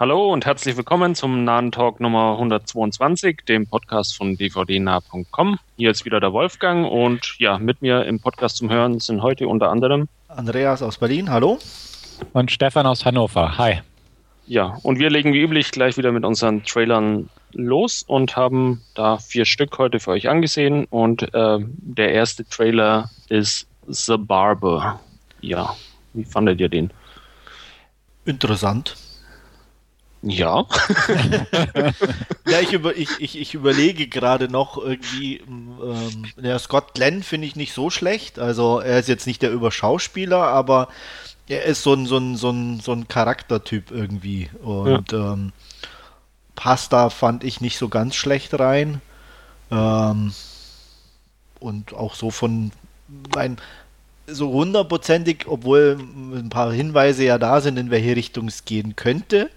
Hallo und herzlich willkommen zum Nahen Talk Nummer 122, dem Podcast von dvdnah.com. Hier ist wieder der Wolfgang und ja, mit mir im Podcast zum Hören sind heute unter anderem Andreas aus Berlin, hallo. Und Stefan aus Hannover, hi. Ja, und wir legen wie üblich gleich wieder mit unseren Trailern los und haben da vier Stück heute für euch angesehen. Und äh, der erste Trailer ist The Barber. Ja, wie fandet ihr den? Interessant. Ja. ja, ich, über, ich, ich, ich überlege gerade noch irgendwie, ähm, ja, Scott Glenn finde ich nicht so schlecht. Also er ist jetzt nicht der Überschauspieler, aber er ist so ein, so ein, so ein, so ein Charaktertyp irgendwie. Und ja. ähm, Pasta fand ich nicht so ganz schlecht rein. Ähm, und auch so von ein so hundertprozentig, obwohl ein paar Hinweise ja da sind, in welche Richtung es gehen könnte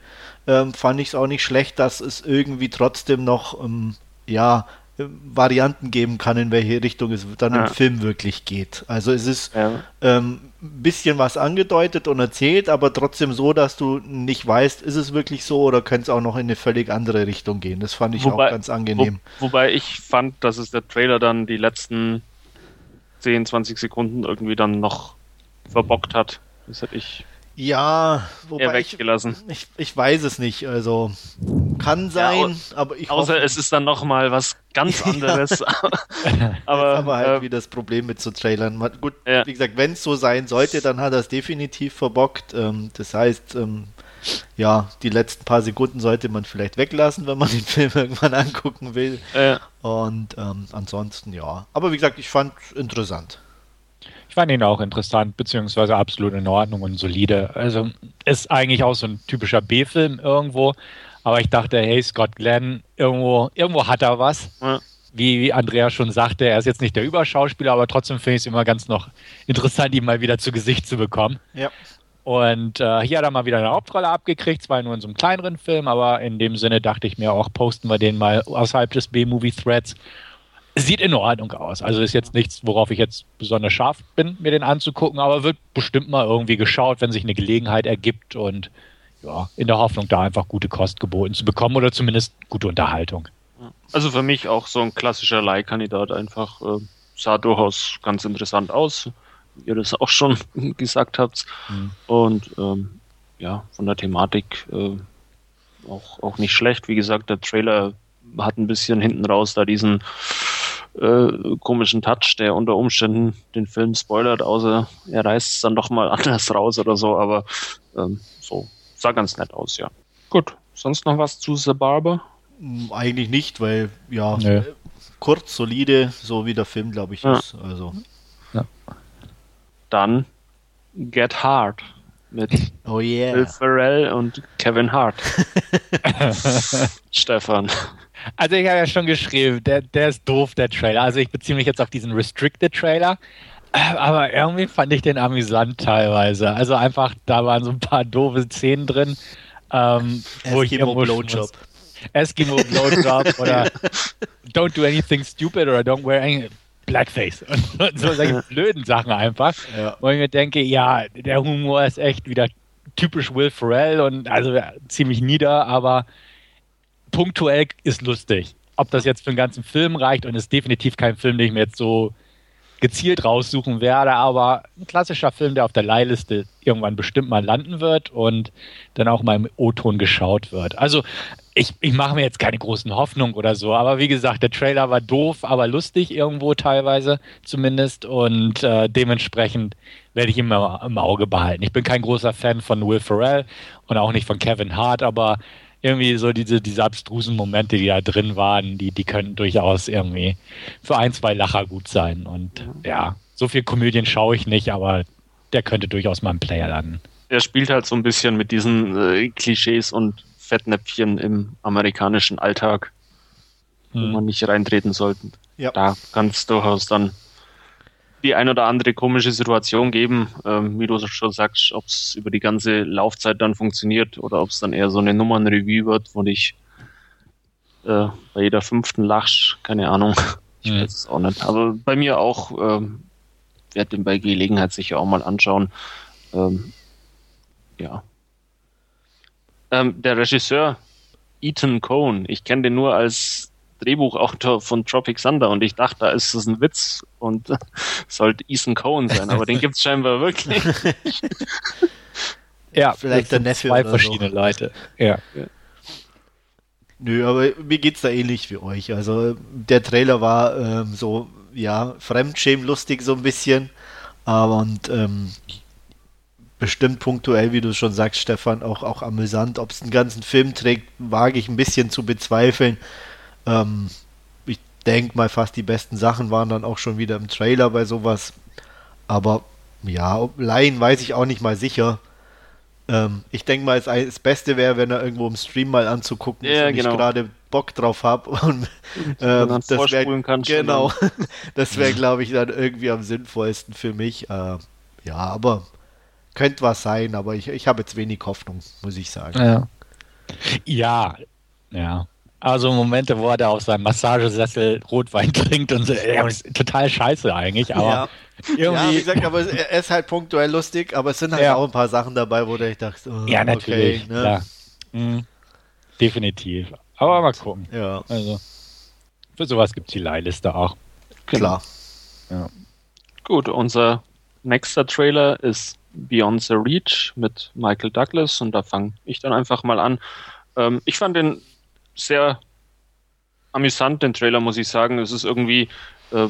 ähm, fand ich es auch nicht schlecht, dass es irgendwie trotzdem noch ähm, ja, Varianten geben kann, in welche Richtung es dann ja. im Film wirklich geht. Also es ist ja. ähm, ein bisschen was angedeutet und erzählt, aber trotzdem so, dass du nicht weißt, ist es wirklich so oder könnte es auch noch in eine völlig andere Richtung gehen. Das fand ich wobei, auch ganz angenehm. Wo, wobei ich fand, dass es der Trailer dann die letzten 10, 20 Sekunden irgendwie dann noch verbockt hat. Das hätte ich ja, wobei ich, ich, ich, weiß es nicht. Also kann sein, ja, aber ich außer hoffe, es ist dann noch mal was ganz anderes. aber, aber halt äh, wie das Problem mit so Trailern. Gut, ja. wie gesagt, wenn es so sein sollte, dann hat er es definitiv verbockt. Ähm, das heißt, ähm, ja, die letzten paar Sekunden sollte man vielleicht weglassen, wenn man den Film irgendwann angucken will. Ja. Und ähm, ansonsten ja. Aber wie gesagt, ich fand es interessant. Ich fand ihn auch interessant, beziehungsweise absolut in Ordnung und solide. Also ist eigentlich auch so ein typischer B-Film irgendwo. Aber ich dachte, hey, Scott Glenn, irgendwo, irgendwo hat er was. Ja. Wie, wie Andrea schon sagte, er ist jetzt nicht der Überschauspieler, aber trotzdem finde ich es immer ganz noch interessant, ihn mal wieder zu Gesicht zu bekommen. Ja. Und äh, hier hat er mal wieder eine Hauptrolle abgekriegt, zwar nur in so einem kleineren Film, aber in dem Sinne dachte ich mir auch, posten wir den mal außerhalb des B-Movie-Threads Sieht in Ordnung aus. Also ist jetzt nichts, worauf ich jetzt besonders scharf bin, mir den anzugucken, aber wird bestimmt mal irgendwie geschaut, wenn sich eine Gelegenheit ergibt und ja, in der Hoffnung, da einfach gute Kost geboten zu bekommen oder zumindest gute Unterhaltung. Also für mich auch so ein klassischer Leihkandidat einfach. Äh, sah durchaus ganz interessant aus, wie ihr das auch schon gesagt habt. Mhm. Und ähm, ja, von der Thematik äh, auch, auch nicht schlecht. Wie gesagt, der Trailer hat ein bisschen hinten raus da diesen äh, komischen Touch, der unter Umständen den Film spoilert, außer er reißt es dann doch mal anders raus oder so, aber ähm, so sah ganz nett aus, ja. Gut, sonst noch was zu The Barber? Hm, eigentlich nicht, weil ja, nee. kurz, solide, so wie der Film, glaube ich, ja. ist. Also. Ja. Dann Get Hard mit oh yeah. Will Ferrell und Kevin Hart. Stefan. Also ich habe ja schon geschrieben, der, der ist doof, der Trailer. Also ich beziehe mich jetzt auf diesen Restricted Trailer. Aber irgendwie fand ich den amüsant teilweise. Also einfach, da waren so ein paar doofe Szenen drin. Ähm, wo ich Blowjob. Eskimo Blowjob oder Don't do anything stupid oder Don't wear any Blackface. Und so solche blöden Sachen einfach. Ja. Wo ich mir denke, ja, der Humor ist echt wieder typisch Will Ferrell und also ziemlich nieder, aber punktuell ist lustig. Ob das jetzt für den ganzen Film reicht und ist definitiv kein Film, den ich mir jetzt so gezielt raussuchen werde, aber ein klassischer Film, der auf der Leihliste irgendwann bestimmt mal landen wird und dann auch mal im O-Ton geschaut wird. Also ich, ich mache mir jetzt keine großen Hoffnungen oder so, aber wie gesagt, der Trailer war doof, aber lustig irgendwo teilweise zumindest und äh, dementsprechend werde ich immer im Auge behalten. Ich bin kein großer Fan von Will Ferrell und auch nicht von Kevin Hart, aber irgendwie so diese, diese abstrusen Momente, die da drin waren, die, die könnten durchaus irgendwie für ein, zwei Lacher gut sein. Und ja, ja so viel Komödien schaue ich nicht, aber der könnte durchaus mal ein Player landen. Er spielt halt so ein bisschen mit diesen äh, Klischees und Fettnäpfchen im amerikanischen Alltag, hm. wo man nicht reintreten sollte. Ja. Da kann es durchaus dann die ein oder andere komische Situation geben, ähm, wie du schon sagst, ob es über die ganze Laufzeit dann funktioniert oder ob es dann eher so eine Nummernrevue wird, wo dich äh, bei jeder fünften lachst, keine Ahnung. Ich mhm. weiß es auch nicht. Aber bei mir auch, ähm, werde den bei Gelegenheit sicher auch mal anschauen. Ähm, ja. ähm, der Regisseur Ethan Cohn, ich kenne den nur als Drehbuchautor von Tropic Thunder und ich dachte, da ist das ein Witz und sollte Ethan Cohen sein, aber den gibt es scheinbar wirklich. ja, vielleicht der Neffe zwei verschiedene so. Leute. Ja. ja. Nö, aber mir geht's da ähnlich wie euch. Also der Trailer war ähm, so, ja, fremdschämlustig so ein bisschen. Aber und ähm, bestimmt punktuell, wie du schon sagst, Stefan, auch, auch amüsant. Ob es einen ganzen Film trägt, wage ich ein bisschen zu bezweifeln. Ähm, ich denke mal, fast die besten Sachen waren dann auch schon wieder im Trailer bei sowas. Aber ja, Laien weiß ich auch nicht mal sicher. Ähm, ich denke mal, das Beste wäre, wenn er irgendwo im Stream mal anzugucken ist ja, und genau. ich gerade Bock drauf habe und ähm, das wäre genau, das wäre glaube ich dann irgendwie am sinnvollsten für mich. Äh, ja, aber könnte was sein, aber ich, ich habe jetzt wenig Hoffnung, muss ich sagen. Ja. ja, ja. Also Momente, wo er da auf seinem Massagesessel Rotwein trinkt und so, ja, ist total scheiße eigentlich, aber ja. irgendwie. Ja, wie gesagt, aber er ist halt punktuell lustig, aber es sind halt ja. auch ein paar Sachen dabei, wo ich dachte, oh, ja, natürlich, okay, ne? mhm. Definitiv. Aber mal gucken. Ja. Also, für sowas gibt es die Leihliste auch. Klar. Ja. Gut, unser nächster Trailer ist Beyond the Reach mit Michael Douglas und da fange ich dann einfach mal an. Ähm, ich fand den sehr amüsant, den Trailer, muss ich sagen. Es ist irgendwie äh,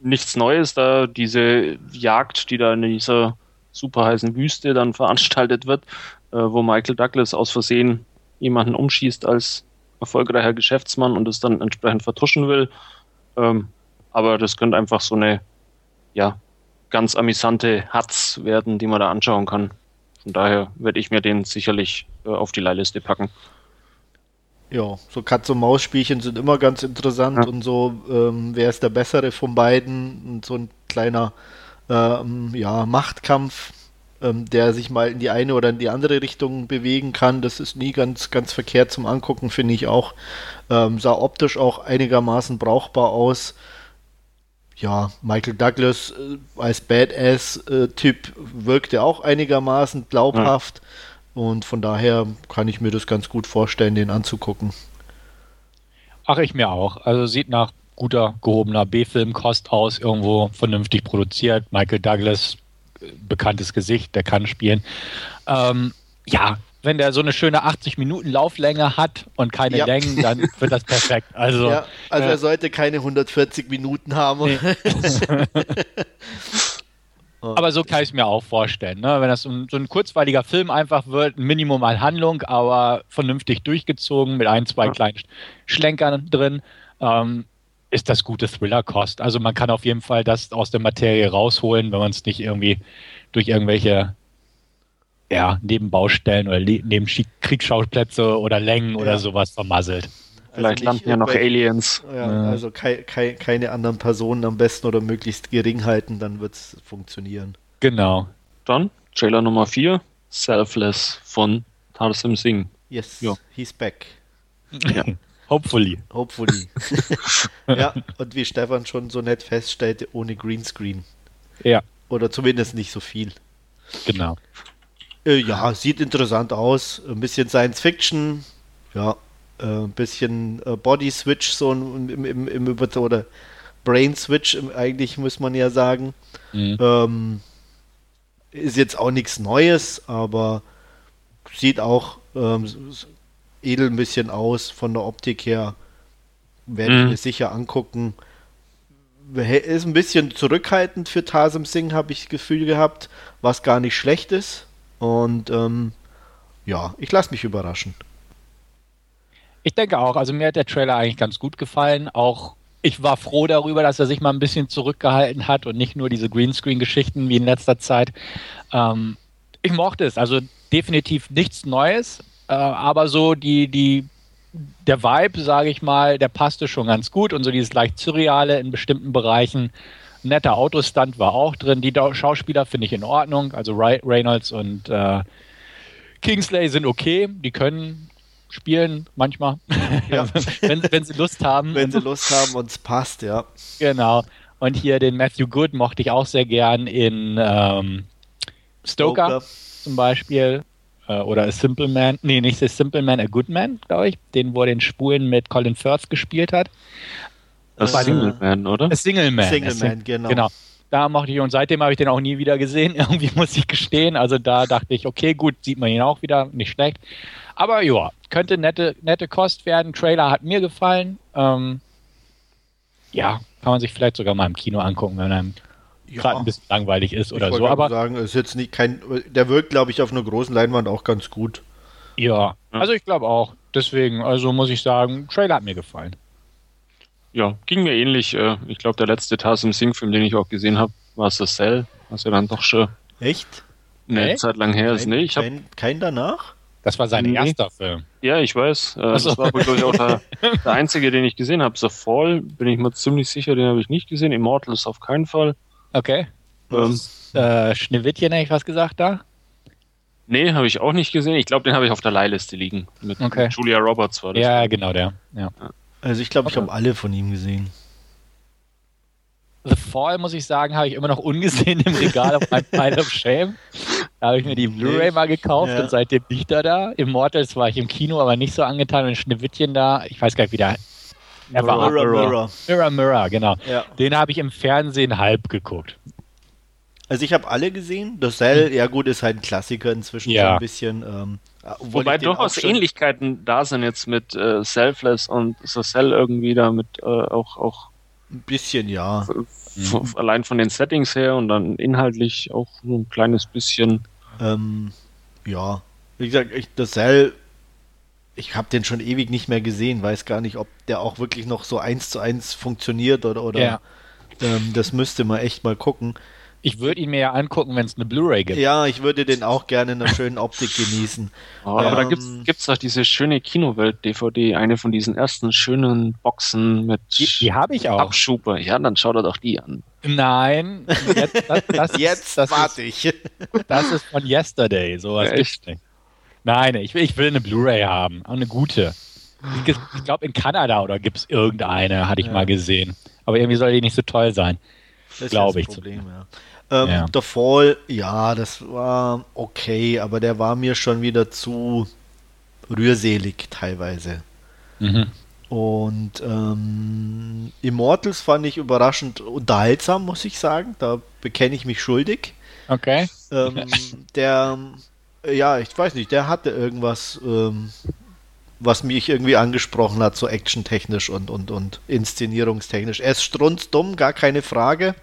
nichts Neues da, diese Jagd, die da in dieser super heißen Wüste dann veranstaltet wird, äh, wo Michael Douglas aus Versehen jemanden umschießt als erfolgreicher Geschäftsmann und es dann entsprechend vertuschen will. Ähm, aber das könnte einfach so eine, ja, ganz amüsante Hatz werden, die man da anschauen kann. Von daher werde ich mir den sicherlich äh, auf die Leihliste packen. Ja, so Katz- und Maus-Spielchen sind immer ganz interessant ja. und so, ähm, wer ist der Bessere von beiden? Und so ein kleiner ähm, ja, Machtkampf, ähm, der sich mal in die eine oder in die andere Richtung bewegen kann. Das ist nie ganz, ganz verkehrt zum Angucken, finde ich auch. Ähm, sah optisch auch einigermaßen brauchbar aus. Ja, Michael Douglas äh, als Badass-Typ äh, wirkte auch einigermaßen glaubhaft. Ja und von daher kann ich mir das ganz gut vorstellen, den anzugucken. Ach, ich mir auch. Also sieht nach guter, gehobener B-Film-Kost aus, irgendwo vernünftig produziert. Michael Douglas, bekanntes Gesicht, der kann spielen. Ähm, ja, wenn der so eine schöne 80 Minuten Lauflänge hat und keine ja. Längen, dann wird das perfekt. Also, ja, also äh, er sollte keine 140 Minuten haben. Nee. Aber so kann ich es mir auch vorstellen. Ne? Wenn das so ein, kurzweiliger Film einfach wird, ein Minimum an Handlung, aber vernünftig durchgezogen mit ein, zwei kleinen Schlenkern drin, ähm, ist das gute Thriller-Kost. Also man kann auf jeden Fall das aus der Materie rausholen, wenn man es nicht irgendwie durch irgendwelche ja, Nebenbaustellen oder neben Kriegsschauplätze oder Längen ja. oder sowas vermasselt. Vielleicht also landen ja noch Aliens. Ja, ja. Also kei kei keine anderen Personen am besten oder möglichst gering halten, dann wird es funktionieren. Genau. Dann Trailer Nummer 4, Selfless von Tarsim Singh. Yes, ja. he's back. Ja. Hopefully. Hopefully. ja, und wie Stefan schon so nett feststellte, ohne Greenscreen. Ja. Oder zumindest nicht so viel. Genau. Äh, ja, sieht interessant aus. Ein bisschen Science Fiction. Ja, äh, ein bisschen äh, Body Switch so im, im, im, im oder Brain Switch eigentlich muss man ja sagen. Mhm. Ähm, ist jetzt auch nichts Neues, aber sieht auch ähm, edel ein bisschen aus von der Optik her. Werde ich mhm. mir sicher angucken. Ist ein bisschen zurückhaltend für Tasim Singh, habe ich das Gefühl gehabt, was gar nicht schlecht ist. Und ähm, ja, ich lasse mich überraschen. Ich denke auch. Also mir hat der Trailer eigentlich ganz gut gefallen. Auch ich war froh darüber, dass er sich mal ein bisschen zurückgehalten hat und nicht nur diese Greenscreen-Geschichten wie in letzter Zeit. Ähm, ich mochte es. Also definitiv nichts Neues, äh, aber so die, die, der Vibe, sage ich mal, der passte schon ganz gut und so dieses leicht Surreale in bestimmten Bereichen. Netter Autostunt war auch drin. Die Schauspieler finde ich in Ordnung. Also Reynolds und äh, Kingsley sind okay. Die können spielen manchmal, ja. wenn, wenn sie Lust haben. Wenn sie Lust haben und es passt, ja. Genau. Und hier den Matthew Good mochte ich auch sehr gern in ähm, Stoker, Stoker, zum Beispiel. äh, oder A Simple Man, nee, nicht A Simple Man, A Good Man, glaube ich, den, wo er den Spulen mit Colin Firth gespielt hat. Das war Single Man, oder? A Single Man. Single Man, genau. genau. Da mochte ich und seitdem habe ich den auch nie wieder gesehen, irgendwie muss ich gestehen. Also da dachte ich, okay, gut, sieht man ihn auch wieder, nicht schlecht. Aber ja, könnte nette, nette Kost werden. Trailer hat mir gefallen. Ähm, ja, kann man sich vielleicht sogar mal im Kino angucken, wenn einem ja. gerade ein bisschen langweilig ist oder ich so. Aber sagen, ist jetzt nicht kein, der wirkt, glaube ich, auf einer großen Leinwand auch ganz gut. Ja, also ich glaube auch. Deswegen, also muss ich sagen, Trailer hat mir gefallen. Ja, ging mir ähnlich. Äh, ich glaube, der letzte Tarsem Sing-Film, den ich auch gesehen habe, war The Cell, was ja dann doch schon Echt? eine Nee? Zeit lang her ist. Nee, ich hab, kein, kein danach? Das war sein Nee. erster Film. ja, ich weiß. Äh, das so. war wohl, glaube ich, auch der, der einzige, den ich gesehen habe. The Fall, bin ich mir ziemlich sicher, den habe ich nicht gesehen. Immortals auf keinen Fall. Okay. Ähm, Äh, Schneewittchen hätte ich was gesagt da? nee, habe ich auch nicht gesehen. Ich glaube, den habe ich auf der Leihliste liegen. Mit Okay. Julia Roberts war das. Ja, genau der. Ja. Also ich glaube, ich Okay. habe alle von ihm gesehen. The Fall, muss ich sagen, habe ich immer noch ungesehen im Regal auf meinem Pile of Shame. Da habe ich mir die Blu-ray mal gekauft Ja. und seitdem nicht da da. Immortals war ich im Kino, aber nicht so angetan und Schneewittchen da. Ich weiß gar nicht, wie der. Mirror, Mirror, Mirror. Mirror, Mirror, genau. Ja. Den habe ich im Fernsehen halb geguckt. Also ich habe alle gesehen. Das Cell, ja gut, ist halt ein Klassiker inzwischen Ja. so ein bisschen. Ähm, Wobei durchaus Ähnlichkeiten da sind jetzt mit äh, Selfless und The Cell irgendwie da mit äh, auch, auch Ein bisschen, ja. allein von den Settings her und dann inhaltlich auch so ein kleines bisschen. Ähm, ja. Wie gesagt, ich, das Cell, ich habe den schon ewig nicht mehr gesehen. Weiß gar nicht, ob der auch wirklich noch so eins zu eins funktioniert oder, oder Ja. ähm, das müsste man echt mal gucken. Ich würde ihn mir ja angucken, wenn es eine Blu-ray gibt. Ja, ich würde den auch gerne in einer schönen Optik genießen. Oh, aber da Ähm, gibt's gibt's doch diese schöne Kinowelt-DVD, eine von diesen ersten schönen Boxen mit Die, die habe ich auch. Abschuber. Ja, dann schau dir doch die an. Nein, jetzt, das, das, Jetzt das, warte ist, ich. das ist von Yesterday. Sowas Ja, gibt's nicht. Nein, ich will, ich will eine Blu-ray haben. Auch eine gute. Ich, ich glaube, in Kanada oder gibt es irgendeine, hatte ich Ja. mal gesehen. Aber irgendwie soll die nicht so toll sein. Das ist Glaube das ich Problem, ja. Ähm, Ja. Der Fall, ja, das war okay, aber der war mir schon wieder zu rührselig teilweise. Mhm. Und ähm, Immortals fand ich überraschend unterhaltsam, muss ich sagen. Da bekenne ich mich schuldig. Okay. Ähm, der, ja, ich weiß nicht, der hatte irgendwas, ähm, was mich irgendwie angesprochen hat, so actiontechnisch und, und, und inszenierungstechnisch. Er ist strunzdumm, gar keine Frage.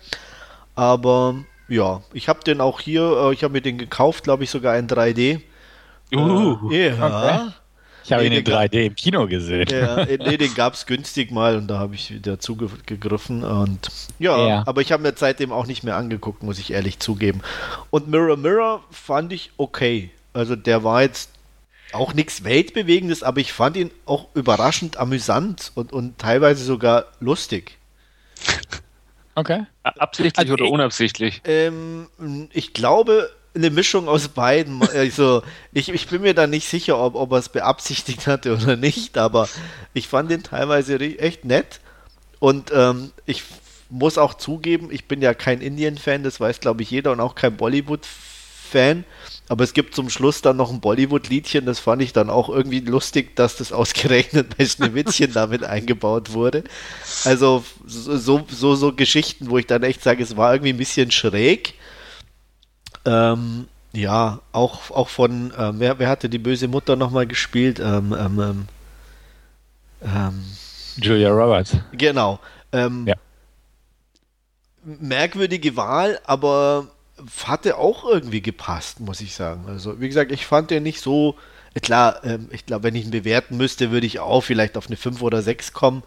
Aber ja, ich habe den auch hier, äh, ich habe mir den gekauft, glaube ich, sogar in 3D. Uh, Äh, ja. okay. Ich habe Nee, ihn in Digga. 3D im Kino gesehen. Ja, nee, den gab es günstig mal und da habe ich wieder zugegriffen. Und ja, Ja. aber ich habe mir seitdem auch nicht mehr angeguckt, muss ich ehrlich zugeben. Und Mirror Mirror fand ich okay. Also der war jetzt auch nichts Weltbewegendes, aber ich fand ihn auch überraschend amüsant und, und teilweise sogar lustig. Okay. absichtlich Also oder ich- unabsichtlich? Ähm, ich glaube, eine Mischung aus beiden. Also, ich, ich bin mir da nicht sicher, ob, ob er es beabsichtigt hatte oder nicht, aber ich fand den teilweise echt nett. Und ähm, ich muss auch zugeben, ich bin ja kein Indien-Fan, das weiß, glaube ich, jeder und auch kein Bollywood-Fan. Aber es gibt zum Schluss dann noch ein Bollywood-Liedchen, das fand ich dann auch irgendwie lustig, dass das ausgerechnet bei Schneewittchen damit eingebaut wurde. Also so, so, so Geschichten, wo ich dann echt sage, es war irgendwie ein bisschen schräg. Ähm, ja, auch, auch von, ähm, wer, wer hatte die böse Mutter nochmal gespielt? Ähm, ähm, ähm, ähm, Julia Roberts. genau. Ja. Merkwürdige Wahl, aber hatte auch irgendwie gepasst, muss ich sagen. Also, wie gesagt, ich fand den nicht so. Klar, ähm, ich glaube, wenn ich ihn bewerten müsste, würde ich auch vielleicht auf eine 5 oder 6 kommen.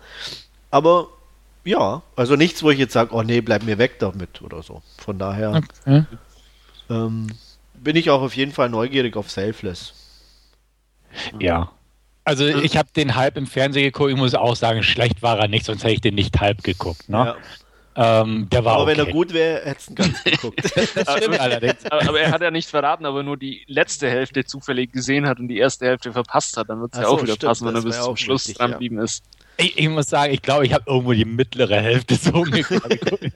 Aber ja, also nichts, wo ich jetzt sage, oh nee, bleib mir weg damit oder so. Von daher Okay. ähm, bin ich auch auf jeden Fall neugierig auf Selfless. Ja. Also ich habe den halb im Fernsehen geguckt. Ich muss auch sagen, schlecht war er nicht, sonst hätte ich den nicht halb geguckt. Ne? Ja. Ähm, der war Aber okay. wenn er gut wäre, hättest du ihn ganz geguckt. Allerdings. aber, aber er hat ja nicht verraten, aber nur die letzte Hälfte zufällig gesehen hat und die erste Hälfte verpasst hat. Dann wird es ja so, auch wieder stimmt, passen, wenn er bis zum Schluss dran ja. geblieben ist. Ich, ich, muss sagen, ich glaube, ich habe irgendwo die mittlere Hälfte so ungefähr geguckt.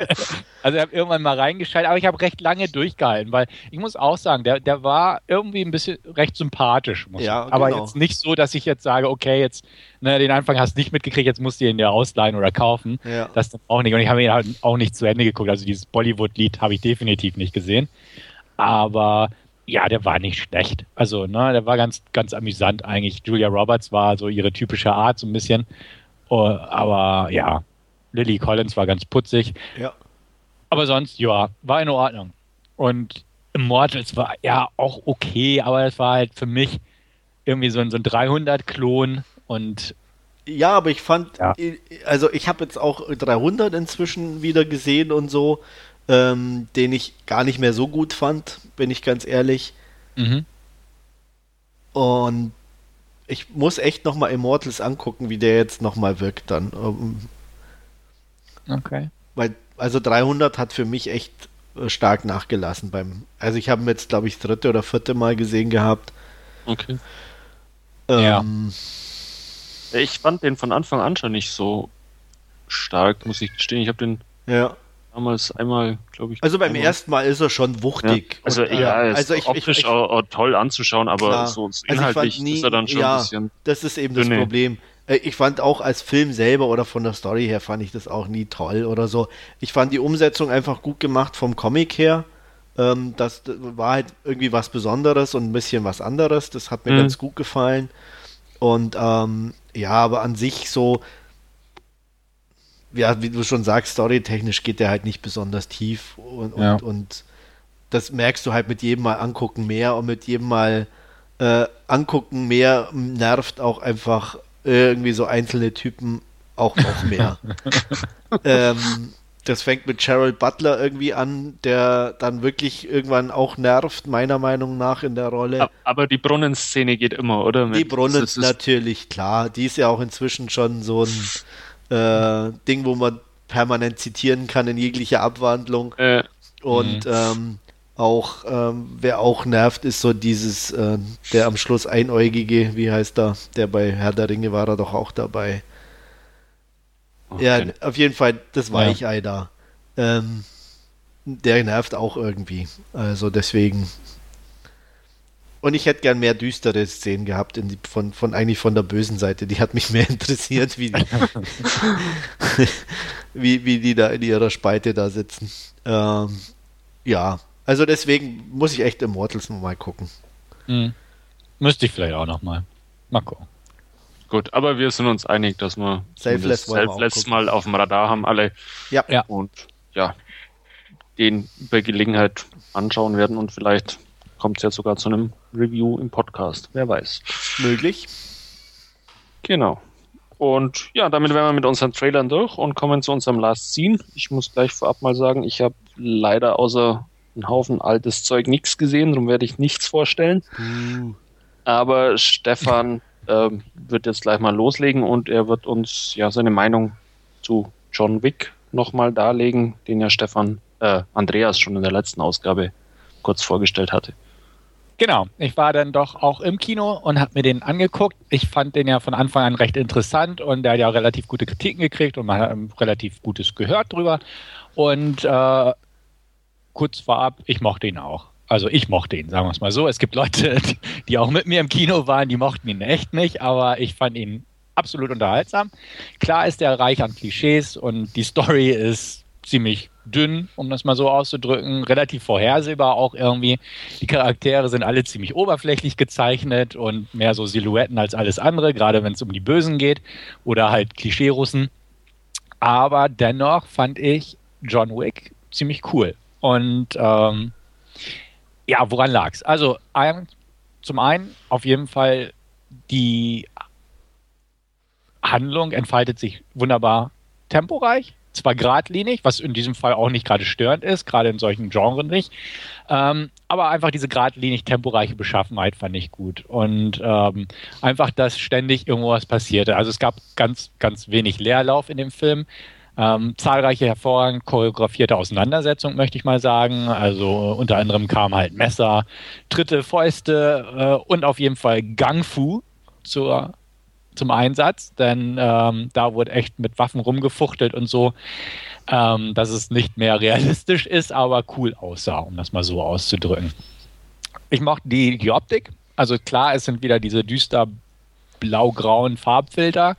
Also ich habe irgendwann mal reingeschaltet, aber ich habe recht lange durchgehalten, weil ich muss auch sagen, der, der war irgendwie ein bisschen recht sympathisch. ja, aber genau. jetzt nicht so, dass ich jetzt sage, okay, jetzt ne, den Anfang hast du nicht mitgekriegt, jetzt musst du ihn ja ausleihen oder kaufen. Ja. Das dann auch nicht. Und ich habe ihn halt auch nicht zu Ende geguckt. Also dieses Bollywood-Lied habe ich definitiv nicht gesehen. Aber ja, der war nicht schlecht. Also, ne, der war ganz, ganz amüsant eigentlich. Julia Roberts war so ihre typische Art, so ein bisschen. Oh, aber ja, Lily Collins war ganz putzig. Ja. Aber sonst, ja, war in Ordnung. Und Immortals war ja auch okay, aber es war halt für mich irgendwie so ein, so ein 300-Klon und. Ja, aber ich fand, ja. also ich habe jetzt auch 300 inzwischen wieder gesehen und so, ähm, den ich gar nicht mehr so gut fand, bin ich ganz ehrlich. Mhm. Und ich muss echt nochmal Immortals angucken, wie der jetzt nochmal wirkt dann. Ähm, okay. Weil, also 300 hat für mich echt äh, stark nachgelassen beim, also ich habe ihn jetzt, glaube ich, das dritte oder vierte Mal gesehen gehabt. Okay. Ähm, ja. Ich fand den von Anfang an schon nicht so stark, muss ich gestehen. Ich habe den ja damals einmal, glaube ich. Also beim einmal. ersten Mal ist er schon wuchtig. Ja. Also und, ja, also ich, optisch ich, ich, auch, toll anzuschauen, aber klar. so also inhaltlich also nie, ist er dann schon ja, ein bisschen. Das ist eben dünne. das Problem. Äh, ich fand auch als Film selber oder von der Story her fand ich das auch nie toll oder so. Ich fand die Umsetzung einfach gut gemacht vom Comic her. Ähm, das, das war halt irgendwie was Besonderes und ein bisschen was anderes. Das hat mir mhm. ganz gut gefallen. Und ähm, ja, aber an sich so, ja, wie du schon sagst, storytechnisch geht der halt nicht besonders tief und, ja. und, und, das merkst du halt mit jedem Mal angucken mehr und mit jedem Mal äh, angucken mehr nervt auch einfach irgendwie so einzelne Typen auch noch mehr. ähm, das fängt mit Gerald Butler irgendwie an, der dann wirklich irgendwann auch nervt, meiner Meinung nach in der Rolle. Aber die Brunnenszene geht immer, oder? Die Brunnen natürlich, klar. Die ist ja auch inzwischen schon so ein äh, Ding, wo man permanent zitieren kann in jeglicher Abwandlung. Äh. Und mhm. ähm, auch, ähm, wer auch nervt, ist so dieses, äh, der am Schluss Einäugige, wie heißt er? Der bei Herr der Ringe war er doch auch dabei. Okay. Ja, auf jeden Fall das Weichei ja. da. Ähm, der nervt auch irgendwie. Also deswegen und ich hätte gern mehr düstere Szenen gehabt, die, von, von eigentlich von der bösen Seite. Die hat mich mehr interessiert, wie die, wie, wie die da in ihrer Spalte da sitzen. Ähm, ja, also deswegen muss ich echt Immortals nochmal gucken. Hm. Müsste ich vielleicht auch nochmal. Mal gucken. Gut, aber wir sind uns einig, dass wir Selfless, Selfless mal auf dem Radar haben, alle. Ja. ja. Und ja, den bei Gelegenheit anschauen werden und vielleicht kommt es ja sogar zu einem Review im Podcast. Wer weiß. Möglich. Genau. Und ja, damit wären wir mit unseren Trailern durch und kommen zu unserem Last Scene. Ich muss gleich vorab mal sagen, ich habe leider außer einen Haufen altes Zeug nichts gesehen, darum werde ich nichts vorstellen. Uh. Aber Stefan äh, wird jetzt gleich mal loslegen und er wird uns ja seine Meinung zu John Wick nochmal darlegen, den ja Stefan, äh, Andreas schon in der letzten Ausgabe kurz vorgestellt hatte. Genau, ich war dann doch auch im Kino und habe mir den angeguckt. Ich fand den ja von Anfang an recht interessant und der hat ja relativ gute Kritiken gekriegt und man hat relativ Gutes gehört drüber. Und äh, kurz vorab, ich mochte ihn auch. Also ich mochte ihn, sagen wir es mal so. Es gibt Leute, die auch mit mir im Kino waren, die mochten ihn echt nicht, aber ich fand ihn absolut unterhaltsam. Klar ist er reich an Klischees und die Story ist ziemlich dünn, um das mal so auszudrücken, relativ vorhersehbar auch irgendwie. Die Charaktere sind alle ziemlich oberflächlich gezeichnet und mehr so Silhouetten als alles andere, gerade wenn es um die Bösen geht oder halt Klischee-Russen. Aber dennoch fand ich John Wick ziemlich cool. Und ähm, ja, woran lag es? Also zum einen auf jeden Fall die Handlung entfaltet sich wunderbar temporeich zwar geradlinig, was in diesem Fall auch nicht gerade störend ist, gerade in solchen Genres nicht, ähm, aber einfach diese geradlinig temporeiche Beschaffenheit fand ich gut und ähm, einfach, dass ständig irgendwas passierte. Also es gab ganz, ganz wenig Leerlauf in dem Film. Ähm, zahlreiche hervorragend choreografierte Auseinandersetzungen, möchte ich mal sagen. Also unter anderem kamen halt Messer, Tritte, Fäuste äh, und auf jeden Fall Gang Fu zur zum Einsatz, denn ähm, da wurde echt mit Waffen rumgefuchtelt und so, ähm, dass es nicht mehr realistisch ist, aber cool aussah, um das mal so auszudrücken. Ich mochte die, die Optik. Also klar, es sind wieder diese düster blau-grauen Farbfilter,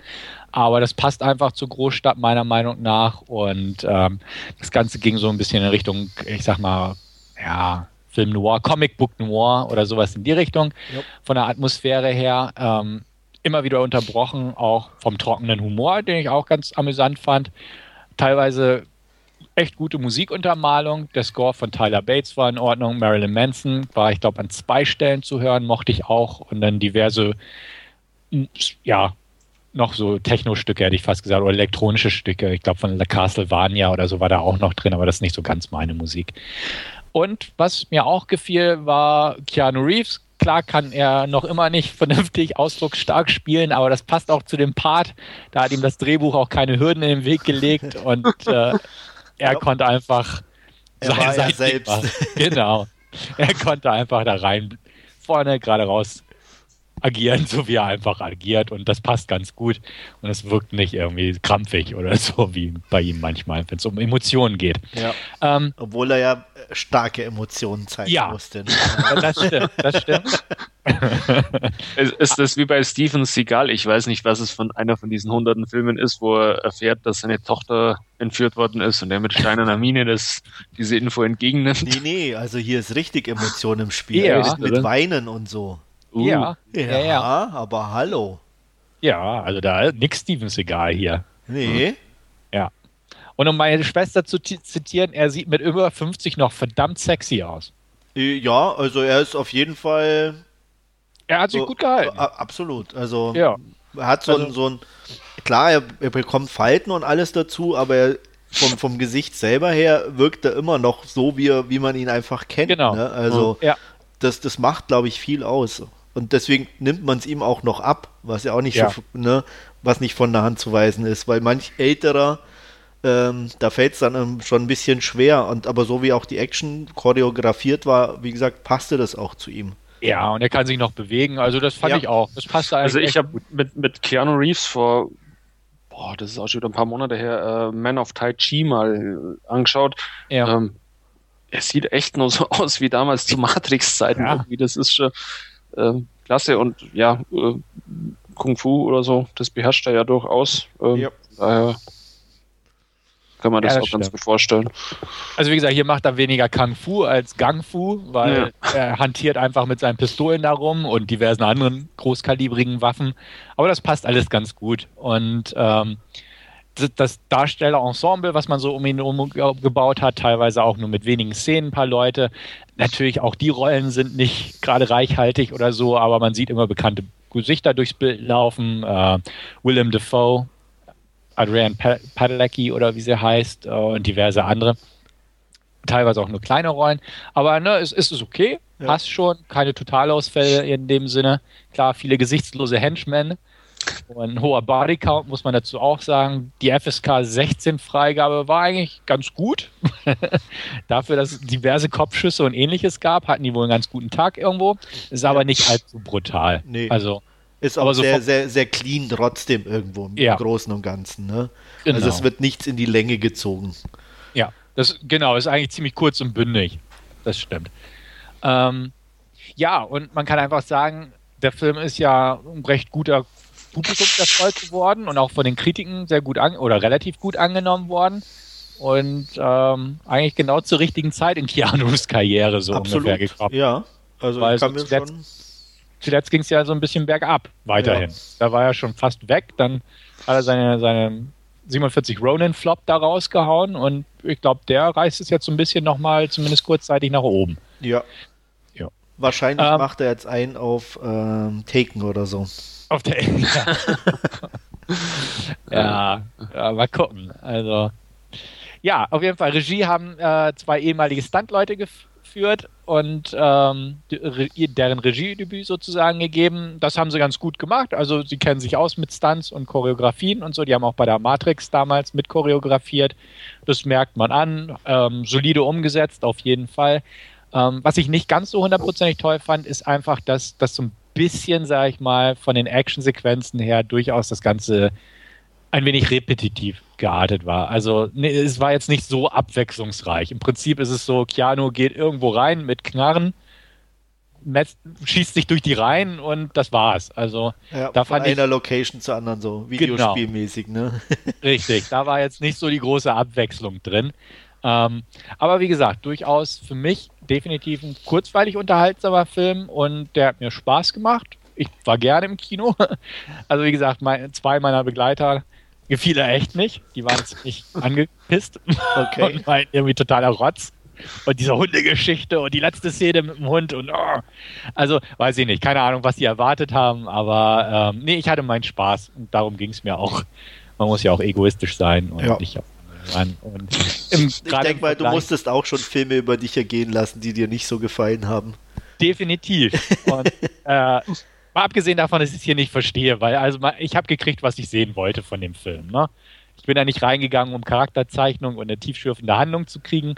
aber das passt einfach zur Großstadt meiner Meinung nach und ähm, das Ganze ging so ein bisschen in Richtung, ich sag mal, ja, Film Noir, Comic Book Noir oder sowas in die Richtung. Yep. Von der Atmosphäre her ähm, immer wieder unterbrochen, auch vom trockenen Humor, den ich auch ganz amüsant fand. Teilweise echt gute Musikuntermalung. Der Score von Tyler Bates war in Ordnung. Marilyn Manson war, ich glaube, an zwei Stellen zu hören, mochte ich auch. Und dann diverse, ja, noch so Techno-Stücke, hätte ich fast gesagt, oder elektronische Stücke. Ich glaube, von La Castlevania oder so war da auch noch drin, aber das ist nicht so ganz meine Musik. Und was mir auch gefiel, war Keanu Reeves. Klar kann er noch immer nicht vernünftig ausdrucksstark spielen, aber das passt auch zu dem Part. Da hat ihm das Drehbuch auch keine Hürden in den Weg gelegt und äh, er konnte einfach er sein, war sein selbst. Machen. Genau. Er konnte einfach da rein, vorne, gerade raus agieren, so wie er einfach agiert und das passt ganz gut und es wirkt nicht irgendwie krampfig oder so wie bei ihm manchmal, wenn es um Emotionen geht. Ja. Ähm, Obwohl er ja starke Emotionen zeigen ja. musste. das stimmt, das stimmt. ist das wie bei Steven Seagal? Ich weiß nicht, was es von einer von diesen hunderten Filmen ist, wo er erfährt, dass seine Tochter entführt worden ist und er mit steinerner Mine das, diese Info entgegennimmt. Nee, nee, also hier ist richtig Emotion im Spiel. Ja, mit, mit Weinen und so. Uh, ja. ja. Ja, aber hallo. Ja, also da ist nichts Stevens egal hier. Nee. Ja. Und um meine Schwester zu zitieren, er sieht mit über 50 noch verdammt sexy aus. Äh, ja, also er ist auf jeden Fall. Er hat sich so, gut gehalten. Absolut. Also ja. er hat so, also, ein, so ein. Klar, er, er, bekommt Falten und alles dazu, aber er, vom, vom Gesicht selber her wirkt er immer noch so, wie, er, wie man ihn einfach kennt. Genau. Ne? Also ja. das, das macht, glaube ich, viel aus. Und deswegen nimmt man es ihm auch noch ab, was ja auch nicht ja. so, ne, was nicht von der Hand zu weisen ist, weil manch älterer, ähm, da fällt es dann schon ein bisschen schwer. Und aber so wie auch die Action choreografiert war, wie gesagt, passte das auch zu ihm. Ja, und er kann sich noch bewegen, also das fand ja. ich auch. Das passte Also ich habe mit, mit Keanu Reeves vor, boah, das ist auch schon wieder ein paar Monate her, äh, Man of Tai Chi mal angeschaut. Ja. Ähm, er sieht echt nur so aus wie damals zu Matrix-Zeiten. Ja. Das ist schon, äh, klasse und ja, äh, Kung Fu oder so, das beherrscht er ja durchaus. Ähm, ja. Daher kann man das, ja, das auch stimmt. ganz gut vorstellen. Also wie gesagt, hier macht er weniger Kung Fu als Gang Fu, weil ja. er hantiert einfach mit seinen Pistolen darum und diversen anderen großkalibrigen Waffen. Aber das passt alles ganz gut. Und ähm, das Darstellerensemble, was man so um ihn herum gebaut hat, teilweise auch nur mit wenigen Szenen, ein paar Leute. Natürlich auch die Rollen sind nicht gerade reichhaltig oder so, aber man sieht immer bekannte Gesichter durchs Bild laufen. Äh, Willem Dafoe, Adrian Padalecki oder wie sie heißt äh, und diverse andere. Teilweise auch nur kleine Rollen. Aber ne, es, es ist okay, ja. passt schon. Keine Totalausfälle in dem Sinne. Klar, viele gesichtslose Henchmen ein hoher Bodycount muss man dazu auch sagen. Die FSK 16 Freigabe war eigentlich ganz gut. Dafür, dass es diverse Kopfschüsse und ähnliches gab, hatten die wohl einen ganz guten Tag irgendwo. Ist aber nicht allzu brutal. Nee. Also ist aber so sehr, sehr, sehr clean trotzdem irgendwo im ja. Großen und Ganzen. Ne? Genau. Also es wird nichts in die Länge gezogen. Ja, das genau, ist eigentlich ziemlich kurz und bündig. Das stimmt. Ähm, ja, und man kann einfach sagen, der Film ist ja ein recht guter Publikumserfolg geworden und auch von den Kritiken sehr gut an oder relativ gut angenommen worden. Und ähm, eigentlich genau zur richtigen Zeit in Keanus Karriere so Absolut, ungefähr gekommen. Ja, also Weil so zuletzt, zuletzt ging es ja so ein bisschen bergab weiterhin. Ja. Da war er schon fast weg, dann hat er seine, seine 47 Ronin-Flop da rausgehauen und ich glaube, der reißt es jetzt so ein bisschen nochmal, zumindest kurzzeitig nach oben. Ja. ja. Wahrscheinlich ähm, macht er jetzt einen auf ähm, Taken oder so. Auf der ja. ja, ja, mal gucken. Also, ja, auf jeden Fall. Regie haben äh, zwei ehemalige Stuntleute geführt und ähm, deren Regiedebüt sozusagen gegeben. Das haben sie ganz gut gemacht. Also, sie kennen sich aus mit Stunts und Choreografien und so. Die haben auch bei der Matrix damals mit choreografiert. Das merkt man an. Ähm, solide umgesetzt, auf jeden Fall. Ähm, was ich nicht ganz so hundertprozentig toll fand, ist einfach, dass das zum bisschen, sage ich mal, von den Actionsequenzen her durchaus das Ganze ein wenig repetitiv geartet war. Also nee, es war jetzt nicht so abwechslungsreich. Im Prinzip ist es so, Keanu geht irgendwo rein mit Knarren, schießt sich durch die Reihen und das war's. Also ja, da von einer ich, Location zur anderen so genau. Videospielmäßig, genau. ne? Richtig, da war jetzt nicht so die große Abwechslung drin. Ähm, aber wie gesagt, durchaus für mich definitiv ein kurzweilig unterhaltsamer Film und der hat mir Spaß gemacht. Ich war gerne im Kino. Also wie gesagt, mein, zwei meiner Begleiter gefiel er echt nicht. Die waren ziemlich angepisst okay. und war irgendwie totaler Rotz. Und diese Hundegeschichte und die letzte Szene mit dem Hund und oh. also weiß ich nicht, keine Ahnung, was die erwartet haben, aber ähm, nee, ich hatte meinen Spaß und darum ging es mir auch. Man muss ja auch egoistisch sein und ja. ich habe ran. Und im, ich denke mal, du musstest auch schon Filme über dich ergehen lassen, die dir nicht so gefallen haben. Definitiv. Und, äh, mal abgesehen davon, dass ich es hier nicht verstehe, weil also ich habe gekriegt, was ich sehen wollte von dem Film. Ne? Ich bin da nicht reingegangen, um Charakterzeichnung und eine tiefschürfende Handlung zu kriegen.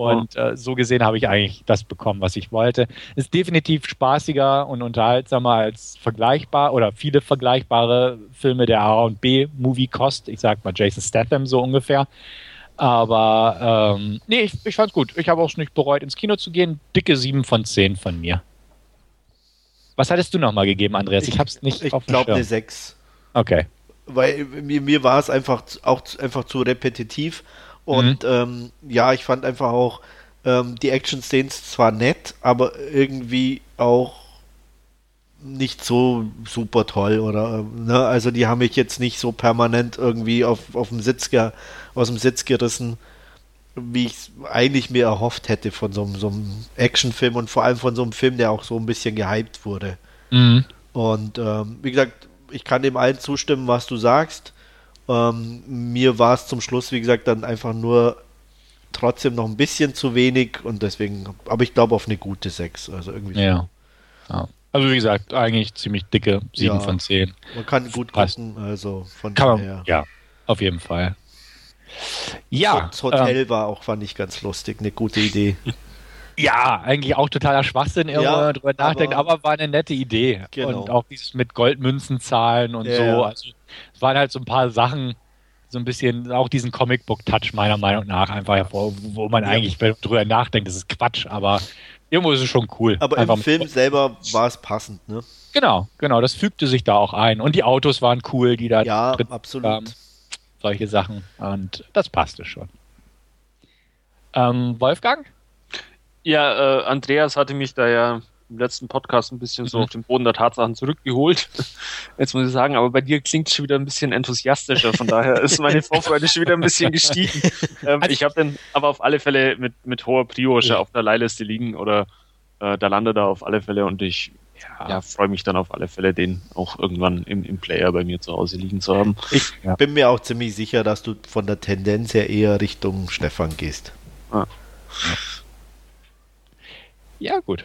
Und äh, so gesehen habe ich eigentlich das bekommen, was ich wollte. Ist definitiv spaßiger und unterhaltsamer als vergleichbar oder viele vergleichbare Filme der A und B Movie Cost. Ich sag mal Jason Statham so ungefähr. Aber ähm, nee, ich, ich fand's gut. Ich habe auch nicht bereut, ins Kino zu gehen. Dicke 7 von 10 von mir. Was hattest du nochmal gegeben, Andreas? Ich, ich hab's nicht Ich glaube eine 6. Okay. Weil mir, mir war es einfach auch einfach zu repetitiv und mhm. ähm, ja, ich fand einfach auch ähm, die Action-Szenen zwar nett, aber irgendwie auch nicht so super toll oder ne? also die haben mich jetzt nicht so permanent irgendwie auf, auf dem Sitz aus dem Sitz gerissen, wie ich es eigentlich mir erhofft hätte von so, so einem Actionfilm und vor allem von so einem Film, der auch so ein bisschen gehypt wurde. Mhm. Und ähm, wie gesagt, ich kann dem allen zustimmen, was du sagst. Ähm, mir war es zum Schluss, wie gesagt, dann einfach nur trotzdem noch ein bisschen zu wenig und deswegen, aber ich glaube auf eine gute 6. Also irgendwie. Ja. ja. Also wie gesagt, eigentlich ziemlich dicke 7 ja, von 10. Man kann gut gucken, also von kann daher. ja, auf jeden Fall. Ja. Das Hotel ähm, war auch, fand ich ganz lustig, eine gute Idee. Ja, eigentlich auch totaler Schwachsinn, wenn ja, man drüber nachdenkt, aber, aber, war eine nette Idee. Genau. Und auch dieses mit Goldmünzen zahlen und ja, so. Also es waren halt so ein paar Sachen, so ein bisschen auch diesen Comicbook-Touch meiner Meinung nach einfach hervor, wo man ja. eigentlich drüber nachdenkt, das ist Quatsch, aber irgendwo ist es schon cool. Aber einfach im Film selber war es passend, ne? Genau, genau, das fügte sich da auch ein. Und die Autos waren cool, die da ja, absolut. Kamen. Solche Sachen. Und das passte schon. Ähm, Wolfgang? Ja, äh, Andreas hatte mich da ja im letzten Podcast ein bisschen so mhm. auf den Boden der Tatsachen zurückgeholt. Jetzt muss ich sagen, aber bei dir klingt es schon wieder ein bisschen enthusiastischer. Von daher ist meine Vorfreude schon wieder ein bisschen gestiegen. Ähm, also ich habe dann aber auf alle Fälle mit, mit hoher Prio ja. auf der Leihliste liegen oder äh, da landet er auf alle Fälle und ich ja, ja freue mich dann auf alle Fälle, den auch irgendwann im, im Player bei mir zu Hause liegen zu haben. Ich ja. bin mir auch ziemlich sicher, dass du von der Tendenz her eher Richtung Stefan gehst. Ah. Ja, gut.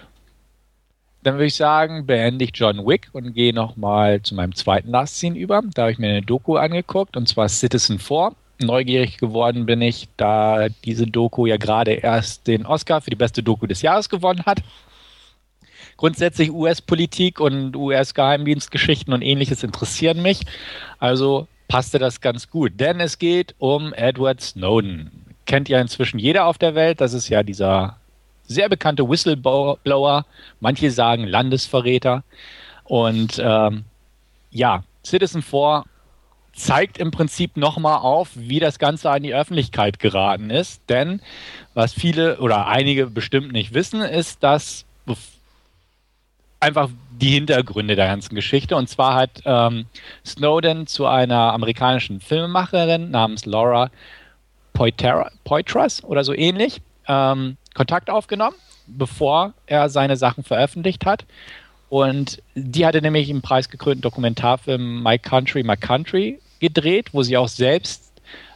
Dann würde ich sagen, beende ich John Wick und gehe nochmal zu meinem zweiten Last Scene über. Da habe ich mir eine Doku angeguckt und zwar Citizen 4. Neugierig geworden bin ich, da diese Doku ja gerade erst den Oscar für die beste Doku des Jahres gewonnen hat. Grundsätzlich US-Politik und US-Geheimdienstgeschichten und ähnliches interessieren mich. Also passte das ganz gut, denn es geht um Edward Snowden. Kennt ja inzwischen jeder auf der Welt. Das ist ja dieser sehr bekannte Whistleblower, manche sagen Landesverräter. Und ähm, ja, Citizen 4 zeigt im Prinzip nochmal auf, wie das Ganze an die Öffentlichkeit geraten ist. Denn was viele oder einige bestimmt nicht wissen, ist, dass einfach die Hintergründe der ganzen Geschichte. Und zwar hat ähm, Snowden zu einer amerikanischen Filmemacherin namens Laura Poitras oder so ähnlich ähm, Kontakt aufgenommen, bevor er seine Sachen veröffentlicht hat. Und die hatte nämlich im preisgekrönten Dokumentarfilm My Country, My Country gedreht, wo sie auch selbst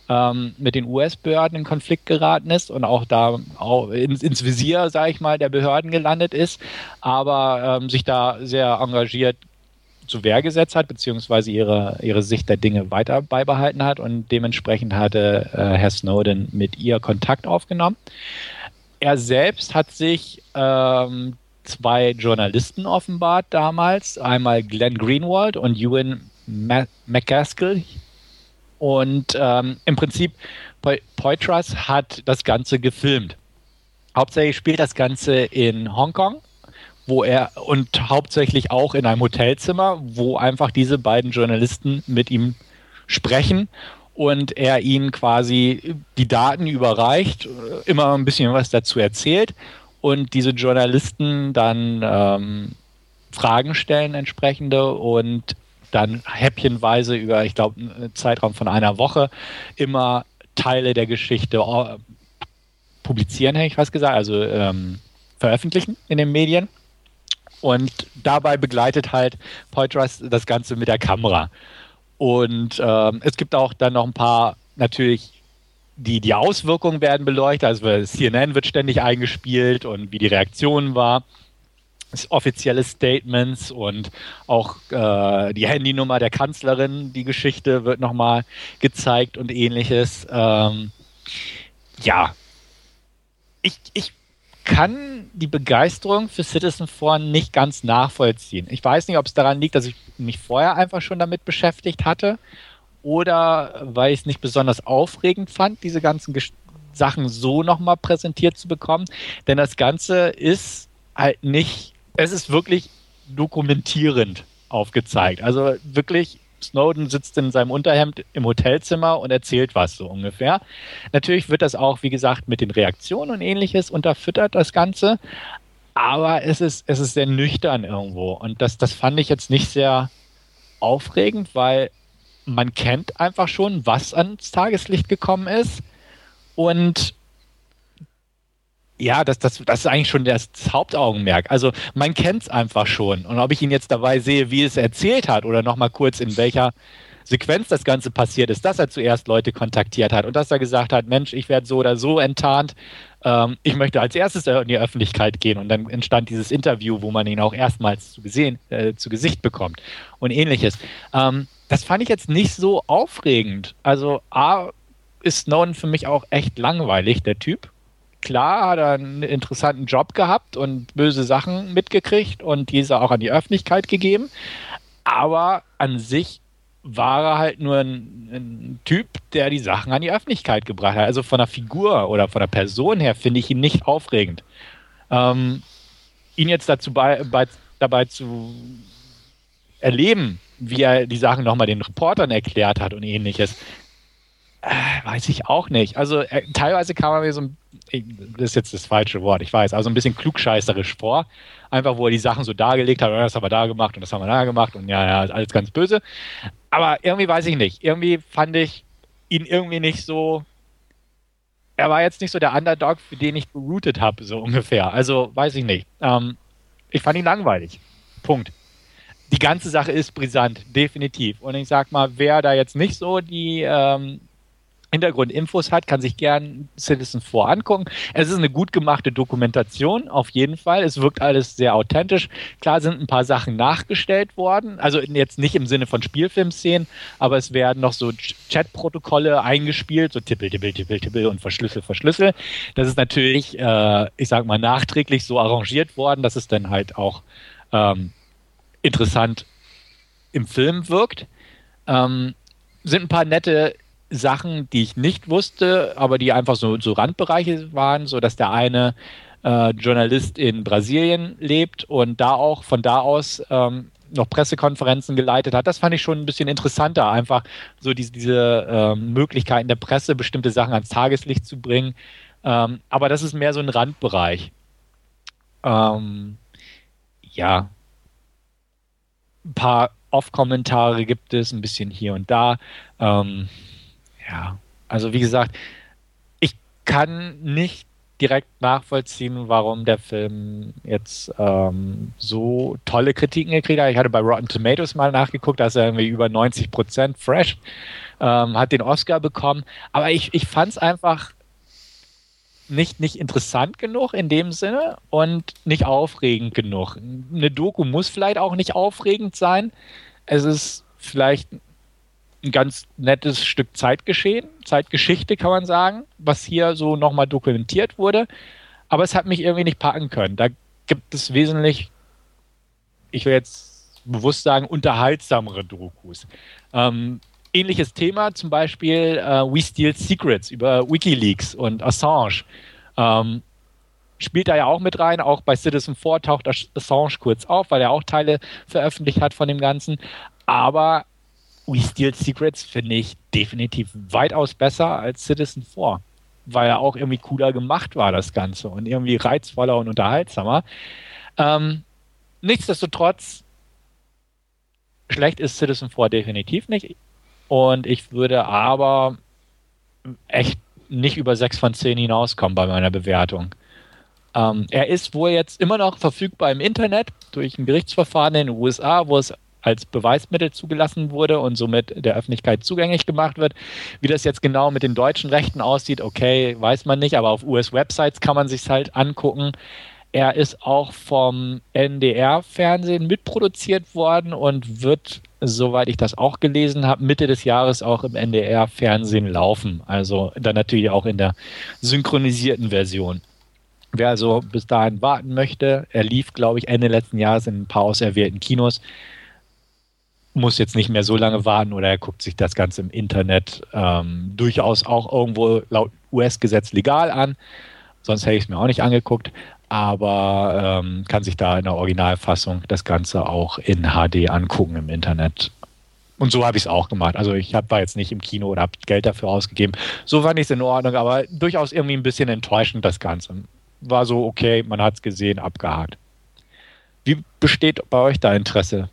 ähm, mit den US-Behörden in Konflikt geraten ist und auch da auch ins, ins Visier, sage ich mal, der Behörden gelandet ist, aber ähm, sich da sehr engagiert zu Wehr gesetzt hat, beziehungsweise ihre, ihre Sicht der Dinge weiter beibehalten hat und dementsprechend hatte äh, Herr Snowden mit ihr Kontakt aufgenommen. Er selbst hat sich ähm, zwei Journalisten offenbart damals, einmal Glenn Greenwald und Ewan McCaskill. Und ähm, im Prinzip, Poitras hat das Ganze gefilmt. Hauptsächlich spielt das Ganze in Hongkong, wo er und hauptsächlich auch in einem Hotelzimmer, wo einfach diese beiden Journalisten mit ihm sprechen und er ihnen quasi die Daten überreicht, immer ein bisschen was dazu erzählt und diese Journalisten dann ähm, Fragen stellen entsprechende und dann häppchenweise über, ich glaube, einen Zeitraum von einer Woche immer Teile der Geschichte äh, publizieren, hätte ich fast gesagt, also ähm, veröffentlichen in den Medien. Und dabei begleitet halt Poitras das Ganze mit der Kamera. Und ähm, es gibt auch dann noch ein paar natürlich die, die Auswirkungen werden beleuchtet. Also CNN wird ständig eingespielt und wie die Reaktion war. Offizielle Statements und auch äh, die Handynummer der Kanzlerin, die Geschichte wird nochmal gezeigt und ähnliches. Ähm, ja, ich, ich kann die Begeisterung für Citizen 4 nicht ganz nachvollziehen. Ich weiß nicht, ob es daran liegt, dass ich mich vorher einfach schon damit beschäftigt hatte oder weil ich es nicht besonders aufregend fand, diese ganzen Gesch Sachen so nochmal präsentiert zu bekommen. Denn das Ganze ist halt nicht, es ist wirklich dokumentierend aufgezeigt. Also wirklich, Snowden sitzt in seinem Unterhemd im Hotelzimmer und erzählt was so ungefähr. Natürlich wird das auch, wie gesagt, mit den Reaktionen und ähnliches unterfüttert, das Ganze. Aber es ist, es ist sehr nüchtern irgendwo. Und das, das fand ich jetzt nicht sehr aufregend, weil man kennt einfach schon, was ans Tageslicht gekommen ist. Und ja, das, das, das ist eigentlich schon das Hauptaugenmerk. Also man kennt es einfach schon. Und ob ich ihn jetzt dabei sehe, wie es erzählt hat oder nochmal kurz in welcher Sequenz das Ganze passiert ist, dass er zuerst Leute kontaktiert hat und dass er gesagt hat, Mensch, ich werde so oder so enttarnt, ähm, ich möchte als erstes in die Öffentlichkeit gehen. Und dann entstand dieses Interview, wo man ihn auch erstmals zu, gesehen, äh, zu Gesicht bekommt und ähnliches. Ähm, das fand ich jetzt nicht so aufregend. Also A ist Snowden für mich auch echt langweilig, der Typ. Klar hat er einen interessanten Job gehabt und böse Sachen mitgekriegt und diese auch an die Öffentlichkeit gegeben. Aber an sich war er halt nur ein, ein, Typ, der die Sachen an die Öffentlichkeit gebracht hat. Also von der Figur oder von der Person her finde ich ihn nicht aufregend. Ähm, ihn jetzt dazu bei, bei, dabei zu erleben, wie er die Sachen nochmal den Reportern erklärt hat und ähnliches, äh, weiß ich auch nicht. Also äh, teilweise kam er mir so ein, das ist jetzt das falsche Wort, ich weiß, also ein bisschen klugscheißerisch vor. Einfach, wo er die Sachen so dargelegt hat, das haben wir da gemacht und das haben wir da gemacht und ja, ja, alles ganz böse. Aber irgendwie weiß ich nicht. Irgendwie fand ich ihn irgendwie nicht so. Er war jetzt nicht so der Underdog, für den ich geroutet habe, so ungefähr. Also weiß ich nicht. Ähm, ich fand ihn langweilig. Punkt die ganze Sache ist brisant, definitiv. Und ich sag mal, wer da jetzt nicht so die ähm, Hintergrundinfos hat, kann sich gern Citizen 4 angucken. Es ist eine gut gemachte Dokumentation, auf jeden Fall. Es wirkt alles sehr authentisch. Klar sind ein paar Sachen nachgestellt worden, also jetzt nicht im Sinne von Spielfilmszenen, aber es werden noch so Chatprotokolle eingespielt, so Tippel, Tippel, Tippel, Tippel und Verschlüssel, Verschlüssel. Das ist natürlich, äh, ich sag mal, nachträglich so arrangiert worden, dass es dann halt auch ähm, interessant im Film wirkt. Ähm, sind ein paar nette Sachen, die ich nicht wusste, aber die einfach so, so Randbereiche waren, so dass der eine äh, Journalist in Brasilien lebt und da auch von da aus ähm, noch Pressekonferenzen geleitet hat. Das fand ich schon ein bisschen interessanter, einfach so diese, diese ähm, Möglichkeiten der Presse, bestimmte Sachen ans Tageslicht zu bringen. Ähm, aber das ist mehr so ein Randbereich. Ähm, ja, ein paar Off-Kommentare gibt es, ein bisschen hier und da. Ähm, ja, also wie gesagt, ich kann nicht direkt nachvollziehen, warum der Film jetzt ähm, so tolle Kritiken gekriegt hat. Ich hatte bei Rotten Tomatoes mal nachgeguckt, da ist er irgendwie über 90 Prozent fresh, ähm, hat den Oscar bekommen. Aber ich, ich fand es einfach nicht, nicht interessant genug in dem Sinne und nicht aufregend genug. Eine Doku muss vielleicht auch nicht aufregend sein. Es ist vielleicht ein ganz nettes Stück Zeitgeschehen, Zeitgeschichte kann man sagen, was hier so nochmal dokumentiert wurde. Aber es hat mich irgendwie nicht packen können. Da gibt es wesentlich, ich will jetzt bewusst sagen, unterhaltsamere Dokus. Ähm, ähnliches Thema, zum Beispiel äh, We Steal Secrets über Wikileaks und Assange. Ähm, spielt da ja auch mit rein. Auch bei Citizen 4 taucht Assange kurz auf, weil er auch Teile veröffentlicht hat von dem Ganzen. Aber We Steal Secrets finde ich definitiv weitaus besser als Citizen 4, weil er auch irgendwie cooler gemacht war, das Ganze, und irgendwie reizvoller und unterhaltsamer. Ähm, nichtsdestotrotz, schlecht ist Citizen 4 definitiv nicht. Und ich würde aber echt nicht über 6 von 10 hinauskommen bei meiner Bewertung. Ähm, er ist wohl jetzt immer noch verfügbar im Internet durch ein Gerichtsverfahren in den USA, wo es als Beweismittel zugelassen wurde und somit der Öffentlichkeit zugänglich gemacht wird. Wie das jetzt genau mit den deutschen Rechten aussieht, okay, weiß man nicht, aber auf US-Websites kann man sich halt angucken. Er ist auch vom NDR-Fernsehen mitproduziert worden und wird, soweit ich das auch gelesen habe, Mitte des Jahres auch im NDR-Fernsehen laufen. Also dann natürlich auch in der synchronisierten Version. Wer also bis dahin warten möchte, er lief, glaube ich, Ende letzten Jahres in ein paar auserwählten Kinos, muss jetzt nicht mehr so lange warten oder er guckt sich das Ganze im Internet ähm, durchaus auch irgendwo laut US-Gesetz legal an. Sonst hätte ich es mir auch nicht angeguckt, aber ähm, kann sich da in der Originalfassung das Ganze auch in HD angucken im Internet. Und so habe ich es auch gemacht. Also ich hab, war jetzt nicht im Kino oder habe Geld dafür ausgegeben. So fand ich es in Ordnung, aber durchaus irgendwie ein bisschen enttäuschend das Ganze war so, okay, man hat es gesehen, abgehakt. Wie besteht bei euch da Interesse?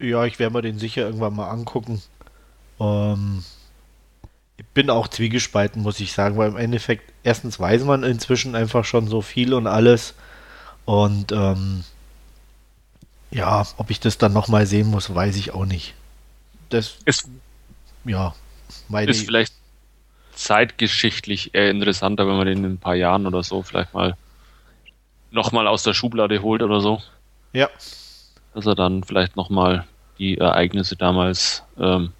Ja, ich werde mir den sicher irgendwann mal angucken. Ähm, ich bin auch zwiegespalten, muss ich sagen, weil im Endeffekt, erstens weiß man inzwischen einfach schon so viel und alles. Und ähm, ja, ob ich das dann nochmal sehen muss, weiß ich auch nicht. Das ist, ja, meine ist vielleicht zeitgeschichtlich eher interessanter, wenn man den in ein paar Jahren oder so vielleicht mal nochmal aus der Schublade holt oder so. Ja. Dass er dann vielleicht nochmal die Ereignisse damals ähm,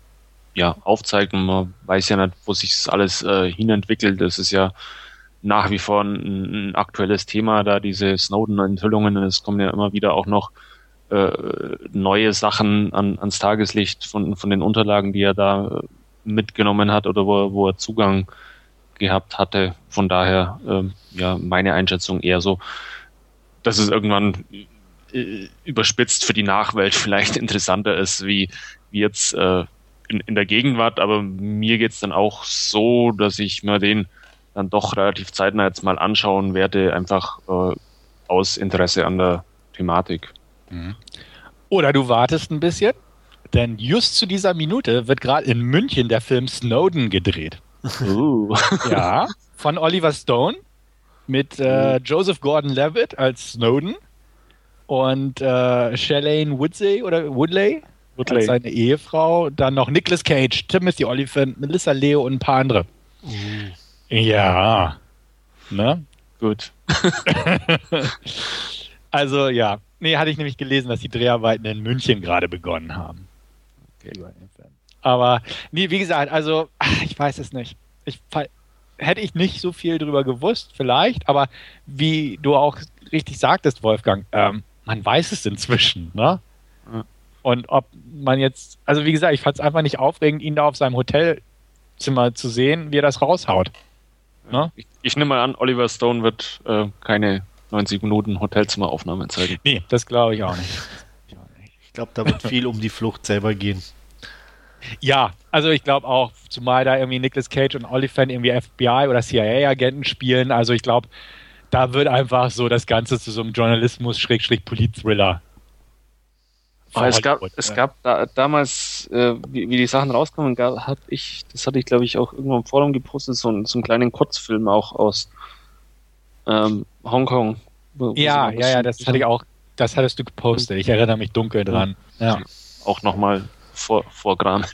ja, aufzeigt und man weiß ja nicht, wo sich das alles äh, hinentwickelt. Das ist ja nach wie vor ein, ein aktuelles Thema, da diese Snowden-Enthüllungen, es kommen ja immer wieder auch noch äh, neue Sachen an, ans Tageslicht von, von den Unterlagen, die er da mitgenommen hat oder wo, wo er Zugang gehabt hatte. Von daher, ähm, ja, meine Einschätzung eher so, dass es irgendwann äh, überspitzt für die Nachwelt vielleicht interessanter ist, wie, wie jetzt äh, in, in der Gegenwart. Aber mir geht's dann auch so, dass ich mir den dann doch relativ zeitnah jetzt mal anschauen werde, einfach äh, aus Interesse an der Thematik. Mhm. Oder du wartest ein bisschen denn just zu dieser Minute wird gerade in München der Film Snowden gedreht. Uh. ja, von Oliver Stone mit äh, uh. Joseph Gordon-Levitt als Snowden und äh, Shalane Woodsey oder Woodley, Woodley als seine Ehefrau. Dann noch Nicolas Cage, Timothy Oliphant, Melissa Leo und ein paar andere. Uh. Ja. Ne? Gut. also ja, nee, hatte ich nämlich gelesen, dass die Dreharbeiten in München gerade begonnen haben. Okay. Aber nee, wie gesagt, also ich weiß es nicht. Ich, hätte ich nicht so viel drüber gewusst, vielleicht, aber wie du auch richtig sagtest, Wolfgang, ähm, man weiß es inzwischen, ne? Ja. Und ob man jetzt, also wie gesagt, ich fand es einfach nicht aufregend, ihn da auf seinem Hotelzimmer zu sehen, wie er das raushaut. Ne? Ich, ich nehme mal an, Oliver Stone wird äh, keine 90 Minuten Hotelzimmeraufnahme zeigen. Nee, das glaube ich auch nicht. Ich glaube, da wird viel um die Flucht selber gehen. Ja, also ich glaube auch, zumal da irgendwie Nicolas Cage und Oliphant irgendwie FBI oder CIA-Agenten spielen. Also ich glaube, da wird einfach so das Ganze zu so einem Journalismus-Polit-Thriller. es gab, es gab da, damals, äh, wie, wie, die Sachen rauskamen, gab, ich, das hatte ich glaube ich auch irgendwo im Forum gepostet, so, so einen kleinen Kurzfilm auch aus ähm, Hongkong. Ja, ja, ja, das hatte ich auch das hattest du gepostet. Ich erinnere mich dunkel dran. Ja. Auch nochmal vor, vorgramen.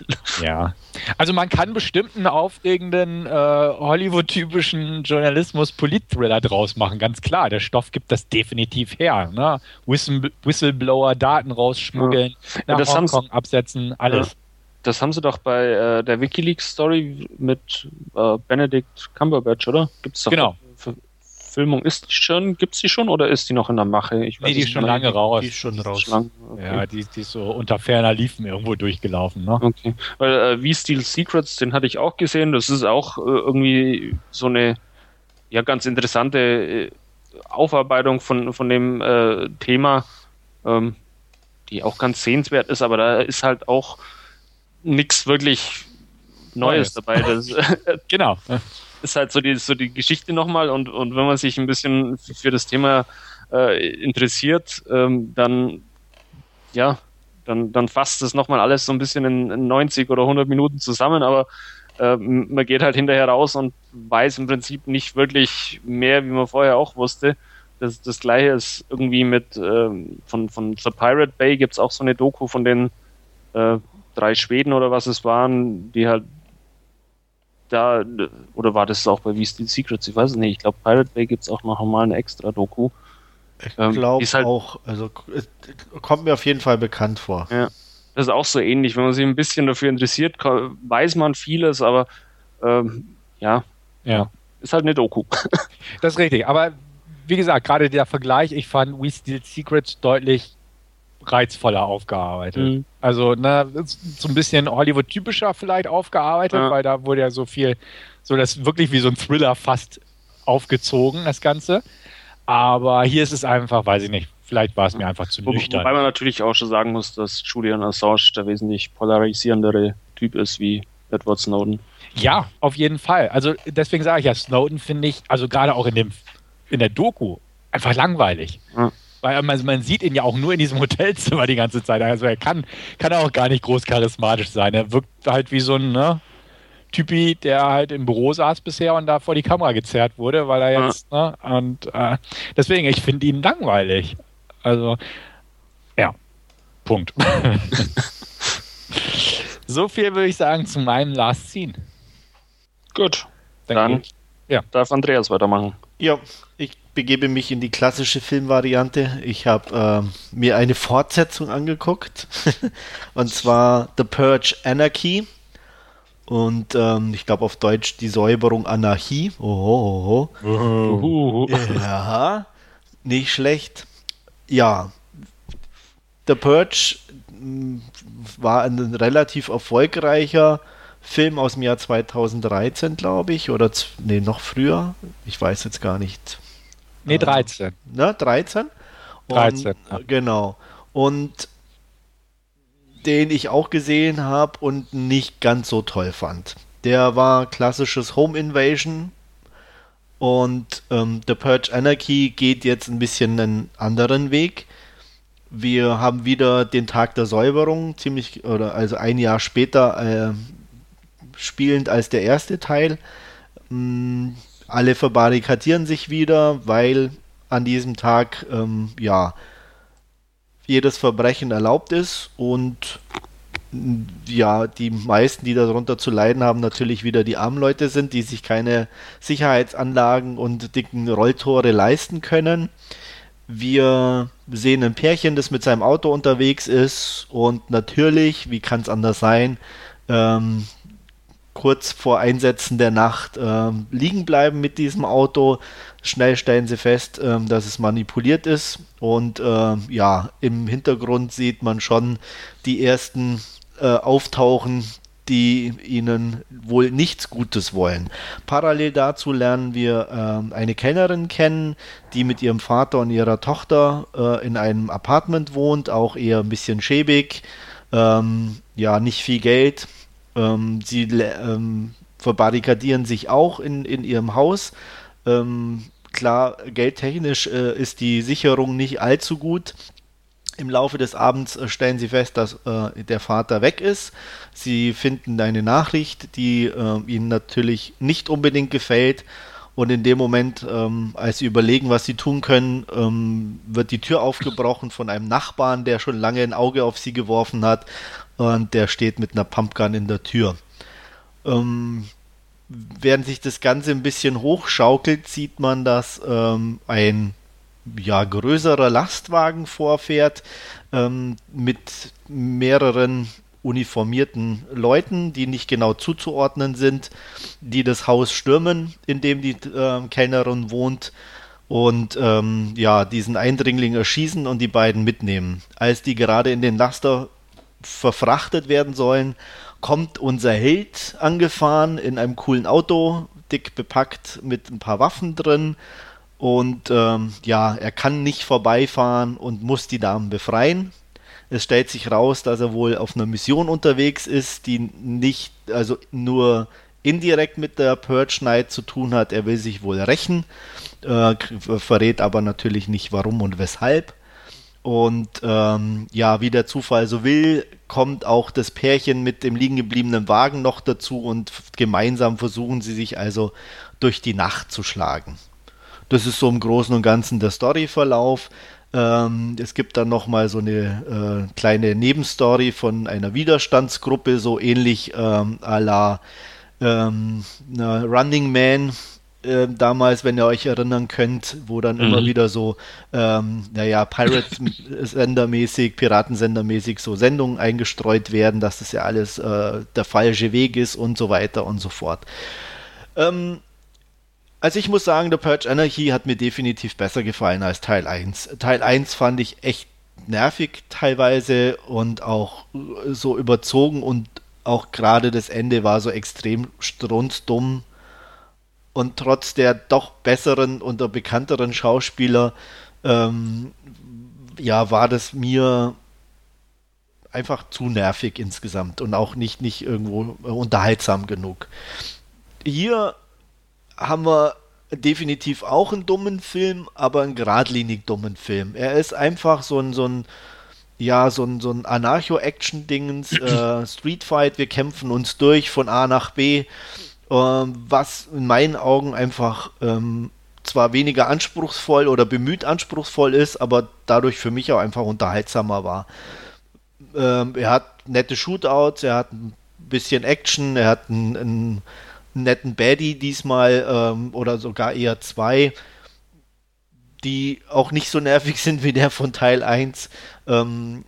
Ja. Also man kann bestimmt einen aufregenden äh, Hollywood-typischen Journalismus-Polit-Thriller draus machen, ganz klar. Der Stoff gibt das definitiv her. Ne? Whistle Whistleblower, Daten rausschmuggeln, ja. nach ja, Hongkong absetzen, alles. Ja. Das haben sie doch bei äh, der Wikileaks-Story mit äh, Benedict Cumberbatch, oder? Gibt's doch genau. Verfilmung ist die schon, gibt es die schon oder ist die noch in der Mache? Ich nee, die ist schon lange raus. Die ist schon raus. Ist lang, okay. Ja, die, die, ist so unter ferner Liefen irgendwo durchgelaufen. Ne? Okay. Weil äh, wie Steel Secrets, den hatte ich auch gesehen. Das ist auch äh, irgendwie so eine ja ganz interessante äh, Aufarbeitung von, von dem äh, Thema, ähm, die auch ganz sehenswert ist, aber da ist halt auch nichts wirklich Neues, Neues. dabei. Das, genau ist halt so die, so die Geschichte nochmal und, und wenn man sich ein bisschen für das Thema äh, interessiert, ähm, dann ja, dann, dann fasst das nochmal alles so ein bisschen in, in 90 oder 100 Minuten zusammen, aber äh, man geht halt hinterher raus und weiß im Prinzip nicht wirklich mehr, wie man vorher auch wusste. Das, das gleiche ist irgendwie mit ähm, von, von The Pirate Bay gibt es auch so eine Doku von den äh, drei Schweden oder was es waren, die halt da, oder war das auch bei Wie Steel Secrets? Ich weiß es nicht. Ich glaube, Pirate Bay gibt es auch noch mal eine extra Doku. Ich ähm, glaube halt, auch, also kommt mir auf jeden Fall bekannt vor. Ja, das ist auch so ähnlich. Wenn man sich ein bisschen dafür interessiert, weiß man vieles, aber ähm, ja, ja, ist halt eine Doku. das ist richtig. Aber wie gesagt, gerade der Vergleich, ich fand We Steel Secrets deutlich reizvoller aufgearbeitet. Mhm. Also, ne, so ein bisschen Hollywood-typischer vielleicht aufgearbeitet, ja. weil da wurde ja so viel, so das wirklich wie so ein Thriller fast aufgezogen, das Ganze. Aber hier ist es einfach, weiß ich nicht, vielleicht war es mir einfach zu Wo, nüchtern. Wobei man natürlich auch schon sagen muss, dass Julian Assange der wesentlich polarisierendere Typ ist wie Edward Snowden. Ja, auf jeden Fall. Also deswegen sage ich ja, Snowden finde ich, also gerade auch in dem in der Doku, einfach langweilig. Ja. Weil man, man, sieht ihn ja auch nur in diesem Hotelzimmer die ganze Zeit. Also er kann, kann auch gar nicht groß charismatisch sein. Er wirkt halt wie so ein ne, Typi, der halt im Büro saß bisher und da vor die Kamera gezerrt wurde, weil er jetzt, ja. ne, und äh, deswegen, ich finde ihn langweilig. Also, ja, Punkt. so viel würde ich sagen zu meinem Last Scene. Gut, dann, dann ja. darf Andreas weitermachen. Ja, ich begebe mich in die klassische Filmvariante. Ich habe äh, mir eine Fortsetzung angeguckt. und zwar The Purge Anarchy. Und ähm, ich glaube auf Deutsch die Säuberung Anarchie. Oh, oh, oh. Ja, nicht schlecht. Ja, The Purge mm, war ein relativ erfolgreicher Film aus dem Jahr 2013, glaube ich, oder nee, noch früher. Ich weiß jetzt gar nicht. Nee, 13. Ne, 13? 13. Und, ja. Genau. Und den ich auch gesehen habe und nicht ganz so toll fand. Der war klassisches Home Invasion und ähm, The Purge Anarchy geht jetzt ein bisschen einen anderen Weg. Wir haben wieder den Tag der Säuberung, ziemlich, oder also ein Jahr später äh, spielend als der erste Teil. Mm, alle verbarrikadieren sich wieder, weil an diesem Tag ähm, ja jedes Verbrechen erlaubt ist und mm, ja, die meisten, die darunter zu leiden haben, natürlich wieder die armen Leute sind, die sich keine Sicherheitsanlagen und dicken Rolltore leisten können. Wir sehen ein Pärchen, das mit seinem Auto unterwegs ist und natürlich, wie kann es anders sein, ähm, kurz vor Einsetzen der Nacht ähm, liegen bleiben mit diesem Auto. Schnell stellen sie fest, ähm, dass es manipuliert ist. Und äh, ja, im Hintergrund sieht man schon die ersten äh, auftauchen, die ihnen wohl nichts Gutes wollen. Parallel dazu lernen wir äh, eine Kellnerin kennen, die mit ihrem Vater und ihrer Tochter äh, in einem Apartment wohnt, auch eher ein bisschen schäbig. Ähm, ja, nicht viel Geld, ähm, sie ähm, verbarrikadieren sich auch in, in ihrem Haus. Ähm, klar, geldtechnisch äh, ist die Sicherung nicht allzu gut. Im Laufe des Abends äh, stellen sie fest, dass äh, der Vater weg ist. Sie finden eine Nachricht, die äh, ihnen natürlich nicht unbedingt gefällt. Und in dem Moment, ähm, als sie überlegen, was sie tun können, ähm, wird die Tür aufgebrochen von einem Nachbarn, der schon lange ein Auge auf sie geworfen hat und der steht mit einer Pumpgun in der Tür. Ähm, während sich das Ganze ein bisschen hochschaukelt, sieht man, dass ähm, ein ja, größerer Lastwagen vorfährt ähm, mit mehreren uniformierten Leuten, die nicht genau zuzuordnen sind, die das Haus stürmen, in dem die äh, Kellnerin wohnt. und ähm, ja, diesen Eindringling erschießen und die beiden mitnehmen. Als die gerade in den Laster verfrachtet werden sollen, kommt unser Held angefahren in einem coolen Auto, dick bepackt mit ein paar Waffen drin. Und ähm, ja, er kann nicht vorbeifahren und muss die Damen befreien. Es stellt sich raus, dass er wohl auf einer Mission unterwegs ist, die nicht, also nur indirekt mit der Purge Night zu tun hat. Er will sich wohl rächen, äh, verrät aber natürlich nicht warum und weshalb. Und ähm, ja, wie der Zufall so will, kommt auch das Pärchen mit dem liegen gebliebenen Wagen noch dazu und gemeinsam versuchen sie sich also durch die Nacht zu schlagen. Das ist so im Großen und Ganzen der Storyverlauf. Ähm, es gibt dann nochmal so eine äh, kleine Nebenstory von einer Widerstandsgruppe, so ähnlich ähm, à la ähm, Running Man, äh, damals, wenn ihr euch erinnern könnt, wo dann mhm. immer wieder so, ähm, naja, Pirate-Sender-mäßig, Piratensender-mäßig so Sendungen eingestreut werden, dass das ja alles äh, der falsche Weg ist und so weiter und so fort. Ähm, also ich muss sagen, The Purge Anarchy hat mir definitiv besser gefallen als Teil 1. Teil 1 fand ich echt nervig teilweise und auch so überzogen und auch gerade das Ende war so extrem strunzdumm und trotz der doch besseren und der bekannteren Schauspieler, ähm, ja, war das mir einfach zu nervig insgesamt und auch nicht, nicht irgendwo unterhaltsam genug. Hier haben wir definitiv auch einen dummen Film, aber einen geradlinig dummen Film. Er ist einfach so ein, so ein ja, so ein, so ein Anarcho-Action-Dingens, äh, Street Fight, wir kämpfen uns durch von A nach B was in meinen Augen einfach ähm, zwar weniger anspruchsvoll oder bemüht anspruchsvoll ist, aber dadurch für mich auch einfach unterhaltsamer war. Ähm, er hat nette Shootouts, er hat ein bisschen Action, er hat einen, einen netten Baddie diesmal ähm, oder sogar eher zwei, die auch nicht so nervig sind wie der von Teil 1. Ähm,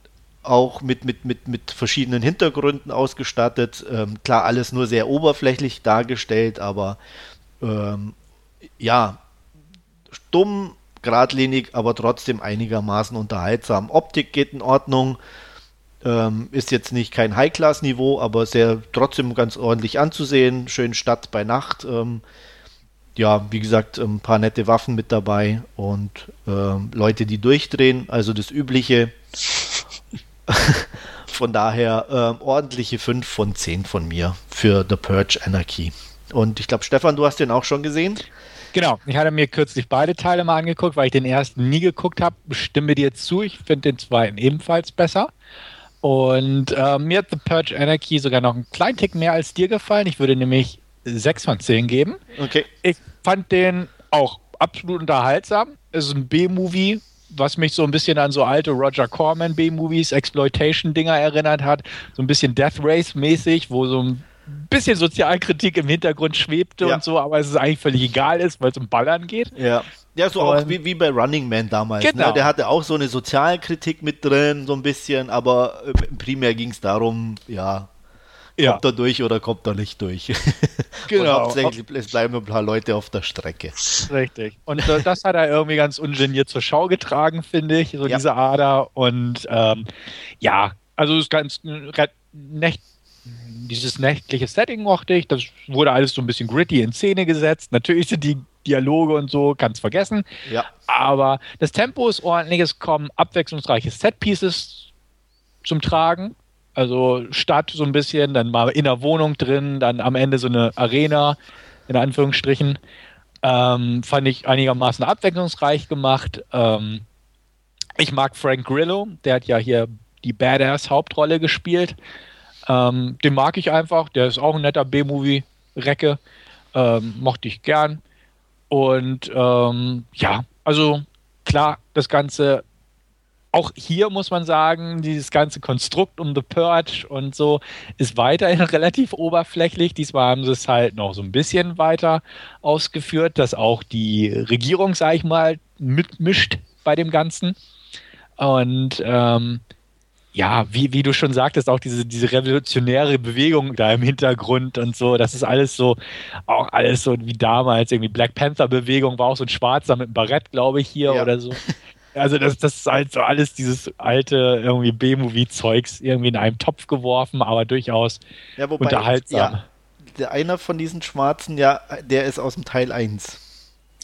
auch mit, mit, mit, mit verschiedenen Hintergründen ausgestattet. Ähm, klar, alles nur sehr oberflächlich dargestellt, aber ähm, ja, stumm, geradlinig, aber trotzdem einigermaßen unterhaltsam. Optik geht in Ordnung. Ähm, ist jetzt nicht kein High-Class-Niveau, aber sehr trotzdem ganz ordentlich anzusehen. Schön Stadt bei Nacht. Ähm, ja, wie gesagt, ein paar nette Waffen mit dabei und äh, Leute, die durchdrehen. Also das Übliche. von daher äh, ordentliche 5 von 10 von mir für The Purge Anarchy. Und ich glaube, Stefan, du hast den auch schon gesehen? Genau, ich hatte mir kürzlich beide Teile mal angeguckt, weil ich den ersten nie geguckt habe. Stimme dir zu, ich finde den zweiten ebenfalls besser. Und äh, mir hat The Purge Anarchy sogar noch einen kleinen Tick mehr als dir gefallen. Ich würde nämlich 6 von 10 geben. Okay. Ich fand den auch absolut unterhaltsam. Es ist ein B-Movie, was mich so ein bisschen an so alte Roger Corman B-Movies, Exploitation-Dinger erinnert hat. So ein bisschen Death Race-mäßig, wo so ein bisschen Sozialkritik im Hintergrund schwebte ja. und so, aber es ist eigentlich völlig egal ist, weil es um Ballern geht. Ja. Ja, so und, auch wie, wie bei Running Man damals. Ne? Genau. Ne? Der hatte auch so eine Sozialkritik mit drin, so ein bisschen, aber äh, primär ging es darum, ja, ja. kommt er durch oder kommt er nicht durch. Genau. Und hauptsächlich es bleiben ein paar Leute auf der Strecke. Richtig. Und äh, das hat er irgendwie ganz ungeniert zur Schau getragen, finde ich, so ja. diese Ader. Und ähm, ja, also es ist ganz nächt, dieses nächtliche Setting mochte ich. Das wurde alles so ein bisschen gritty in Szene gesetzt. Natürlich sind die Dialoge und so, kannst vergessen. Ja. Aber das Tempo ist ordentlich, es kommen abwechslungsreiche Setpieces zum Tragen. Also Stadt so ein bisschen, dann mal in der Wohnung drin, dann am Ende so eine Arena, in Anführungsstrichen. Ähm, fand ich einigermaßen abwechslungsreich gemacht. Ähm, ich mag Frank Grillo, der hat ja hier die Badass-Hauptrolle gespielt. Ähm, den mag ich einfach, der ist auch ein netter B-Movie-Recke. Ähm, mochte ich gern. Und ähm, ja, also klar, das Ganze auch hier muss man sagen, dieses ganze Konstrukt um The Purge und so ist weiterhin relativ oberflächlich. Diesmal haben sie es halt noch so ein bisschen weiter ausgeführt, dass auch die Regierung, sag ich mal, mitmischt bei dem Ganzen. Und ähm, ja, wie, wie du schon sagtest, auch diese, diese revolutionäre Bewegung da im Hintergrund und so, das ist alles so, auch alles so wie damals, irgendwie Black Panther-Bewegung war auch so ein Schwarzer mit einem Barett, glaube ich, hier ja. oder so. Also das, das ist halt so alles dieses alte irgendwie B-Movie-Zeugs irgendwie in einem Topf geworfen, aber durchaus ja, wobei, unterhaltsam. Ja, der einer von diesen Schwarzen, ja, der ist aus dem Teil 1.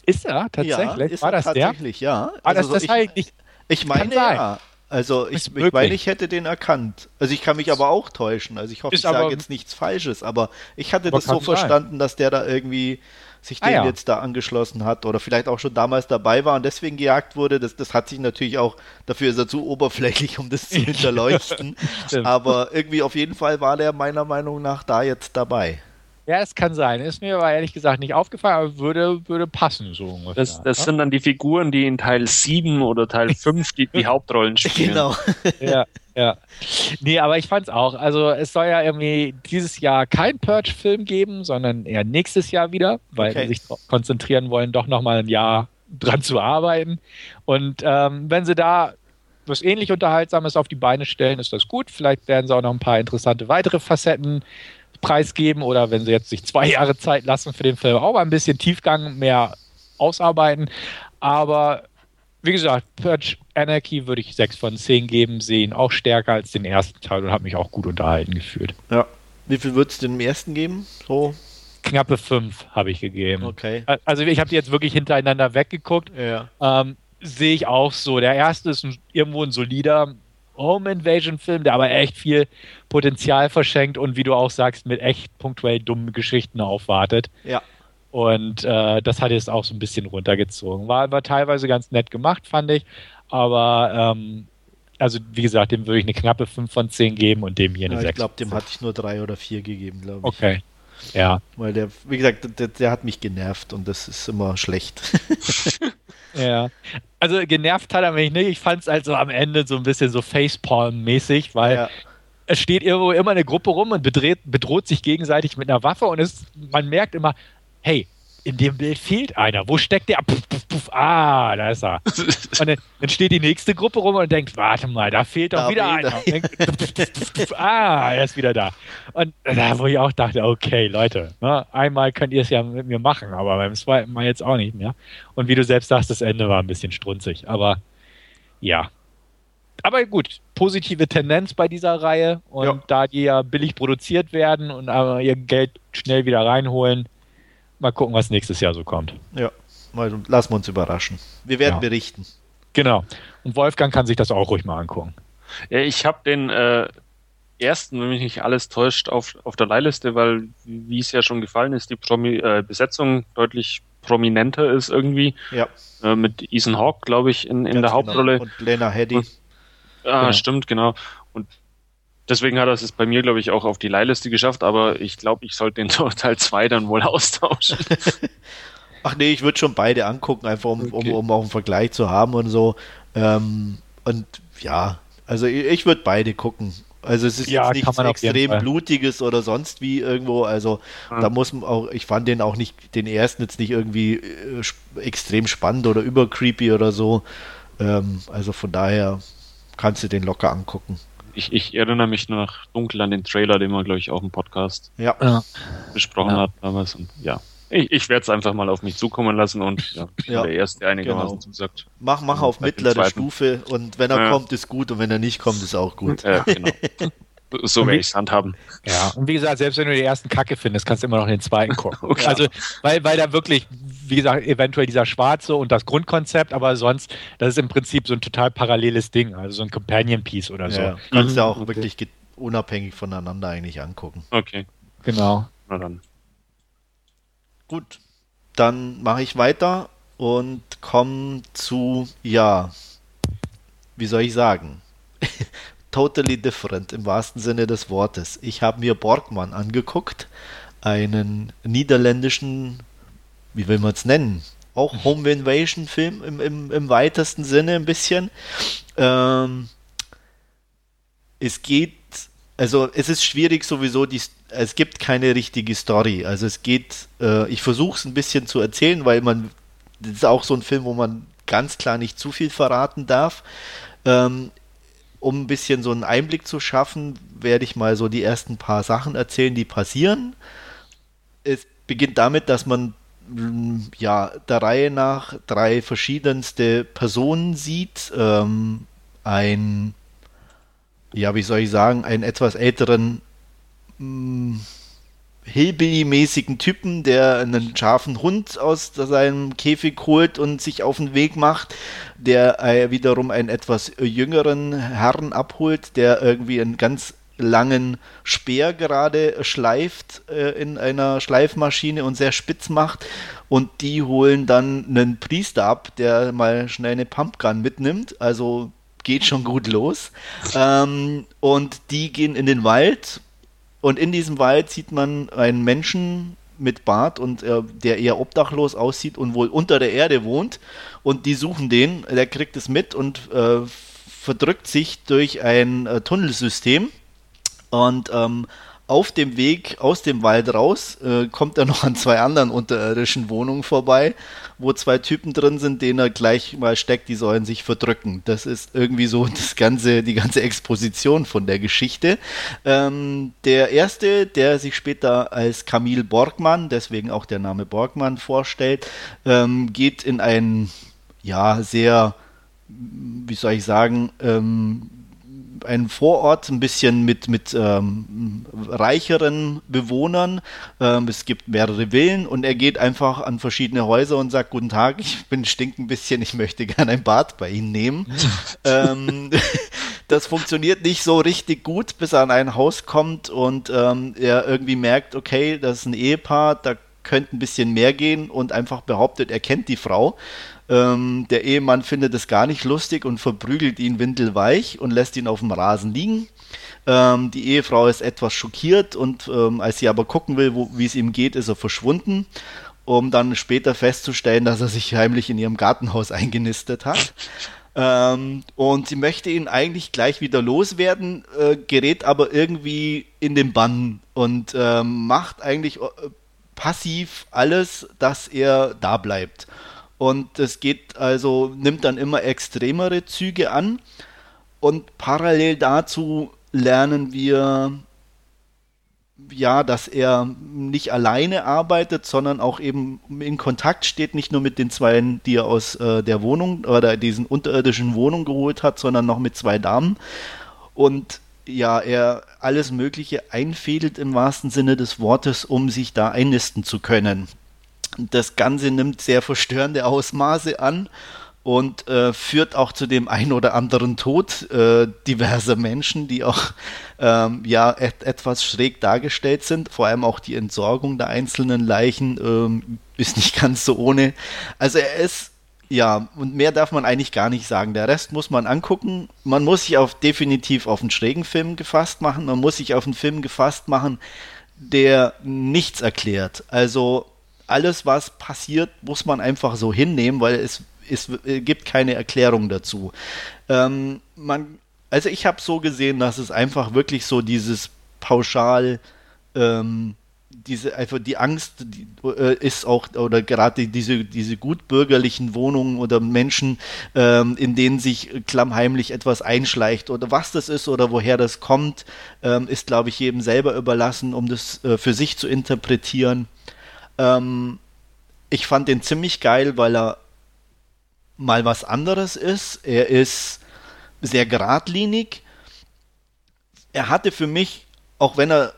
Ist er tatsächlich? Ja, ist War das tatsächlich, der? ja. Ah, also das, das ich, halt nicht, ich meine, ja. Also ich, ich meine, ich hätte den erkannt. Also ich kann mich aber auch täuschen. Also ich hoffe, ist ich sage jetzt nichts Falsches, aber ich hatte das so verstanden, sein. dass der da irgendwie sich ah, dem ja. jetzt da angeschlossen hat oder vielleicht auch schon damals dabei war und deswegen gejagt wurde. Das, das hat sich natürlich auch, dafür ist er zu oberflächlich, um das zu hinterleuchten. aber irgendwie auf jeden Fall war der meiner Meinung nach da jetzt dabei. Ja, es kann sein. Ist mir aber ehrlich gesagt nicht aufgefallen, aber würde, würde passen so ungefähr. Das, das ja? sind dann die Figuren, die in Teil 7 oder Teil 5 die, die Hauptrollen spielen. Genau. ja, ja. Nee, aber ich fand's auch. Also es soll ja irgendwie dieses Jahr kein Purge-Film geben, sondern eher nächstes Jahr wieder, weil okay. sie sich konzentrieren wollen, doch nochmal ein Jahr dran zu arbeiten. Und ähm, wenn sie da was ähnlich Unterhaltsames auf die Beine stellen, ist das gut. Vielleicht werden sie auch noch ein paar interessante weitere Facetten preisgeben oder wenn sie jetzt sich zwei Jahre Zeit lassen für den Film, auch mal ein bisschen Tiefgang mehr ausarbeiten. Aber wie gesagt, Purge Anarchy würde ich 6 von 10 geben, sehen auch stärker als den ersten Teil und habe mich auch gut unterhalten gefühlt. Ja. Wie viel wird es denn im ersten geben? So knappe 5 habe ich gegeben. Okay. Also ich habe die jetzt wirklich hintereinander weggeguckt. Ja. Ähm, Sehe ich auch so. Der erste ist ein, irgendwo ein solider Home Invasion Film, der aber echt viel Potenzial verschenkt und wie du auch sagst, mit echt punktuell dummen Geschichten aufwartet. Ja. Und äh, das hat jetzt auch so ein bisschen runtergezogen. War, war teilweise ganz nett gemacht, fand ich. Aber ähm, also wie gesagt, dem würde ich eine knappe 5 von 10 geben und dem hier eine ja, 6. Ich glaube, dem hatte ich nur 3 oder 4 gegeben, glaube ich. Okay. Ja. Weil der, wie gesagt, der, der hat mich genervt und das ist immer schlecht. Ja. Also genervt hat er mich nicht. Ich fand es also am Ende so ein bisschen so Facepalm-mäßig, weil ja. es steht irgendwo immer eine Gruppe rum und bedreht, bedroht sich gegenseitig mit einer Waffe und es, man merkt immer, hey, in dem Bild fehlt einer. Wo steckt der? Puff, puff, puff. Ah, da ist er. Und dann, dann, steht die nächste Gruppe rum und denkt, warte mal, da fehlt doch da wieder einer. Denkt, ah, er ist wieder da. Und da, wo ich auch dachte, okay, Leute, ne, einmal könnt ihr es ja mit mir machen, aber beim zweiten Mal jetzt auch nicht mehr. Und wie du selbst sagst, das Ende war ein bisschen strunzig. Aber ja. Aber gut, positive Tendenz bei dieser Reihe. Und ja. da die ja billig produziert werden und aber ihr Geld schnell wieder reinholen, mal gucken, was nächstes Jahr so kommt. Ja, mal, lassen wir uns überraschen. Wir werden ja. berichten. Genau. Und Wolfgang kann sich das auch ruhig mal angucken. Ja, ich habe den äh, ersten, wenn mich nicht alles täuscht, auf, auf der Leihliste, weil, wie es ja schon gefallen ist, die Promi äh, Besetzung deutlich prominenter ist irgendwie. Ja. Äh, mit Ethan Hawke, glaube ich, in, in der genau. Hauptrolle. Und Lena Headey. Ah, genau. stimmt, genau. Deswegen hat er es bei mir, glaube ich, auch auf die Leihliste geschafft, aber ich glaube, ich sollte den Teil 2 dann wohl austauschen. Ach nee, ich würde schon beide angucken, einfach um, okay. um, um auch einen Vergleich zu haben und so. Ähm, und ja, also ich, ich würde beide gucken. Also es ist ja, jetzt nichts extrem blutiges oder sonst wie irgendwo. Also ja. da muss man auch, ich fand den auch nicht, den ersten jetzt nicht irgendwie äh, extrem spannend oder übercreepy oder so. Ähm, also von daher kannst du den locker angucken ich, ich erinnere mich nur noch dunkel an den Trailer, den man, glaube ich, auch im Podcast ja. besprochen ja. hat damals. Und ja, ich, ich werde es einfach mal auf mich zukommen lassen und ja, ja der erste einigermaßen genau. zusagt. Mach, mach auf mittlere Stufe und wenn er ja. kommt, ist gut und wenn er nicht kommt, ist auch gut. Ja, genau. so werde ich es handhaben. Ja, und wie gesagt, selbst wenn du die ersten Kacke findest, kannst du immer noch den zweiten gucken. okay. Also, weil, weil da wirklich, wie gesagt, eventuell dieser Schwarze und das Grundkonzept, aber sonst, das ist im Prinzip so ein total paralleles Ding, also so ein Companion-Piece oder so. Ja, kannst du mhm. auch okay. wirklich unabhängig voneinander eigentlich angucken. Okay. Genau. Na dann. Gut, dann mache ich weiter und komme zu, ja, wie soll ich sagen? totally different im wahrsten Sinne des Wortes. Ich habe mir Borgmann angeguckt, einen niederländischen, wie will man es nennen? Auch Home Invasion Film im, im, im weitesten Sinne ein bisschen. Ähm, es geht, also es ist schwierig sowieso, die, es gibt keine richtige Story. Also es geht, äh, ich versuche es ein bisschen zu erzählen, weil man, das ist auch so ein Film, wo man ganz klar nicht zu viel verraten darf. Ähm, um ein bisschen so einen Einblick zu schaffen, werde ich mal so die ersten paar Sachen erzählen, die passieren. Es beginnt damit, dass man mm, ja der Reihe nach drei verschiedenste Personen sieht. Ähm, ein, ja, wie soll ich sagen, einen etwas älteren mm, Hillbilly-mäßigen Typen, der einen scharfen Hund aus seinem Käfig holt und sich auf den Weg macht, der äh, wiederum einen etwas jüngeren Herrn abholt, der irgendwie einen ganz langen Speer gerade schleift äh, in einer Schleifmaschine und sehr spitz macht. Und die holen dann einen Priester ab, der mal schnell eine Pumpgun mitnimmt. Also geht schon gut los. Ähm, und die gehen in den Wald und in diesem Wald sieht man einen Menschen mit Bart und äh, der eher obdachlos aussieht und wohl unter der Erde wohnt. Und die suchen den, der kriegt es mit und äh, verdrückt sich durch ein äh, Tunnelsystem. Und ähm, auf dem Weg aus dem Wald raus äh, kommt er noch an zwei anderen unterirdischen Wohnungen vorbei, wo zwei Typen drin sind, denen er gleich mal steckt, die sollen sich verdrücken. Das ist irgendwie so das ganze, die ganze Exposition von der Geschichte. Ähm, der erste, der sich später als Camille Borgmann, deswegen auch der Name Borgmann vorstellt, ähm, geht in ein ja sehr, wie soll ich sagen, ähm, ein Vorort, ein bisschen mit, mit ähm, reicheren Bewohnern. Ähm, es gibt mehrere Villen und er geht einfach an verschiedene Häuser und sagt, guten Tag, ich bin stink ein bisschen, ich möchte gerne ein Bad bei Ihnen nehmen. ähm, das funktioniert nicht so richtig gut, bis er an ein Haus kommt und ähm, er irgendwie merkt, okay, das ist ein Ehepaar, da könnte ein bisschen mehr gehen und einfach behauptet, er kennt die Frau. Ähm, der Ehemann findet es gar nicht lustig und verprügelt ihn windelweich und lässt ihn auf dem Rasen liegen. Ähm, die Ehefrau ist etwas schockiert und ähm, als sie aber gucken will, wie es ihm geht, ist er verschwunden, um dann später festzustellen, dass er sich heimlich in ihrem Gartenhaus eingenistet hat. Ähm, und sie möchte ihn eigentlich gleich wieder loswerden, äh, gerät aber irgendwie in den Bann und ähm, macht eigentlich äh, passiv alles, dass er da bleibt. Und es geht also, nimmt dann immer extremere Züge an. Und parallel dazu lernen wir ja, dass er nicht alleine arbeitet, sondern auch eben in Kontakt steht, nicht nur mit den zwei, die er aus äh, der Wohnung oder diesen unterirdischen Wohnung geholt hat, sondern noch mit zwei Damen. Und ja, er alles Mögliche einfädelt im wahrsten Sinne des Wortes, um sich da einnisten zu können. Das Ganze nimmt sehr verstörende Ausmaße an und äh, führt auch zu dem ein oder anderen Tod äh, diverser Menschen, die auch ähm, ja et etwas schräg dargestellt sind. Vor allem auch die Entsorgung der einzelnen Leichen ähm, ist nicht ganz so ohne. Also er ist ja, und mehr darf man eigentlich gar nicht sagen. Der Rest muss man angucken. Man muss sich auf definitiv auf einen schrägen Film gefasst machen. Man muss sich auf einen Film gefasst machen, der nichts erklärt. Also alles, was passiert, muss man einfach so hinnehmen, weil es, es gibt keine Erklärung dazu. Ähm, man, also ich habe so gesehen, dass es einfach wirklich so dieses pauschal ähm, diese einfach die Angst die, äh, ist auch oder gerade diese diese gutbürgerlichen Wohnungen oder Menschen, ähm, in denen sich klammheimlich etwas einschleicht oder was das ist oder woher das kommt, ähm, ist glaube ich jedem selber überlassen, um das äh, für sich zu interpretieren. Ähm, ich fand den ziemlich geil, weil er mal was anderes ist. Er ist sehr geradlinig. Er hatte für mich, auch wenn er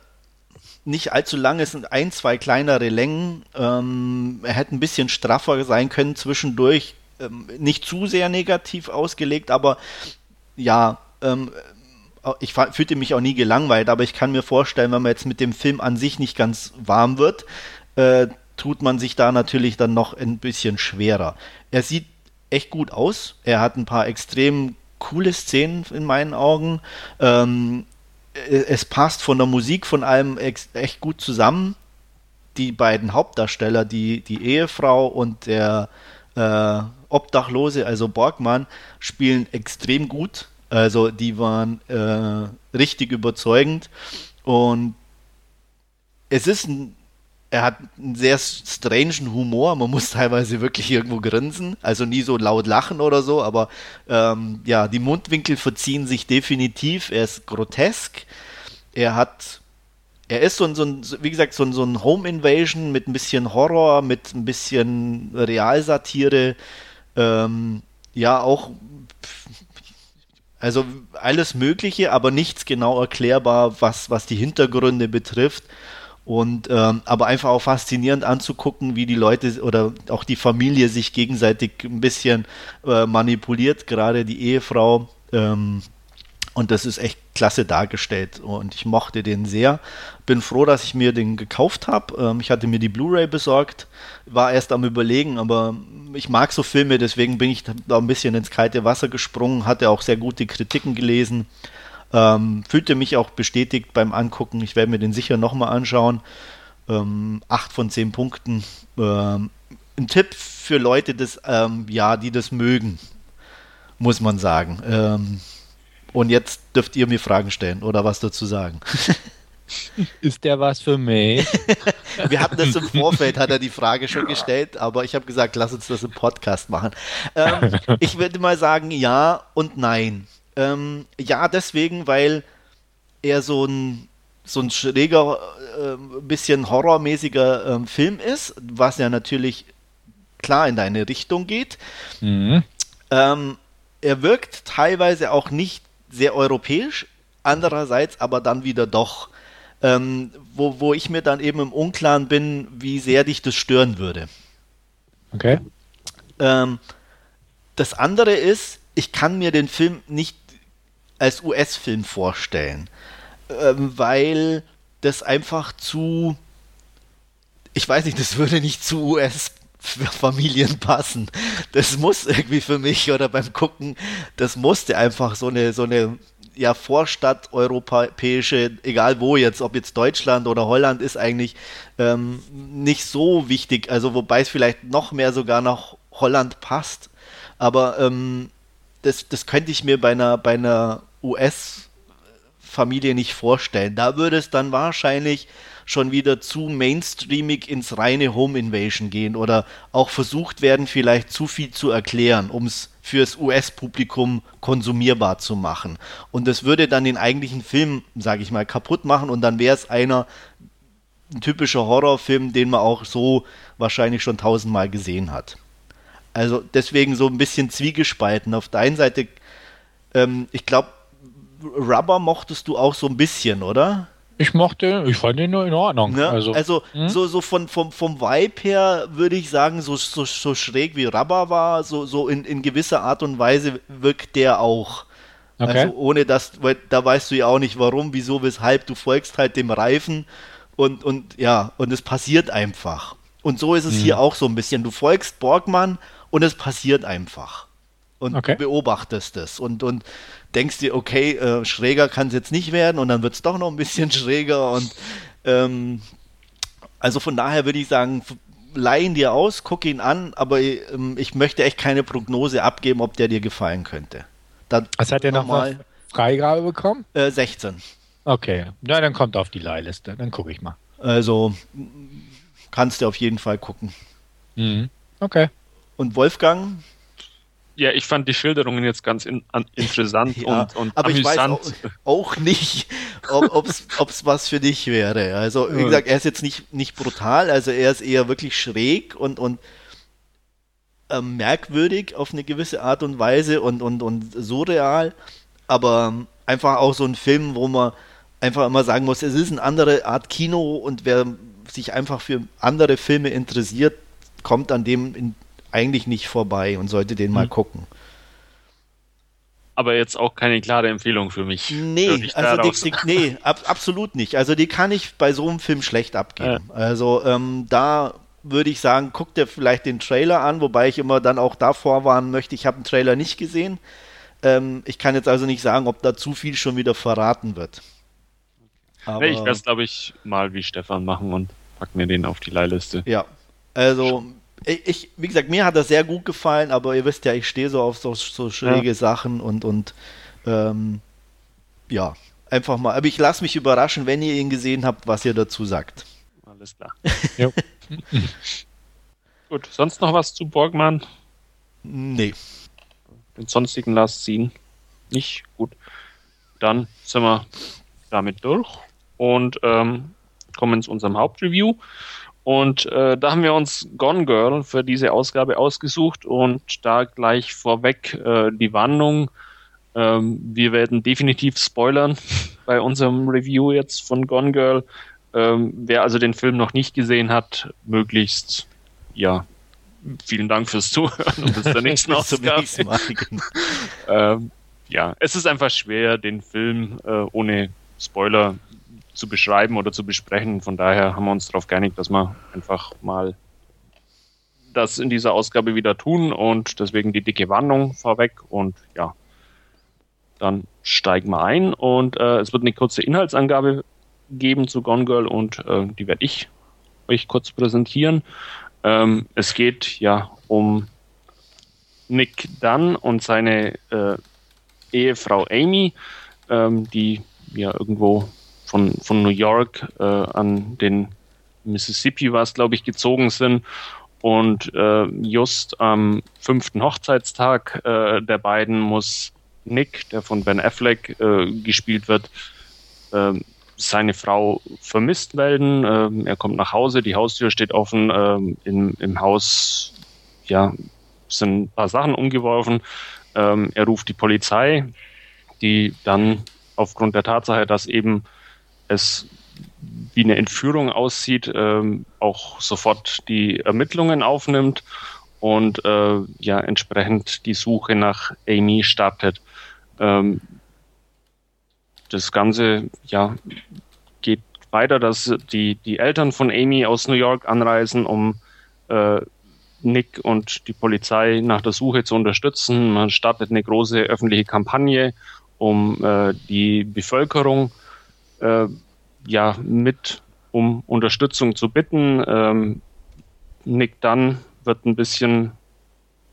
nicht allzu lang ist, ein, zwei kleinere Längen. Ähm, er hätte ein bisschen straffer sein können zwischendurch. Ähm, nicht zu sehr negativ ausgelegt, aber ja, ähm, ich fühlte mich auch nie gelangweilt, aber ich kann mir vorstellen, wenn man jetzt mit dem Film an sich nicht ganz warm wird, äh, tut man sich da natürlich dann noch ein bisschen schwerer. Er sieht echt gut aus. Er hat ein paar extrem coole Szenen in meinen Augen. Ähm, es passt von der Musik von allem echt gut zusammen. Die beiden Hauptdarsteller, die, die Ehefrau und der äh, Obdachlose, also Borgmann, spielen extrem gut. Also die waren äh, richtig überzeugend. Und es ist ein er hat einen sehr strangen Humor. Man muss teilweise wirklich irgendwo grinsen. Also nie so laut lachen oder so, aber ähm, ja, die Mundwinkel verziehen sich definitiv. Er ist grotesk. Er hat. Er ist so ein, so ein wie gesagt, so ein, so ein Home Invasion mit ein bisschen Horror, mit ein bisschen Realsatire. Ähm, ja, auch also alles Mögliche, aber nichts genau erklärbar, was, was die Hintergründe betrifft. Und ähm, aber einfach auch faszinierend anzugucken, wie die Leute oder auch die Familie sich gegenseitig ein bisschen äh, manipuliert, gerade die Ehefrau. Ähm, und das ist echt klasse dargestellt. Und ich mochte den sehr. Bin froh, dass ich mir den gekauft habe. Ähm, ich hatte mir die Blu-ray besorgt, war erst am Überlegen, aber ich mag so Filme, deswegen bin ich da ein bisschen ins kalte Wasser gesprungen, hatte auch sehr gute Kritiken gelesen. Ähm, fühlte mich auch bestätigt beim Angucken. Ich werde mir den sicher nochmal anschauen. Ähm, acht von zehn Punkten. Ähm, ein Tipp für Leute, das, ähm, ja, die das mögen, muss man sagen. Ähm, und jetzt dürft ihr mir Fragen stellen oder was dazu sagen. Ist der was für mich? Wir hatten das im Vorfeld, hat er die Frage schon gestellt, aber ich habe gesagt, lass uns das im Podcast machen. Ähm, ich würde mal sagen, ja und nein. Ähm, ja, deswegen, weil er so ein, so ein schräger, äh, bisschen horrormäßiger ähm, Film ist, was ja natürlich klar in deine Richtung geht. Mhm. Ähm, er wirkt teilweise auch nicht sehr europäisch, andererseits aber dann wieder doch. Ähm, wo, wo ich mir dann eben im Unklaren bin, wie sehr dich das stören würde. Okay. Ähm, das andere ist, ich kann mir den Film nicht als US-Film vorstellen, ähm, weil das einfach zu, ich weiß nicht, das würde nicht zu US Familien passen. Das muss irgendwie für mich oder beim Gucken, das musste einfach so eine, so eine ja, Vorstadt europäische, egal wo jetzt, ob jetzt Deutschland oder Holland, ist eigentlich ähm, nicht so wichtig. Also wobei es vielleicht noch mehr sogar nach Holland passt. Aber ähm, das, das könnte ich mir bei einer, bei einer US-Familie nicht vorstellen. Da würde es dann wahrscheinlich schon wieder zu mainstreamig ins reine Home Invasion gehen oder auch versucht werden, vielleicht zu viel zu erklären, um es fürs US-Publikum konsumierbar zu machen. Und das würde dann den eigentlichen Film, sage ich mal, kaputt machen und dann wäre es einer ein typischer Horrorfilm, den man auch so wahrscheinlich schon tausendmal gesehen hat. Also deswegen so ein bisschen zwiegespalten. Auf der einen Seite, ähm, ich glaube, Rubber mochtest du auch so ein bisschen, oder? Ich mochte, ich fand ihn nur in Ordnung. Ne? Also, also hm? so, so von, vom, vom Vibe her würde ich sagen, so, so, so schräg wie Rubber war, so, so in, in gewisser Art und Weise wirkt der auch. Okay. Also ohne dass, weil da weißt du ja auch nicht warum, wieso, weshalb, du folgst halt dem Reifen und, und ja, und es passiert einfach. Und so ist es hm. hier auch so ein bisschen. Du folgst Borgmann und es passiert einfach. Und okay. beobachtest es. Und, und denkst dir, okay, äh, schräger kann es jetzt nicht werden und dann wird es doch noch ein bisschen schräger und ähm, also von daher würde ich sagen, leihen dir aus, guck ihn an, aber ähm, ich möchte echt keine Prognose abgeben, ob der dir gefallen könnte. Dann Was hat er nochmal Freigabe bekommen? Äh, 16. Okay, ja, dann kommt er auf die Leihliste, dann gucke ich mal. Also kannst du auf jeden Fall gucken. Mhm. Okay. Und Wolfgang, ja, ich fand die Schilderungen jetzt ganz in, an, interessant ja, und, und aber amüsant. ich weiß auch, auch nicht, ob es was für dich wäre. Also, wie gesagt, er ist jetzt nicht, nicht brutal, also er ist eher wirklich schräg und, und äh, merkwürdig auf eine gewisse Art und Weise und, und, und surreal, aber einfach auch so ein Film, wo man einfach immer sagen muss, es ist eine andere Art Kino und wer sich einfach für andere Filme interessiert, kommt an dem in, eigentlich nicht vorbei und sollte den hm. mal gucken. Aber jetzt auch keine klare Empfehlung für mich. Nee, also die, die, nee, ab, absolut nicht. Also die kann ich bei so einem Film schlecht abgeben. Ja. Also ähm, da würde ich sagen, guck dir vielleicht den Trailer an, wobei ich immer dann auch da vorwarnen möchte, ich habe den Trailer nicht gesehen. Ähm, ich kann jetzt also nicht sagen, ob da zu viel schon wieder verraten wird. Aber, nee, ich werde es, glaube ich, mal wie Stefan machen und pack mir den auf die Leihliste. Ja, also ich, wie gesagt, mir hat das sehr gut gefallen, aber ihr wisst ja, ich stehe so auf so, so schräge ja. Sachen und, und ähm, ja, einfach mal. Aber ich lasse mich überraschen, wenn ihr ihn gesehen habt, was ihr dazu sagt. alles klar. Gut, sonst noch was zu Borgmann? Nee. Den sonstigen Last ziehen? Nicht? Gut. Dann sind wir damit durch und ähm, kommen zu unserem Hauptreview. Und äh, da haben wir uns Gone Girl für diese Ausgabe ausgesucht und da gleich vorweg äh, die Warnung. Ähm, wir werden definitiv spoilern bei unserem Review jetzt von Gone Girl. Ähm, wer also den Film noch nicht gesehen hat, möglichst, ja, vielen Dank fürs Zuhören und bis zur nächsten Ausgabe. ähm, ja, es ist einfach schwer, den Film äh, ohne Spoiler zu beschreiben oder zu besprechen. Von daher haben wir uns darauf geeinigt, dass wir einfach mal das in dieser Ausgabe wieder tun und deswegen die dicke Warnung vorweg und ja, dann steigen wir ein und äh, es wird eine kurze Inhaltsangabe geben zu Gone Girl und äh, die werde ich euch kurz präsentieren. Ähm, es geht ja um Nick Dunn und seine äh, Ehefrau Amy, ähm, die ja irgendwo von, von New York äh, an den Mississippi war es, glaube ich, gezogen sind. Und äh, just am fünften Hochzeitstag äh, der beiden muss Nick, der von Ben Affleck äh, gespielt wird, äh, seine Frau vermisst melden. Äh, er kommt nach Hause, die Haustür steht offen, äh, im, im Haus ja, sind ein paar Sachen umgeworfen. Ähm, er ruft die Polizei, die dann aufgrund der Tatsache, dass eben es wie eine Entführung aussieht, ähm, auch sofort die Ermittlungen aufnimmt und äh, ja entsprechend die Suche nach Amy startet. Ähm, das Ganze ja geht weiter, dass die die Eltern von Amy aus New York anreisen, um äh, Nick und die Polizei nach der Suche zu unterstützen. Man startet eine große öffentliche Kampagne, um äh, die Bevölkerung äh, ja mit um Unterstützung zu bitten. Ähm, Nick Dunn wird ein bisschen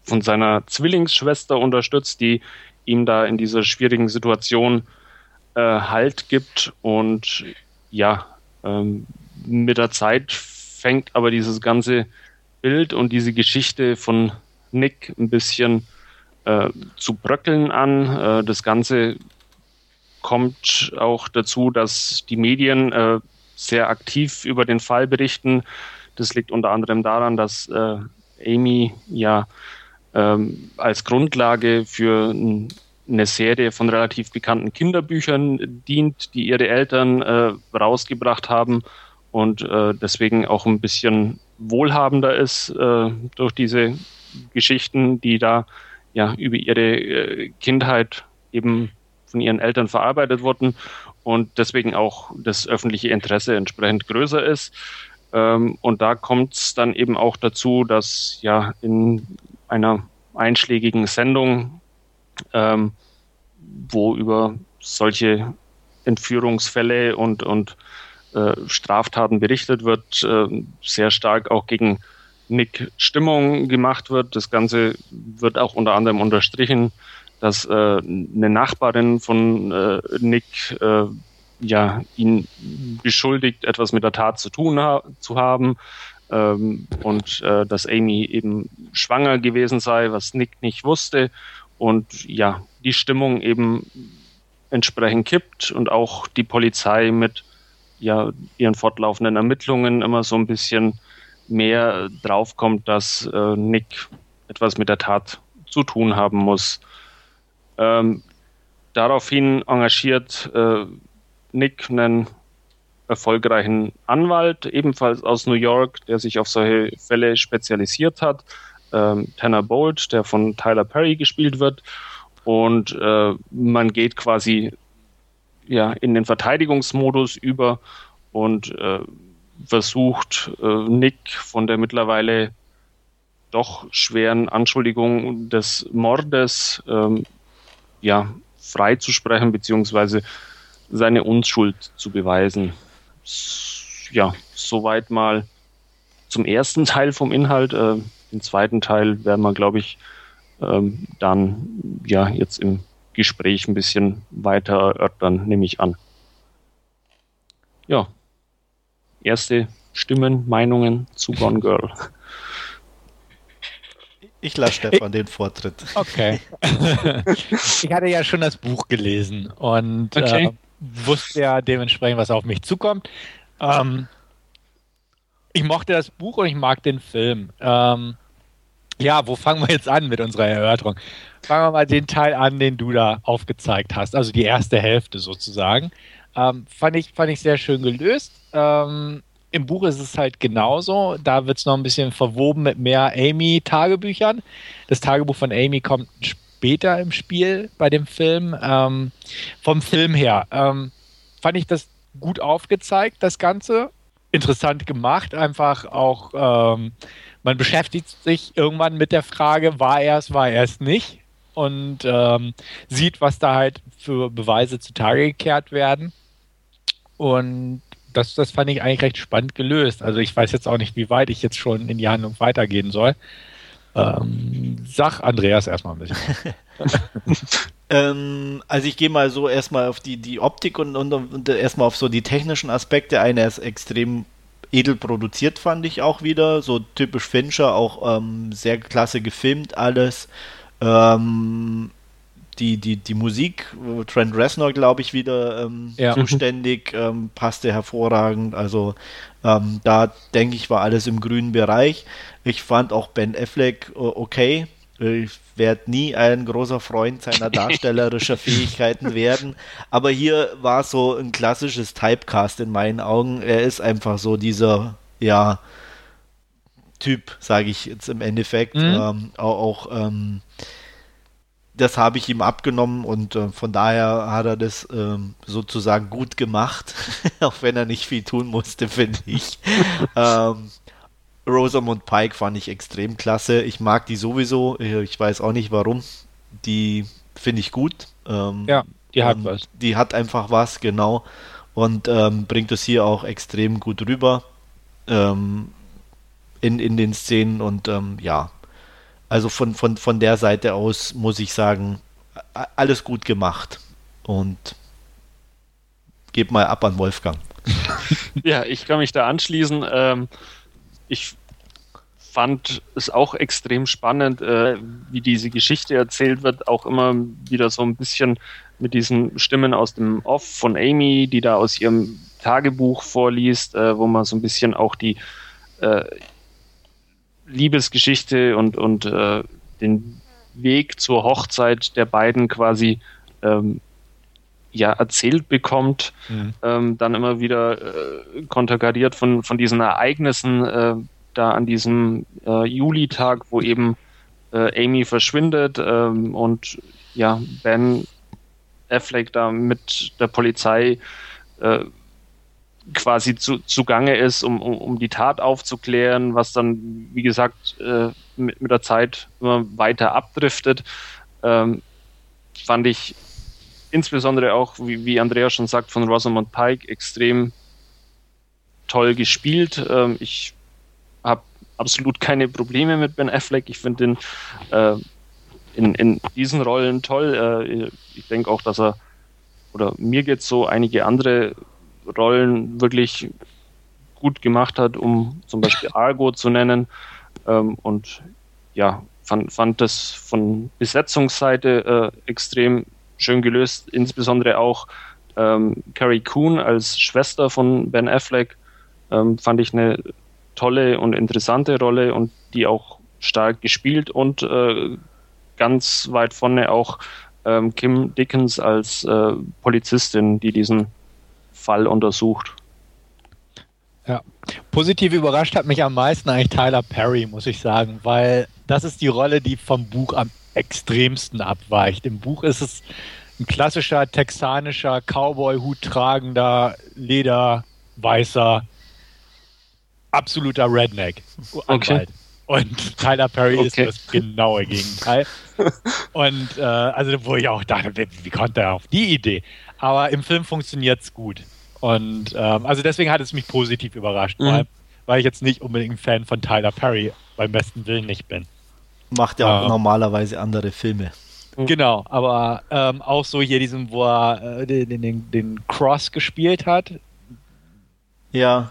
von seiner Zwillingsschwester unterstützt, die ihm da in dieser schwierigen Situation äh, Halt gibt. Und ja, ähm, mit der Zeit fängt aber dieses ganze Bild und diese Geschichte von Nick ein bisschen äh, zu bröckeln an. Äh, das Ganze kommt auch dazu, dass die Medien äh, sehr aktiv über den Fall berichten. Das liegt unter anderem daran, dass äh, Amy ja ähm, als Grundlage für ein, eine Serie von relativ bekannten Kinderbüchern dient, die ihre Eltern äh, rausgebracht haben und äh, deswegen auch ein bisschen wohlhabender ist äh, durch diese Geschichten, die da ja über ihre äh, Kindheit eben von ihren Eltern verarbeitet wurden und deswegen auch das öffentliche Interesse entsprechend größer ist. Ähm, und da kommt es dann eben auch dazu, dass ja in einer einschlägigen Sendung, ähm, wo über solche Entführungsfälle und, und äh, Straftaten berichtet wird, äh, sehr stark auch gegen Nick Stimmung gemacht wird. Das Ganze wird auch unter anderem unterstrichen dass äh, eine Nachbarin von äh, Nick äh, ja ihn beschuldigt, etwas mit der Tat zu tun ha zu haben ähm, und äh, dass Amy eben schwanger gewesen sei, was Nick nicht wusste und ja die Stimmung eben entsprechend kippt und auch die Polizei mit ja ihren fortlaufenden Ermittlungen immer so ein bisschen mehr draufkommt, dass äh, Nick etwas mit der Tat zu tun haben muss. Ähm, daraufhin engagiert äh, Nick einen erfolgreichen Anwalt, ebenfalls aus New York, der sich auf solche Fälle spezialisiert hat. Ähm, Tanner Bolt, der von Tyler Perry gespielt wird. Und äh, man geht quasi ja, in den Verteidigungsmodus über und äh, versucht, äh, Nick von der mittlerweile doch schweren Anschuldigung des Mordes ähm, ja, freizusprechen, beziehungsweise seine Unschuld zu beweisen. Ja, soweit mal zum ersten Teil vom Inhalt. Äh, den zweiten Teil werden wir, glaube ich, ähm, dann ja jetzt im Gespräch ein bisschen weiter erörtern, nehme ich an. Ja, erste Stimmen, Meinungen zu Gone Girl. Ich lasse Stefan den Vortritt. Okay. ich hatte ja schon das Buch gelesen und okay. äh, wusste ja dementsprechend, was auf mich zukommt. Ähm, ich mochte das Buch und ich mag den Film. Ähm, ja, wo fangen wir jetzt an mit unserer Erörterung? Fangen wir mal den Teil an, den du da aufgezeigt hast, also die erste Hälfte sozusagen. Ähm, fand, ich, fand ich sehr schön gelöst. Ähm, Im Buch ist es halt genauso. Da wird es noch ein bisschen verwoben mit mehr Amy-Tagebüchern. Das Tagebuch von Amy kommt später im Spiel bei dem Film. Ähm, vom Film her ähm, fand ich das gut aufgezeigt, das Ganze. Interessant gemacht, einfach auch ähm, man beschäftigt sich irgendwann mit der Frage, war er es, war er es nicht und ähm, sieht, was da halt für Beweise zutage gekehrt werden. Und das, das fand ich eigentlich recht spannend gelöst. Also ich weiß jetzt auch nicht, wie weit ich jetzt schon in die Handlung weitergehen soll. Ähm, sag Andreas erstmal ein bisschen. ähm, also ich gehe mal so erstmal auf die, die Optik und, und, und erstmal auf so die technischen Aspekte. Einer ist extrem edel produziert, fand ich auch wieder. So typisch Fincher, auch ähm, sehr klasse gefilmt alles. Ähm, die, die, die Musik, Trent Reznor, glaube ich, wieder ähm, ja. zuständig, ähm, passte hervorragend. Also ähm, da denke ich, war alles im grünen Bereich. Ich fand auch Ben Affleck äh, okay. Ich werde nie ein großer Freund seiner darstellerischer Fähigkeiten werden. Aber hier war so ein klassisches Typecast in meinen Augen. Er ist einfach so dieser, ja, Typ, sage ich jetzt im Endeffekt. Mhm. Ähm, auch, auch ähm, das habe ich ihm abgenommen und äh, von daher hat er das ähm, sozusagen gut gemacht, auch wenn er nicht viel tun musste, finde ich. ähm, Rosamund Pike fand ich extrem klasse. Ich mag die sowieso. Ich weiß auch nicht warum. Die finde ich gut. Ähm, ja, die hat was. Die hat einfach was, genau. Und ähm, bringt es hier auch extrem gut rüber ähm, in, in den Szenen. Und ähm, ja, also von, von, von der Seite aus muss ich sagen, alles gut gemacht. Und gebe mal ab an Wolfgang. ja, ich kann mich da anschließen. Ähm, ich fand es auch extrem spannend, äh, wie diese Geschichte erzählt wird, auch immer wieder so ein bisschen mit diesen Stimmen aus dem Off von Amy, die da aus ihrem Tagebuch vorliest, äh, wo man so ein bisschen auch die äh, Liebesgeschichte und, und äh, den Weg zur Hochzeit der beiden quasi ähm, ja erzählt bekommt, mhm. ähm, dann immer wieder äh, konterkariert von, von diesen Ereignissen äh, da an diesem äh, Juli-Tag, wo eben äh, Amy verschwindet ähm, und ja, Ben Affleck da mit der Polizei äh, quasi zu, zugange ist, um, um, um die Tat aufzuklären, was dann, wie gesagt, äh, mit, mit der Zeit immer weiter abdriftet, ähm, fand ich insbesondere auch, wie, wie Andrea schon sagt, von Rosamund Pike extrem toll gespielt. Ähm, ich habe absolut keine Probleme mit Ben Affleck. Ich finde ihn äh, in, in diesen Rollen toll. Äh, ich denke auch, dass er, oder mir geht so, einige andere Rollen wirklich gut gemacht hat, um zum Beispiel Argo zu nennen. Ähm, und ja, fand, fand das von Besetzungsseite äh, extrem schön gelöst, insbesondere auch ähm, Carrie Coon als Schwester von Ben Affleck ähm, fand ich eine tolle und interessante Rolle und die auch stark gespielt und äh, ganz weit vorne auch ähm, Kim Dickens als äh, Polizistin, die diesen Fall untersucht. Ja, positiv überrascht hat mich am meisten eigentlich Tyler Perry, muss ich sagen, weil das ist die Rolle, die vom Buch am extremsten abweicht. Im Buch ist es ein klassischer texanischer Cowboy-Hut tragender, lederweißer, absoluter Redneck. Okay. Und Tyler Perry okay. ist das genaue Gegenteil. Und äh, also, wo ich auch dachte, wie, wie konnte er auf die Idee? Aber im Film funktioniert es gut. Und ähm, also deswegen hat es mich positiv überrascht, mhm. weil, weil ich jetzt nicht unbedingt ein Fan von Tyler Perry beim besten Willen nicht bin. Macht ja auch ähm, normalerweise andere Filme. Mhm. Genau, aber ähm, auch so hier diesen, wo er äh, den, den, den Cross gespielt hat. Ja.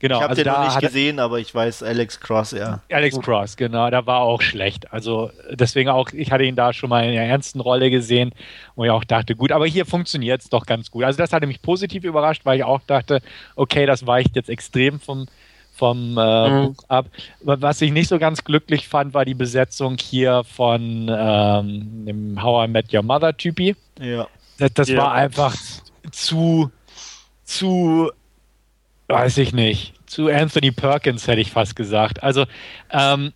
Genau, ich habe also den noch nicht gesehen, aber ich weiß Alex Cross, ja. Alex Cross, genau, da war auch schlecht. Also deswegen auch, ich hatte ihn da schon mal in der ernsten Rolle gesehen, wo ich auch dachte, gut, aber hier funktioniert es doch ganz gut. Also das hatte mich positiv überrascht, weil ich auch dachte, okay, das weicht jetzt extrem vom, vom äh, mhm. Buch ab. Was ich nicht so ganz glücklich fand, war die Besetzung hier von ähm, dem How I Met Your Mother Typi. Ja. Das, das ja. war einfach zu, zu Weiß ich nicht. Zu Anthony Perkins hätte ich fast gesagt. Also ähm,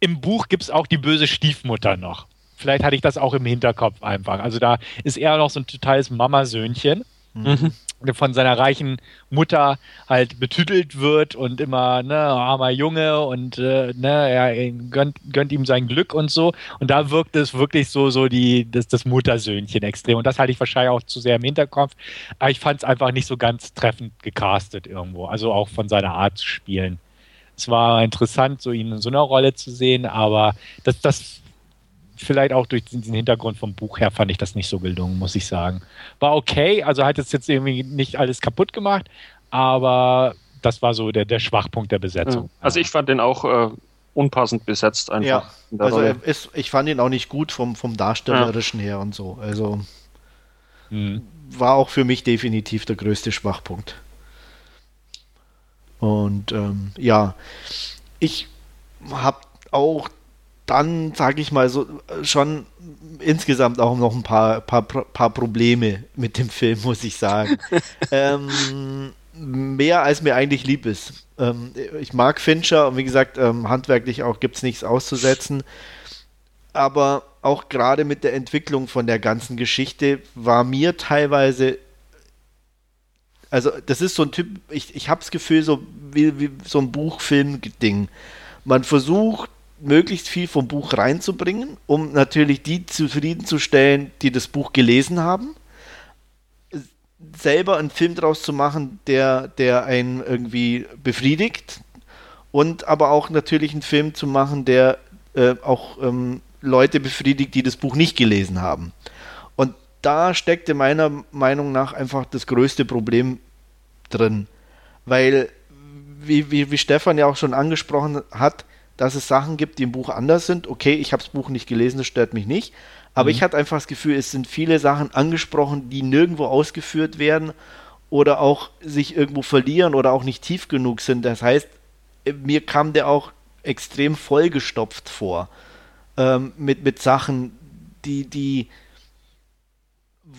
im Buch gibt es auch die böse Stiefmutter noch. Vielleicht hatte ich das auch im Hinterkopf einfach. Also da ist er noch so ein totales Mamasöhnchen. Mhm von seiner reichen Mutter halt betütelt wird und immer, ne, armer Junge und äh, ne, er gönnt, gönnt, ihm sein Glück und so. Und da wirkt es wirklich so, so die, das, das Muttersöhnchen extrem. Und das halte ich wahrscheinlich auch zu sehr im Hinterkopf. Aber ich fand es einfach nicht so ganz treffend gecastet irgendwo. Also auch von seiner Art zu spielen. Es war interessant, so ihn in so einer Rolle zu sehen, aber das, das vielleicht auch durch diesen Hintergrund vom Buch her fand ich das nicht so gelungen, muss ich sagen. War okay, also hat es jetzt irgendwie nicht alles kaputt gemacht, aber das war so der, der Schwachpunkt der Besetzung. Also ich fand den auch äh, unpassend besetzt einfach. Ja, also ist, ich fand ihn auch nicht gut vom, vom Darstellerischen ja. her und so. Also hm. war auch für mich definitiv der größte Schwachpunkt. Und ähm, ja, ich habe auch dann, sage ich mal, so schon insgesamt auch noch ein paar, paar, paar Probleme mit dem Film, muss ich sagen. ähm, mehr als mir eigentlich lieb ist. Ähm, ich mag Fincher und wie gesagt, ähm, handwerklich auch gibt es nichts auszusetzen. Aber auch gerade mit der Entwicklung von der ganzen Geschichte war mir teilweise also das ist so ein Typ, ich, ich habe das Gefühl, so wie, wie so ein Buchfilm-Ding. Man versucht möglichst viel vom Buch reinzubringen, um natürlich die zufriedenzustellen, die das Buch gelesen haben. Selber einen Film draus zu machen, der, der einen irgendwie befriedigt. Und aber auch natürlich einen Film zu machen, der äh, auch ähm, Leute befriedigt, die das Buch nicht gelesen haben. Und da steckte meiner Meinung nach einfach das größte Problem drin. Weil, wie, wie, wie Stefan ja auch schon angesprochen hat, dass es Sachen gibt, die im Buch anders sind. Okay, ich habe das Buch nicht gelesen, das stört mich nicht. Aber mhm. ich hatte einfach das Gefühl, es sind viele Sachen angesprochen, die nirgendwo ausgeführt werden oder auch sich irgendwo verlieren oder auch nicht tief genug sind. Das heißt, mir kam der auch extrem vollgestopft vor ähm, mit, mit Sachen, die, die,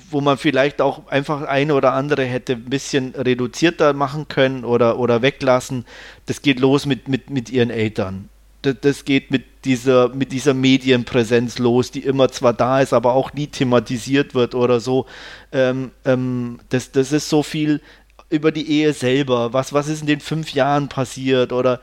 wo man vielleicht auch einfach eine oder andere hätte ein bisschen reduzierter machen können oder, oder weglassen. Das geht los mit, mit, mit ihren Eltern das geht mit dieser, mit dieser Medienpräsenz los, die immer zwar da ist, aber auch nie thematisiert wird oder so. Ähm, ähm, das, das ist so viel über die Ehe selber. Was, was ist in den fünf Jahren passiert? Oder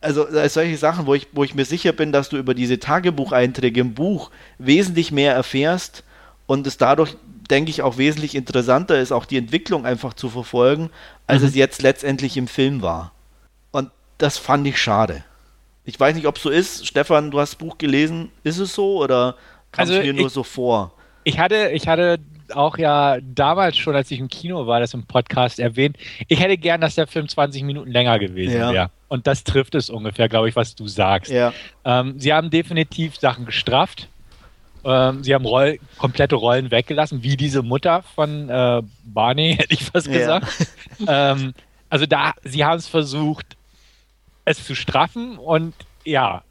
also solche Sachen, wo ich, wo ich mir sicher bin, dass du über diese Tagebucheinträge im Buch wesentlich mehr erfährst und es dadurch, denke ich, auch wesentlich interessanter ist, auch die Entwicklung einfach zu verfolgen, als mhm. es jetzt letztendlich im Film war. Und das fand ich schade. Ich weiß nicht, ob es so ist. Stefan, du hast das Buch gelesen. Ist es so oder kam also es mir nur so vor? Ich hatte, ich hatte auch ja damals schon, als ich im Kino war, das im Podcast erwähnt. Ich hätte gern, dass der Film 20 Minuten länger gewesen ja. wäre. Und das trifft es ungefähr, glaube ich, was du sagst. Ja. Ähm, sie haben definitiv Sachen gestrafft. Ähm, sie haben Roll komplette Rollen weggelassen, wie diese Mutter von äh, Barney, hätte ich fast ja. gesagt. ähm, also da, sie haben es versucht, es zu straffen und ja,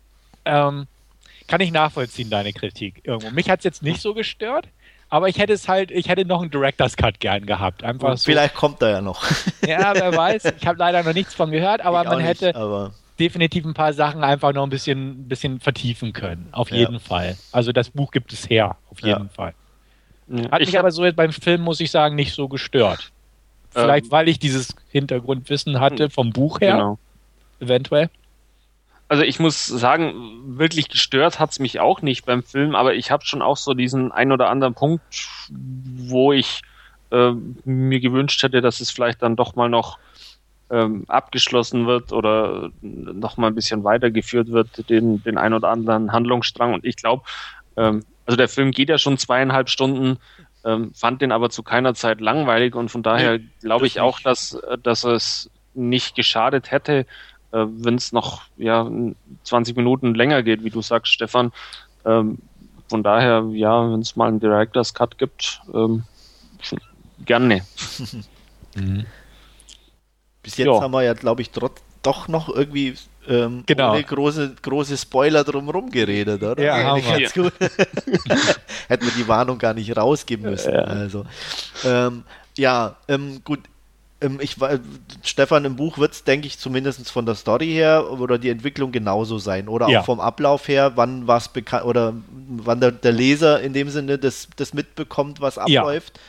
ähm, kann ich nachvollziehen, deine Kritik irgendwo. Mich hat es jetzt nicht so gestört, aber ich hätte es halt, ich hätte noch einen Director's Cut gern gehabt. Einfach so. Vielleicht kommt er ja noch. ja, wer weiß. Ich habe leider noch nichts von gehört, aber ich man hätte nicht, aber definitiv ein paar Sachen einfach noch ein bisschen, bisschen vertiefen können. Auf jeden Fall. Also das Buch gibt es her, auf jeden ja. Fall. Hat ich mich aber so jetzt beim Film, muss ich sagen, nicht so gestört. Vielleicht, ähm, weil ich dieses Hintergrundwissen hatte vom Buch her. Genau eventuell? Also ich muss sagen, wirklich gestört hat es mich auch nicht beim Film, aber ich habe schon auch so diesen ein oder anderen Punkt, wo ich äh, mir gewünscht hätte, dass es vielleicht dann doch mal noch ähm, abgeschlossen wird oder noch mal ein bisschen weitergeführt wird, den, den ein oder anderen Handlungsstrang. Und ich glaube, ähm, also der Film geht ja schon zweieinhalb Stunden, ähm, fand den aber zu keiner Zeit langweilig und von daher glaube ich auch, dass, dass es nicht geschadet hätte, äh, wenn es noch ja, 20 Minuten länger geht, wie du sagst, Stefan. Ähm, von daher, ja, wenn es mal einen Director's Cut gibt, ähm, gerne. mhm. Bis jetzt jo. haben wir ja, glaube ich, trotz, doch noch irgendwie ähm, genau. ohne große, große Spoiler drumherum geredet, oder? Ja, haben wir. Ganz gut. Hätten wir die Warnung gar nicht rausgeben müssen. Ja. Also, ähm, ja, ähm, gut. Ähm, ich, Stefan, im Buch wird es, denke ich, zumindest von der Story her oder die Entwicklung genauso sein. Oder ja. auch vom Ablauf her, wann was bekannt oder wann der, der, Leser in dem Sinne das, das mitbekommt, was abläuft. Ja.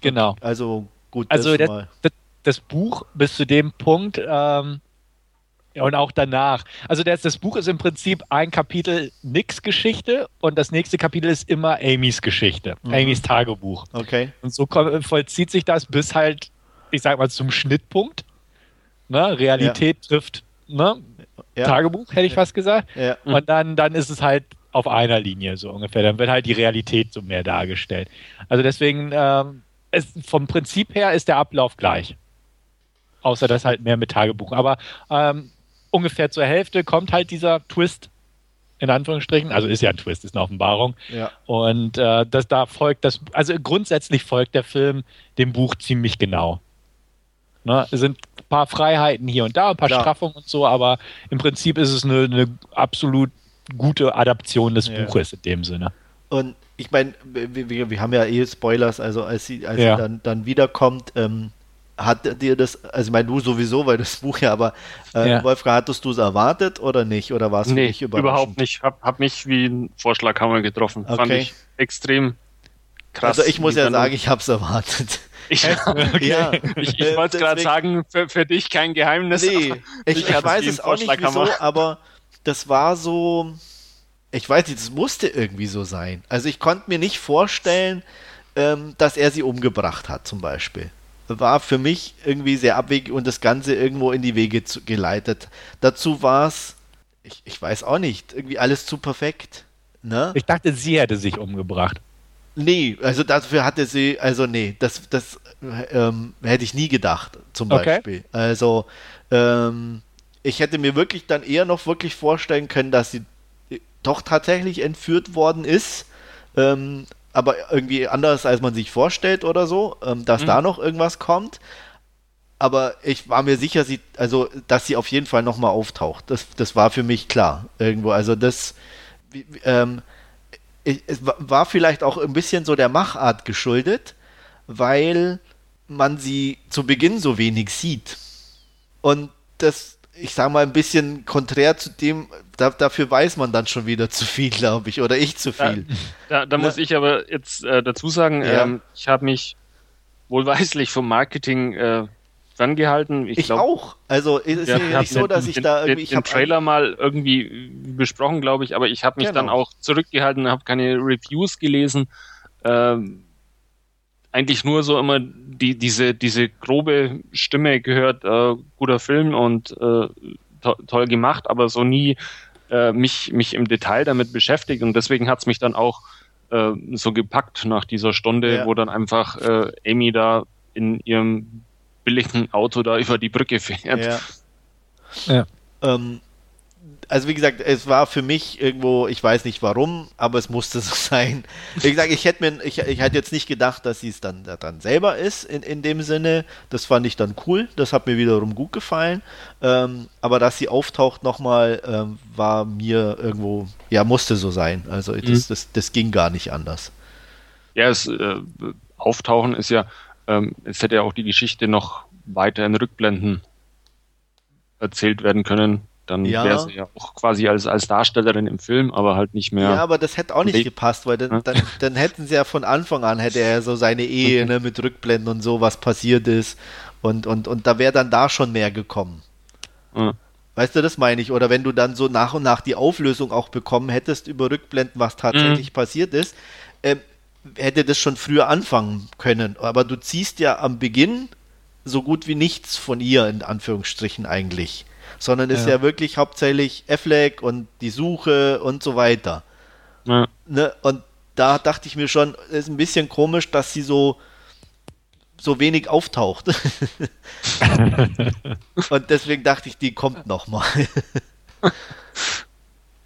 Genau. Also gut. Also das, das, das, Buch bis zu dem Punkt ähm, und auch danach. Also das, das Buch ist im Prinzip ein Kapitel Nix Geschichte und das nächste Kapitel ist immer Amys Geschichte, mhm. Amys Tagebuch. Okay. Und so vollzieht sich das bis halt, ich sag mal, zum Schnittpunkt. Ne? Realität ja. trifft ne? Ja. Tagebuch, hätte ich fast gesagt. Ja. Und dann, dann ist es halt auf einer Linie so ungefähr. Dann wird halt die Realität so mehr dargestellt. Also deswegen, ähm, es, vom Prinzip her ist der Ablauf gleich. Außer dass halt mehr mit Tagebuch. Aber ähm, ungefähr zur Hälfte kommt halt dieser Twist, in Anführungsstrichen. Also ist ja ein Twist, ist eine Offenbarung. Ja. Und äh, das da folgt das, also grundsätzlich folgt der Film dem Buch ziemlich genau. Ne? Es sind ein paar Freiheiten hier und da, ein paar Klar. Straffungen und so, aber im Prinzip ist es eine, eine absolut gute Adaption des ja. Buches in dem Sinne. Und ich meine, wir, wir, wir, haben ja eh Spoilers, also als sie, als ja. sie dann, dann wiederkommt, ähm, hat dir das, also ich meine, du sowieso, weil das Buch ja, aber äh, ja. Wolfgang, hattest du es erwartet oder nicht? Oder war es nee, nicht überhaupt nicht. Hab, hab mich wie ein Vorschlaghammer getroffen. Okay. Fand ich extrem krass. Also ich muss ja sagen, ich habe es erwartet. Ich, okay. ja, ich, ich wollte gerade sagen, für, für, dich kein Geheimnis. Nee, ich, ich weiß es auch nicht wieso, aber das war so, ich weiß nicht, das musste irgendwie so sein. Also ich konnte mir nicht vorstellen, ähm, dass er sie umgebracht hat, zum Beispiel war für mich irgendwie sehr abwegig und das Ganze irgendwo in die Wege zu, geleitet. Dazu war es, ich, ich weiß auch nicht, irgendwie alles zu perfekt. Ne? Ich dachte, sie hätte sich umgebracht. Nee, also dafür hatte sie, also nee, das, das ähm, hätte ich nie gedacht, zum Beispiel. Okay. Also, ähm, ich hätte mir wirklich dann eher noch wirklich vorstellen können, dass sie doch tatsächlich entführt worden ist. Ähm, aber irgendwie anders, als man sich vorstellt oder so, ähm, dass mhm. da noch irgendwas kommt. Aber ich war mir sicher, sie, also, dass sie auf jeden Fall nochmal auftaucht. Das, das war für mich klar. Irgendwo. Also das ähm, es war vielleicht auch ein bisschen so der Machart geschuldet, weil man sie zu Beginn so wenig sieht. Und das ich sage mal, ein bisschen konträr zu dem, da, dafür weiß man dann schon wieder zu viel, glaube ich, oder ich zu viel. Da, da, da muss ich aber jetzt äh, dazu sagen, ja. ähm, ich habe mich wohlweislich vom Marketing äh, ferngehalten. Ich, ich glaub, auch. Also es ist ja nicht so, dass den, ich da irgendwie. Ich den Trailer mal irgendwie besprochen, glaube ich, aber ich habe mich genau. dann auch zurückgehalten, habe keine Reviews gelesen. Ähm, eigentlich nur so immer die, diese, diese grobe Stimme gehört, äh, guter Film und äh, to toll gemacht, aber so nie äh, mich, mich im Detail damit beschäftigt und deswegen hat's mich dann auch äh, so gepackt nach dieser Stunde, ja. wo dann einfach äh, Amy da in ihrem billigen Auto da über die Brücke fährt. Ja. ja. Ähm, also wie gesagt, es war für mich irgendwo, ich weiß nicht warum, aber es musste so sein. Wie gesagt, ich hätte mir, ich, ich hätte jetzt nicht gedacht, dass sie es dann, dann selber ist in, in dem Sinne. Das fand ich dann cool. Das hat mir wiederum gut gefallen. Ähm, aber dass sie auftaucht nochmal, ähm, war mir irgendwo, ja, musste so sein. Also das, mhm. das, das ging gar nicht anders. Ja, es äh, Auftauchen ist ja, ähm, es hätte ja auch die Geschichte noch weiter in Rückblenden erzählt werden können dann ja. wäre sie ja auch quasi als, als Darstellerin im Film, aber halt nicht mehr. Ja, aber das hätte auch nicht gepasst, weil dann, dann, dann, hätten sie ja von Anfang an, hätte er so seine Ehe ne, mit Rückblenden und so, was passiert ist. Und, und, und da wäre dann da schon mehr gekommen. Ja. Weißt du, das meine ich. Oder wenn du dann so nach und nach die Auflösung auch bekommen hättest über Rückblenden, was tatsächlich mhm. passiert ist, äh, hätte das schon früher anfangen können. Aber du ziehst ja am Beginn so gut wie nichts von ihr, in Anführungsstrichen eigentlich sondern ist ja, ja wirklich hauptsächlich Affleck und die Suche und so weiter. Ja. Ne? Und da dachte ich mir schon, ist ein bisschen komisch, dass sie so so wenig auftaucht. und deswegen dachte ich, die kommt noch mal.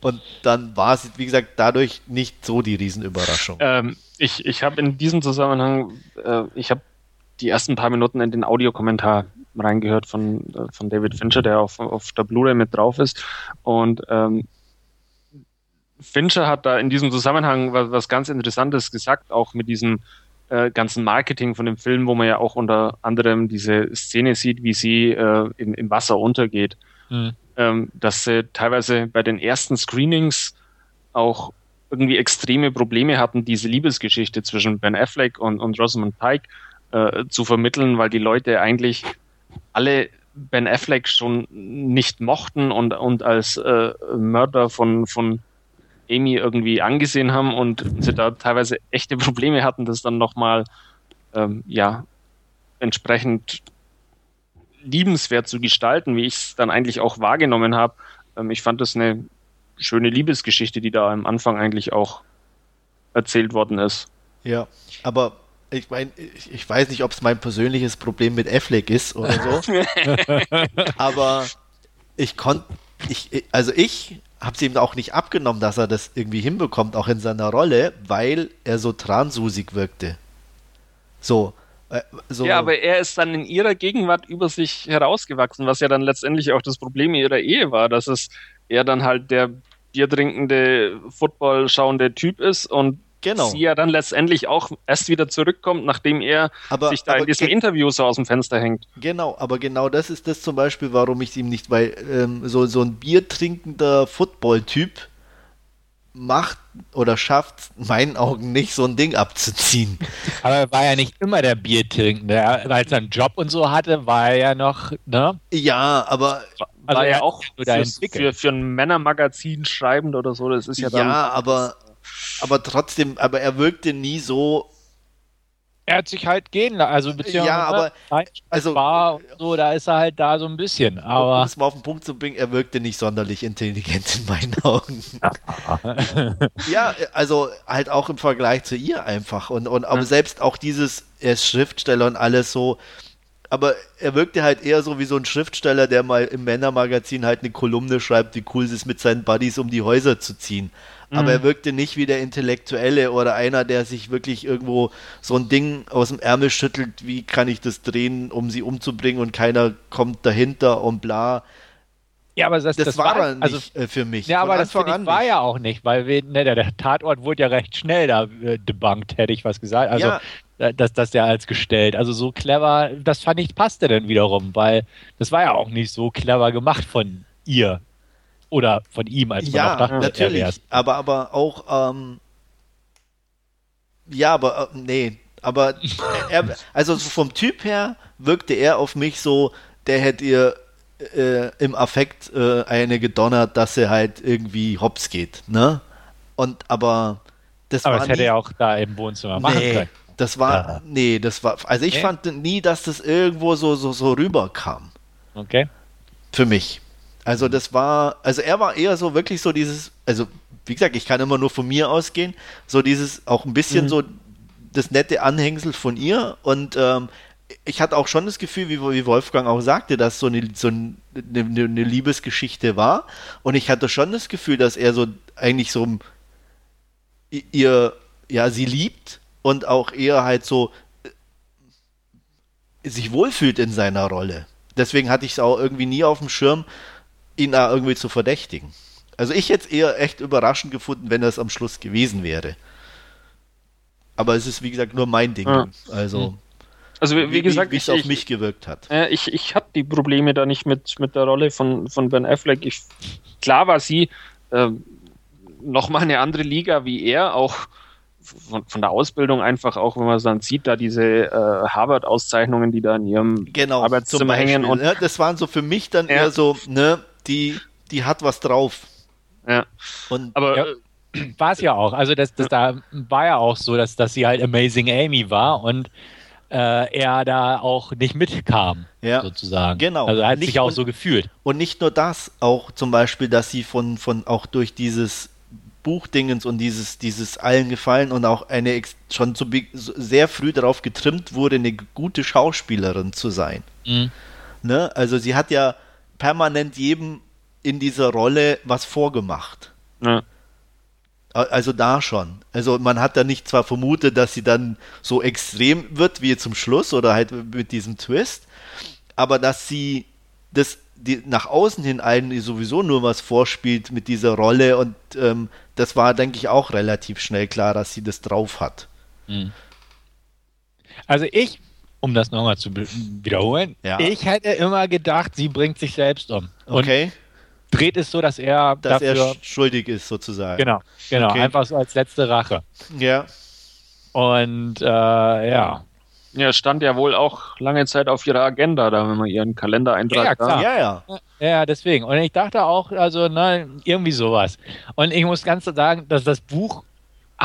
und dann war es, wie gesagt, dadurch nicht so die Riesenüberraschung. Ähm, ich ich habe in diesem Zusammenhang, äh, ich habe die ersten paar Minuten in den Audiokommentar reingehört von, äh, von David Fincher, der auf, auf der Blu-ray mit drauf ist. Und ähm, Fincher hat da in diesem Zusammenhang was, was ganz Interessantes gesagt, auch mit diesem äh, ganzen Marketing von dem Film, wo man ja auch unter anderem diese Szene sieht, wie sie äh, im, im Wasser untergeht. Mhm. Ähm, dass sie teilweise bei den ersten Screenings auch irgendwie extreme Probleme hatten, diese Liebesgeschichte zwischen Ben Affleck und, und Rosamund Pike äh, zu vermitteln, weil die Leute eigentlich alle Ben Affleck schon nicht mochten und, und als äh, Mörder von, von Amy irgendwie angesehen haben und sie da teilweise echte Probleme hatten, das dann nochmal ähm, ja, entsprechend liebenswert zu gestalten, wie ich es dann eigentlich auch wahrgenommen habe. Ähm, ich fand das eine schöne Liebesgeschichte, die da am Anfang eigentlich auch erzählt worden ist. Ja, aber ich meine, ich, ich, weiß nicht, ob es mein persönliches Problem mit Affleck ist oder so, aber ich konnte, ich, also ich habe es ihm auch nicht abgenommen, dass er das irgendwie hinbekommt, auch in seiner Rolle, weil er so transusig wirkte. So, so. Ja, aber er ist dann in ihrer Gegenwart über sich herausgewachsen, was ja dann letztendlich auch das Problem ihrer Ehe war, dass es er dann halt der biertrinkende, Football schauende Typ ist und genau. sie ja dann letztendlich auch erst wieder zurückkommt, nachdem er aber, sich da in diesem Interview so aus dem Fenster hängt. Genau, aber genau das ist das zum Beispiel, warum ich es ihm nicht, weil ähm, so, so ein biertrinkender Football-Typ macht oder schafft in meinen Augen nicht, so ein Ding abzuziehen. Aber er war ja nicht immer der Biertrinkende. Als er einen Job und so hatte, war er ja noch, ne? Ja, aber also war ja auch für, für, für, ein Männermagazin schreibend oder so. Das ist ja dann. Ja, aber aber trotzdem, aber er wirkte nie so. Er hat sich halt gehen lassen, also beziehungsweise ja, aber also war so, da ist er halt da so ein bisschen, aber um es mal auf den Punkt zu bringen, er wirkte nicht sonderlich intelligent in meinen Augen. ja, also halt auch im Vergleich zu ihr einfach und und aber selbst auch dieses er ist Schriftsteller und alles so, aber er wirkte halt eher so wie so ein Schriftsteller, der mal im Männermagazin halt eine Kolumne schreibt, wie cool es ist, mit seinen Buddies um die Häuser zu ziehen aber er mhm. wirkte nicht wie der Intellektuelle oder einer, der sich wirklich irgendwo so ein Ding aus dem Ärmel schüttelt, wie kann ich das drehen, um sie umzubringen und keiner kommt dahinter und bla. Ja, aber das, das, das war, war also, nicht äh, für mich. Ja, aber das war ja auch nicht, weil wir, ne, der, der, Tatort wurde ja recht schnell da äh, debunked, hätte ich was gesagt. Also, ja. dass das der als gestellt. Also so clever, das fand ich passte dann wiederum, weil das war ja auch nicht so clever gemacht von ihr. Oder von ihm, als man ja, noch dachte, natürlich. Er aber, aber auch, ähm, ja, aber, äh, nee, aber er, also vom Typ her wirkte er auf mich so, der hätte ihr äh, im Affekt äh, eine gedonnert, dass er halt irgendwie hops geht, ne? Und aber das aber war. das hätte er auch da im Wohnzimmer machen nee, können. Das war, ja. nee, das war, also ich okay. fand nie, dass das irgendwo so, so, so rüberkam. Okay. Für mich. Also das war, also er war eher so wirklich so dieses, also wie gesagt, ich kann immer nur von mir ausgehen, so dieses auch ein bisschen mhm. so das nette Anhängsel von ihr und ähm, ich hatte auch schon das Gefühl, wie, wie Wolfgang auch sagte, dass so, eine, so eine, eine, Liebesgeschichte war und ich hatte schon das Gefühl, dass er so eigentlich so ihr, ja, sie liebt und auch eher halt so äh, sich wohlfühlt in seiner Rolle. Deswegen hatte ich es auch irgendwie nie auf dem Schirm, ihn da irgendwie zu verdächtigen. Also ich hätte es eher echt überraschend gefunden, wenn das am Schluss gewesen wäre. Aber es ist, wie gesagt, nur mein Ding. Ja. Also, hm. also wie, wie gesagt, wie es auf mich gewirkt hat. Äh, ich ich hatte die Probleme da nicht mit, mit der Rolle von, von Ben Affleck. Ich, klar war sie äh, nochmal eine andere Liga wie er, auch von, von der Ausbildung einfach, auch wenn man dann sieht, da diese äh, Harvard-Auszeichnungen, die da in ihrem genau, Arbeitszimmer hängen. Und, ne, das waren so für mich dann ja. eher so, ne, die, die hat was drauf. Ja. Und, aber ja, war es ja auch. Also das, das da war ja auch so, dass, dass sie halt Amazing Amy war und äh, er da auch nicht mitkam, ja, sozusagen. Genau. Also er hat nicht, sich auch und, so gefühlt. Und nicht nur das, auch zum Beispiel, dass sie von, von auch durch dieses Buchdingens und dieses, dieses allen gefallen und auch eine schon zu, sehr früh darauf getrimmt wurde, eine gute Schauspielerin zu sein. Mhm. Ne? Also sie hat ja permanent jedem in dieser Rolle was vorgemacht. Ja. Also da schon. Also man hat da nicht zwar vermutet, dass sie dann so extrem wird wie zum Schluss oder halt mit diesem Twist, aber dass sie das die nach außen hin allen sowieso nur was vorspielt mit dieser Rolle und ähm, das war, denke ich, auch relativ schnell klar, dass sie das drauf hat. Hm. Also ich, um das nochmal zu wiederholen, ja. ich hätte immer gedacht, sie bringt sich selbst um. Okay. dreht es so, dass er dass dafür, er schuldig ist sozusagen. Genau, genau, okay. einfach so als letzte Rache. Ja. Und äh, ja, ja, stand ja wohl auch lange Zeit auf ihrer Agenda, da wenn man ihren Kalender eintragt. Ja, ja, ja. Ja, deswegen. Und ich dachte auch, also, ne, irgendwie sowas. Und ich muss ganz sagen, dass das Buch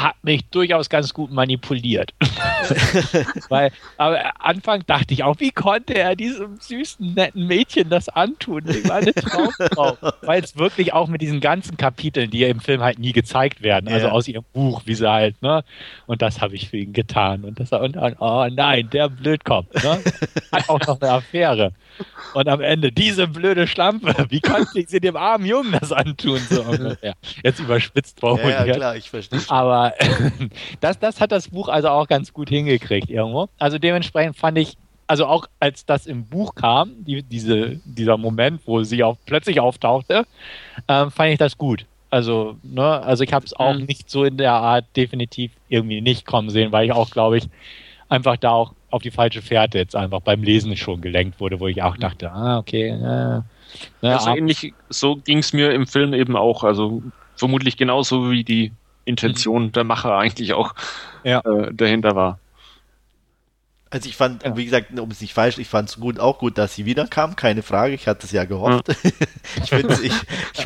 hat mich durchaus ganz gut manipuliert. Weil, aber Anfang dachte ich auch, wie konnte er diesem süßen, netten Mädchen das antun? War eine Traumfrau. Weil es wirklich auch mit diesen ganzen Kapiteln, die ja im Film halt nie gezeigt werden, also ja. aus ihrem Buch, wie sie halt, ne? Und das habe ich für ihn getan. Und das und, und oh nein, der Blödkopf, ne? Hat auch noch eine Affäre. Und am Ende, diese blöde Schlampe, wie konnte ich sie dem armen Jungen das antun? So ungefähr. Jetzt überspitzt formuliert. Ja, ja, klar, ich verstehe. Aber das, das hat das Buch also auch ganz gut hingekriegt irgendwo. Also dementsprechend fand ich, also auch als das im Buch kam, die, diese, dieser Moment, wo sie auch plötzlich auftauchte, ähm, fand ich das gut. Also, ne, also ich habe es auch mhm. nicht so in der Art definitiv irgendwie nicht kommen sehen, weil ich auch, glaube ich, einfach da auch auf die falsche Fährte jetzt einfach beim Lesen schon gelenkt wurde, wo ich auch dachte, ah, okay. Äh, ne, also ähnlich, so ging es mir im Film eben auch. Also vermutlich genauso wie die Intention mhm. der Macher eigentlich auch ja. äh, dahinter war. Also ich fand, ja. wie gesagt, um es nicht falsch, ich fand es gut, auch gut, dass sie wiederkam, keine Frage, ich hatte es ja gehofft. Ja. ich finde es ich, ich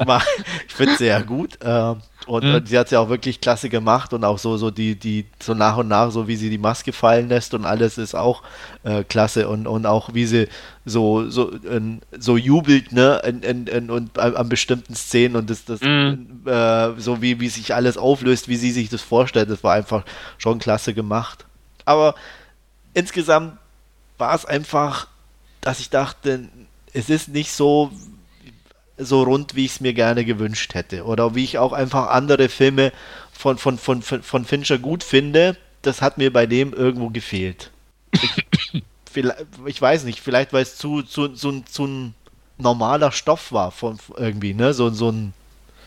ich find's sehr gut. Äh, und, mhm. und, sie hat es ja auch wirklich klasse gemacht und auch so, so die, die, so nach und nach, so wie sie die Maske fallen lässt und alles ist auch äh, klasse und, und auch wie sie so, so, in, so jubelt, ne, in, in, in, und an bestimmten Szenen und das, das mhm. äh, so wie, wie sich alles auflöst, wie sie sich das vorstellt, das war einfach schon klasse gemacht. Aber insgesamt war es einfach, dass ich dachte, es ist nicht so, so rund, wie ich es mir gerne gewünscht hätte. Oder wie ich auch einfach andere Filme von, von, von, von Fincher gut finde. Das hat mir bei dem irgendwo gefehlt. Ich, ich weiß nicht, vielleicht weil es zu, zu, zu, zu ein normaler Stoff war von irgendwie, ne? So, so ein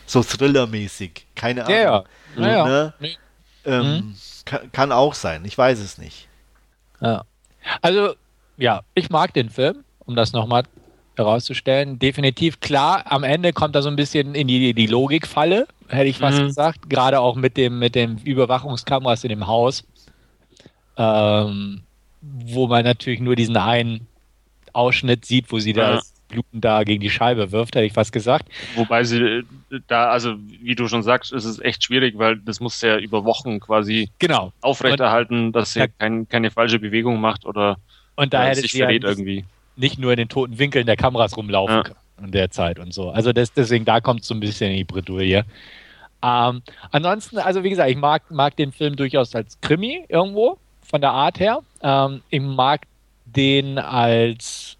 so Thriller-mäßig. Keine Ahnung. Ja, ja. ja, ne? nee. ähm, mhm. kann, kann auch sein, ich weiß es nicht. Ja. Also, ja, ich mag den Film, um das nochmal herauszustellen. Definitiv klar, am Ende kommt er so ein bisschen in die, die Logikfalle, hätte ich fast mhm. gesagt. Gerade auch mit dem, mit den Überwachungskameras in dem Haus. Ähm, wo man natürlich nur diesen einen Ausschnitt sieht, wo sie ja. das Bluten da gegen die Scheibe wirft, hätte ich fast gesagt. Wobei sie äh, da, also wie du schon sagst, ist es echt schwierig, weil das muss ja über Wochen quasi genau. aufrechterhalten, dass sie da, kein, keine falsche Bewegung macht oder und da äh, sich verrät ja irgendwie nicht nur in den toten Winkeln der Kameras rumlaufen ja. können in der Zeit und so. Also das, deswegen, da kommt es so ein bisschen in die Bredouille. Ähm, ansonsten, also wie gesagt, ich mag, mag den Film durchaus als Krimi irgendwo, von der Art her. Ähm, ich mag den als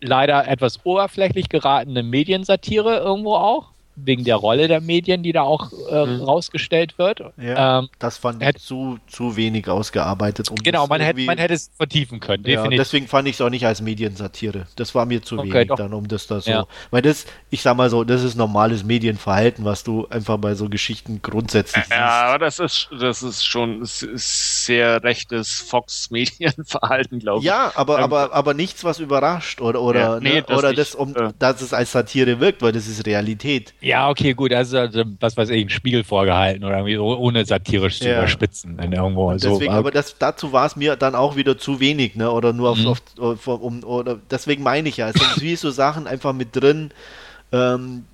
leider etwas oberflächlich geratene Mediensatire irgendwo auch wegen der Rolle der Medien, die da auch äh, mhm. rausgestellt wird. Ja, ähm, das fand ich zu, zu wenig ausgearbeitet. Um genau, man hätte, man hätte es vertiefen können, definitiv. Ja, deswegen fand ich es auch nicht als Mediensatire. Das war mir zu okay, wenig doch. dann, um das da so. Ja. Weil das, ich sag mal so, das ist normales Medienverhalten, was du einfach bei so Geschichten grundsätzlich siehst. Ja, aber das ist, das ist schon sehr rechtes Fox-Medienverhalten, glaube ich. Ja, aber, ähm, aber, aber nichts, was überrascht oder, oder, ja, nee, ne, das oder nicht, das, um, äh, dass es als Satire wirkt, weil das ist Realität. Ja, okay, gut. Also, also was weiß ich, ein Spiegel vorgehalten oder irgendwie ohne satirisch zu ja. überspitzen. Irgendwo. Deswegen, so. aber das, dazu war es mir dann auch wieder zu wenig, ne? Oder nur auf, mhm. auf, auf um, oder deswegen meine ich ja, es sind wie so Sachen einfach mit drin, ähm,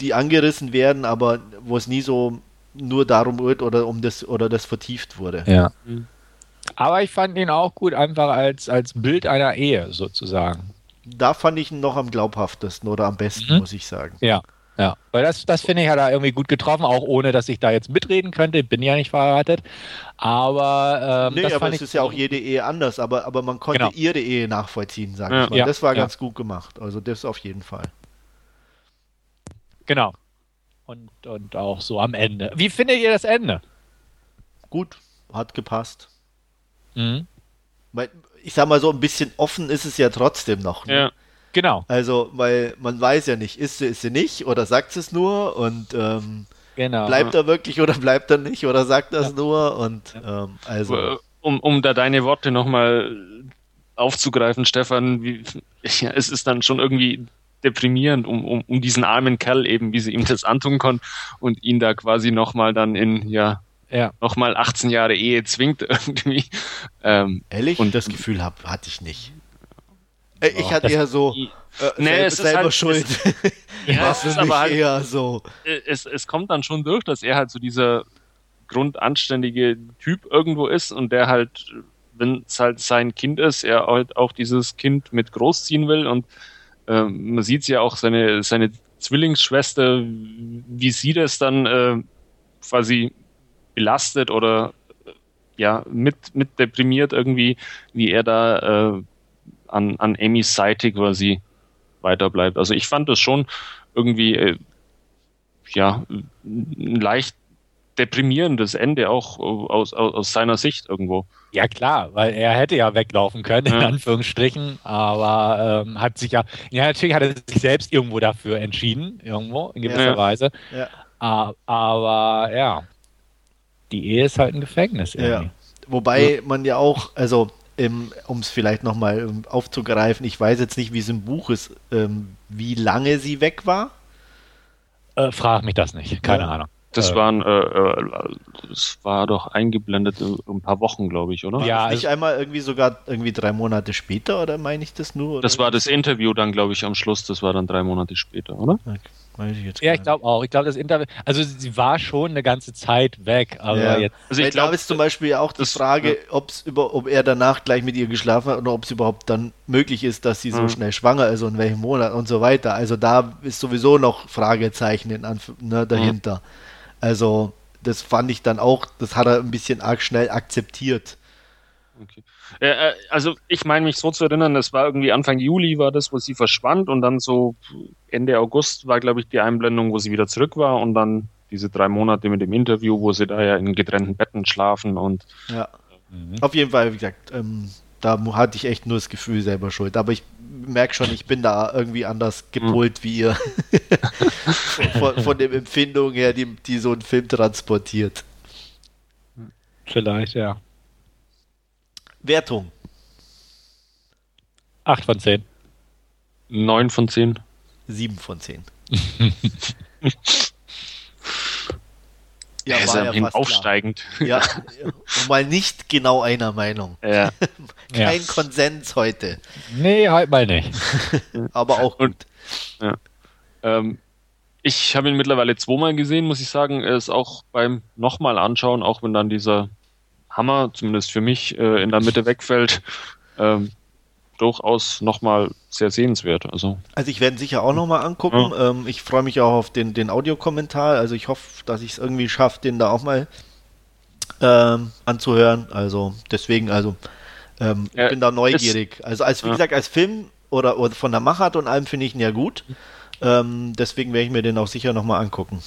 die angerissen werden, aber wo es nie so nur darum geht oder um das oder das vertieft wurde. Ja. Mhm. Aber ich fand ihn auch gut, einfach als, als Bild einer Ehe sozusagen. Da fand ich ihn noch am glaubhaftesten oder am besten, mhm. muss ich sagen. Ja, Ja, weil das, das finde ich hat er irgendwie gut getroffen, auch ohne, dass ich da jetzt mitreden könnte. Bin ja nicht verheiratet. Aber, ähm, nee, aber es ist ja auch jede Ehe anders, aber, aber man konnte genau. ihre Ehe nachvollziehen, sag ja. ich mal. Ja, das war ja. ganz gut gemacht. Also das auf jeden Fall. Genau. Und, und auch so am Ende. Wie findet ihr das Ende? Gut, hat gepasst. Mhm. Ich sag mal so, ein bisschen offen ist es ja trotzdem noch. Ne? Ja. Genau. Also, weil man weiß ja nicht, ist sie, ist sie nicht oder sagt sie es nur und ähm, genau. bleibt er wirklich oder bleibt er nicht oder sagt er es ja. nur und ähm, also. Um, um da deine Worte nochmal aufzugreifen, Stefan, wie, ja, es ist dann schon irgendwie deprimierend, um, um, um diesen armen Kerl eben, wie sie ihm das antun konnten und ihn da quasi nochmal dann in, ja, ja. nochmal 18 Jahre Ehe zwingt irgendwie. Ähm, Ehrlich? Und das Gefühl hab, hatte ich nicht. Äh, ich hatte eher so äh, nee, selber, es ist selber halt, schuld. Es, ja, es ist aber halt, eher so. Äh, es, es kommt dann schon durch, dass er halt so dieser grundanständige Typ irgendwo ist und der halt, wenn es halt sein Kind ist, er halt auch dieses Kind mit großziehen will und äh, man sieht ja auch seine, seine Zwillingsschwester, wie sie das dann äh, quasi belastet oder ja, mit, mit deprimiert irgendwie, wie er da äh, an, an Amy's Seite quasi weiterbleibt. Also ich fand das schon irgendwie äh, ja ein leicht deprimierendes Ende auch aus, aus, aus seiner Sicht irgendwo. Ja klar, weil er hätte ja weglaufen können, in ja. Anführungsstrichen, aber ähm, hat sich ja, ja natürlich hat er sich selbst irgendwo dafür entschieden, irgendwo, in gewisser ja. Weise. Ja. aber ja, die Ehe ist halt ein Gefängnis irgendwie. Ja. Wobei man ja auch, also um es vielleicht nochmal ähm, aufzugreifen, ich weiß jetzt nicht, wie es im Buch ist, ähm, wie lange sie weg war. Äh, frag mich das nicht, keine ja. Ahnung. Das äh, waren, äh, äh, das war doch eingeblendet ein paar Wochen, glaube ich, oder? Ja, nicht also, einmal irgendwie sogar irgendwie drei Monate später oder meine ich das nur? Das war das Interview dann, glaube ich, am Schluss. Das war dann drei Monate später, oder? Okay. Weiß ich jetzt ja, ich glaube auch. Ich glaube, das Interview, also sie war schon eine ganze Zeit weg, aber ja. jetzt. Also ich glaube, ist zum Beispiel auch die Frage, ob's über, ob er danach gleich mit ihr geschlafen hat oder ob es überhaupt dann möglich ist, dass sie so mhm. schnell schwanger ist und in welchem Monat und so weiter. Also da ist sowieso noch Fragezeichen in Anf ne, dahinter. Mhm. Also das fand ich dann auch, das hat er ein bisschen arg schnell akzeptiert. Okay. Äh, also ich meine mich so zu erinnern, es war irgendwie Anfang Juli war das, wo sie verschwand und dann so Ende August war, glaube ich, die Einblendung, wo sie wieder zurück war und dann diese drei Monate mit dem Interview, wo sie da ja in getrennten Betten schlafen und ja. Mhm. Auf jeden Fall, wie gesagt, ähm, da hatte ich echt nur das Gefühl selber schuld. Aber ich merke schon, ich bin da irgendwie anders gepolt mhm. wie ihr. von, von den Empfindungen her, die, die so ein Film transportiert. Vielleicht, ja. Wertung. 8 von 10. 9 von 10. 7 von 10. ja, er ist ja aufsteigend. Ja, mal nicht genau einer Meinung. Ja. Kein ja. Konsens heute. Nee, halt mal nicht. Aber auch gut. Und, ja. ähm, ich habe ihn mittlerweile zweimal gesehen, muss ich sagen. Er ist auch beim nochmal anschauen, auch wenn dann dieser Hammer, zumindest für mich, äh, in der Mitte wegfällt, ähm, durchaus nochmal sehr sehenswert. Also, also ich werde sicher auch nochmal angucken. Ja. Ähm, ich freue mich auch auf den, den Audiokommentar. Also ich hoffe, dass ich es irgendwie schaffe, den da auch mal ähm, anzuhören. Also deswegen, also ähm, ja, ich bin da neugierig. also als wie ja. gesagt, als Film oder, oder von der Machart und allem finde ich ihn ja gut. Ähm, deswegen werde ich mir den auch sicher nochmal angucken.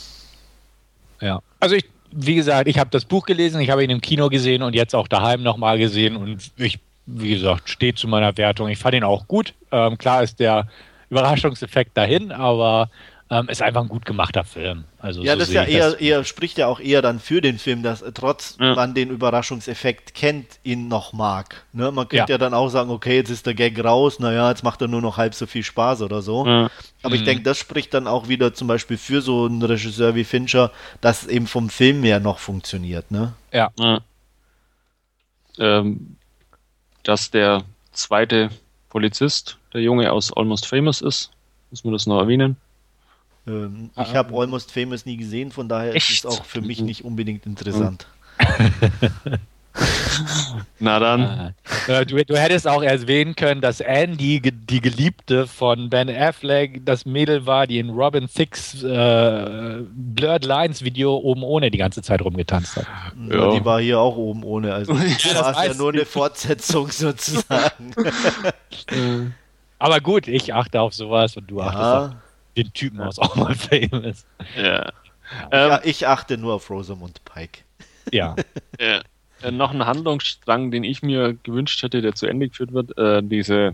Ja, also ich wie gesagt, ich habe das Buch gelesen, ich habe ihn im Kino gesehen und jetzt auch daheim nochmal gesehen und ich, wie gesagt, steht zu meiner Wertung. Ich fand ihn auch gut. Ähm, klar ist der Überraschungseffekt dahin, aber ähm, ist einfach ein gut gemachter Film. Also ja, so das ist ja eher, das. eher, spricht ja auch eher dann für den Film, dass äh, trotz ja. man den Überraschungseffekt kennt, ihn noch mag. Ne? Man könnte ja. ja. dann auch sagen, okay, jetzt ist der Gag raus, naja, jetzt macht er nur noch halb so viel Spaß oder so. Ja. Aber mhm. ich denke, das spricht dann auch wieder zum Beispiel für so einen Regisseur wie Fincher, dass es eben vom Film her noch funktioniert. Ne? Ja. Ähm, dass der zweite Polizist, der Junge aus Almost Famous ist, muss man das noch erwähnen. Ähm, ah, ich habe Almost Famous nie gesehen, von daher echt? ist es auch für mich nicht unbedingt interessant. Na dann. Äh, du, du, hättest auch erwähnen können, dass Andy, die Geliebte von Ben Affleck, das Mädel war, die in Robin Thicks äh, Blurred Lines Video oben ohne die ganze Zeit rumgetanzt hat. Ja. Die war hier auch oben ohne. Also das war ja nur eine Fortsetzung sozusagen. Aber gut, ich achte auf sowas und du ja. achtest auf den Typen aus auch mal famous. Ja. ja. Ähm, ich achte nur auf Rosamund Pike. Ja. ja. Äh, noch ein Handlungsstrang, den ich mir gewünscht hätte, der zu Ende geführt wird. Äh, diese,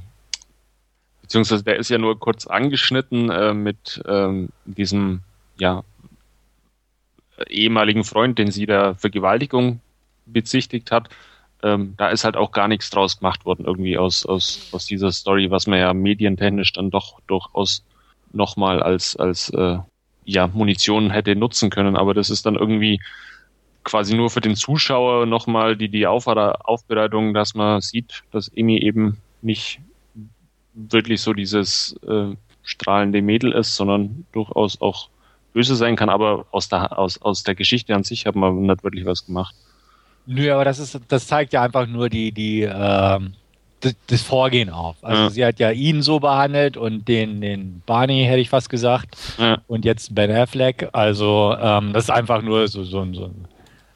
beziehungsweise der ist ja nur kurz angeschnitten äh, mit ähm, diesem, ja, ehemaligen Freund, den sie der Vergewaltigung bezichtigt hat. Ähm, da ist halt auch gar nichts draus gemacht worden, irgendwie aus, aus, aus dieser Story, was man ja medientechnisch dann doch durchaus nochmal als, als äh, ja, Munition hätte nutzen können. Aber das ist dann irgendwie quasi nur für den Zuschauer nochmal die, die Aufbereitung, dass man sieht, dass Amy eben nicht wirklich so dieses äh, strahlende Mädel ist, sondern durchaus auch böse sein kann, aber aus der, aus, aus der Geschichte an sich hat man nicht wirklich was gemacht. Nö, aber das ist, das zeigt ja einfach nur die, die, äh, das, das, Vorgehen auf. Also ja. sie hat ja ihn so behandelt und den, den Barney hätte ich fast gesagt ja. und jetzt Ben Affleck. Also ähm, das ist einfach nur so, so, so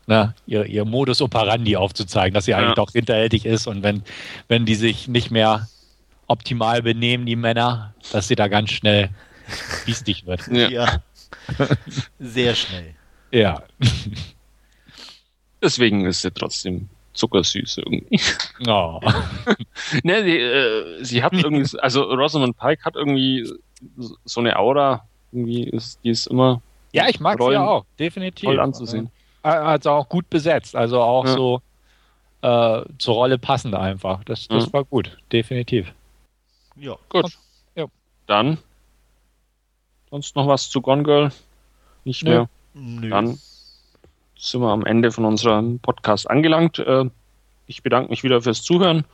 ne, ihr, ihr Modus operandi aufzuzeigen, dass sie eigentlich doch hinterhältig ist und wenn, wenn die sich nicht mehr optimal benehmen, die Männer, dass sie da ganz schnell biestig wird. Ja. ja. Sehr schnell. Ja. Deswegen ist sie trotzdem zuckersüß irgendwie. Oh. ne, sie, äh, sie hat irgendwie, also Rosamund Pike hat irgendwie so eine Aura, irgendwie ist, die ist immer. Ja, ich mag Rollen sie ja auch, definitiv. Toll anzusehen. Also auch gut besetzt, also auch ja. so äh, zur Rolle passend einfach. Das, das ja. war gut, definitiv. Ja, gut. Und, ja. Dann sonst noch was zu Gone Girl? Nicht mehr. Nö. Dann sind wir am Ende von unserem Podcast angelangt. Äh, ich bedanke mich wieder fürs Zuhören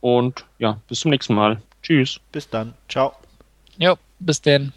und ja, bis zum nächsten Mal. Tschüss. Bis dann. Ciao. Ja, bis denn.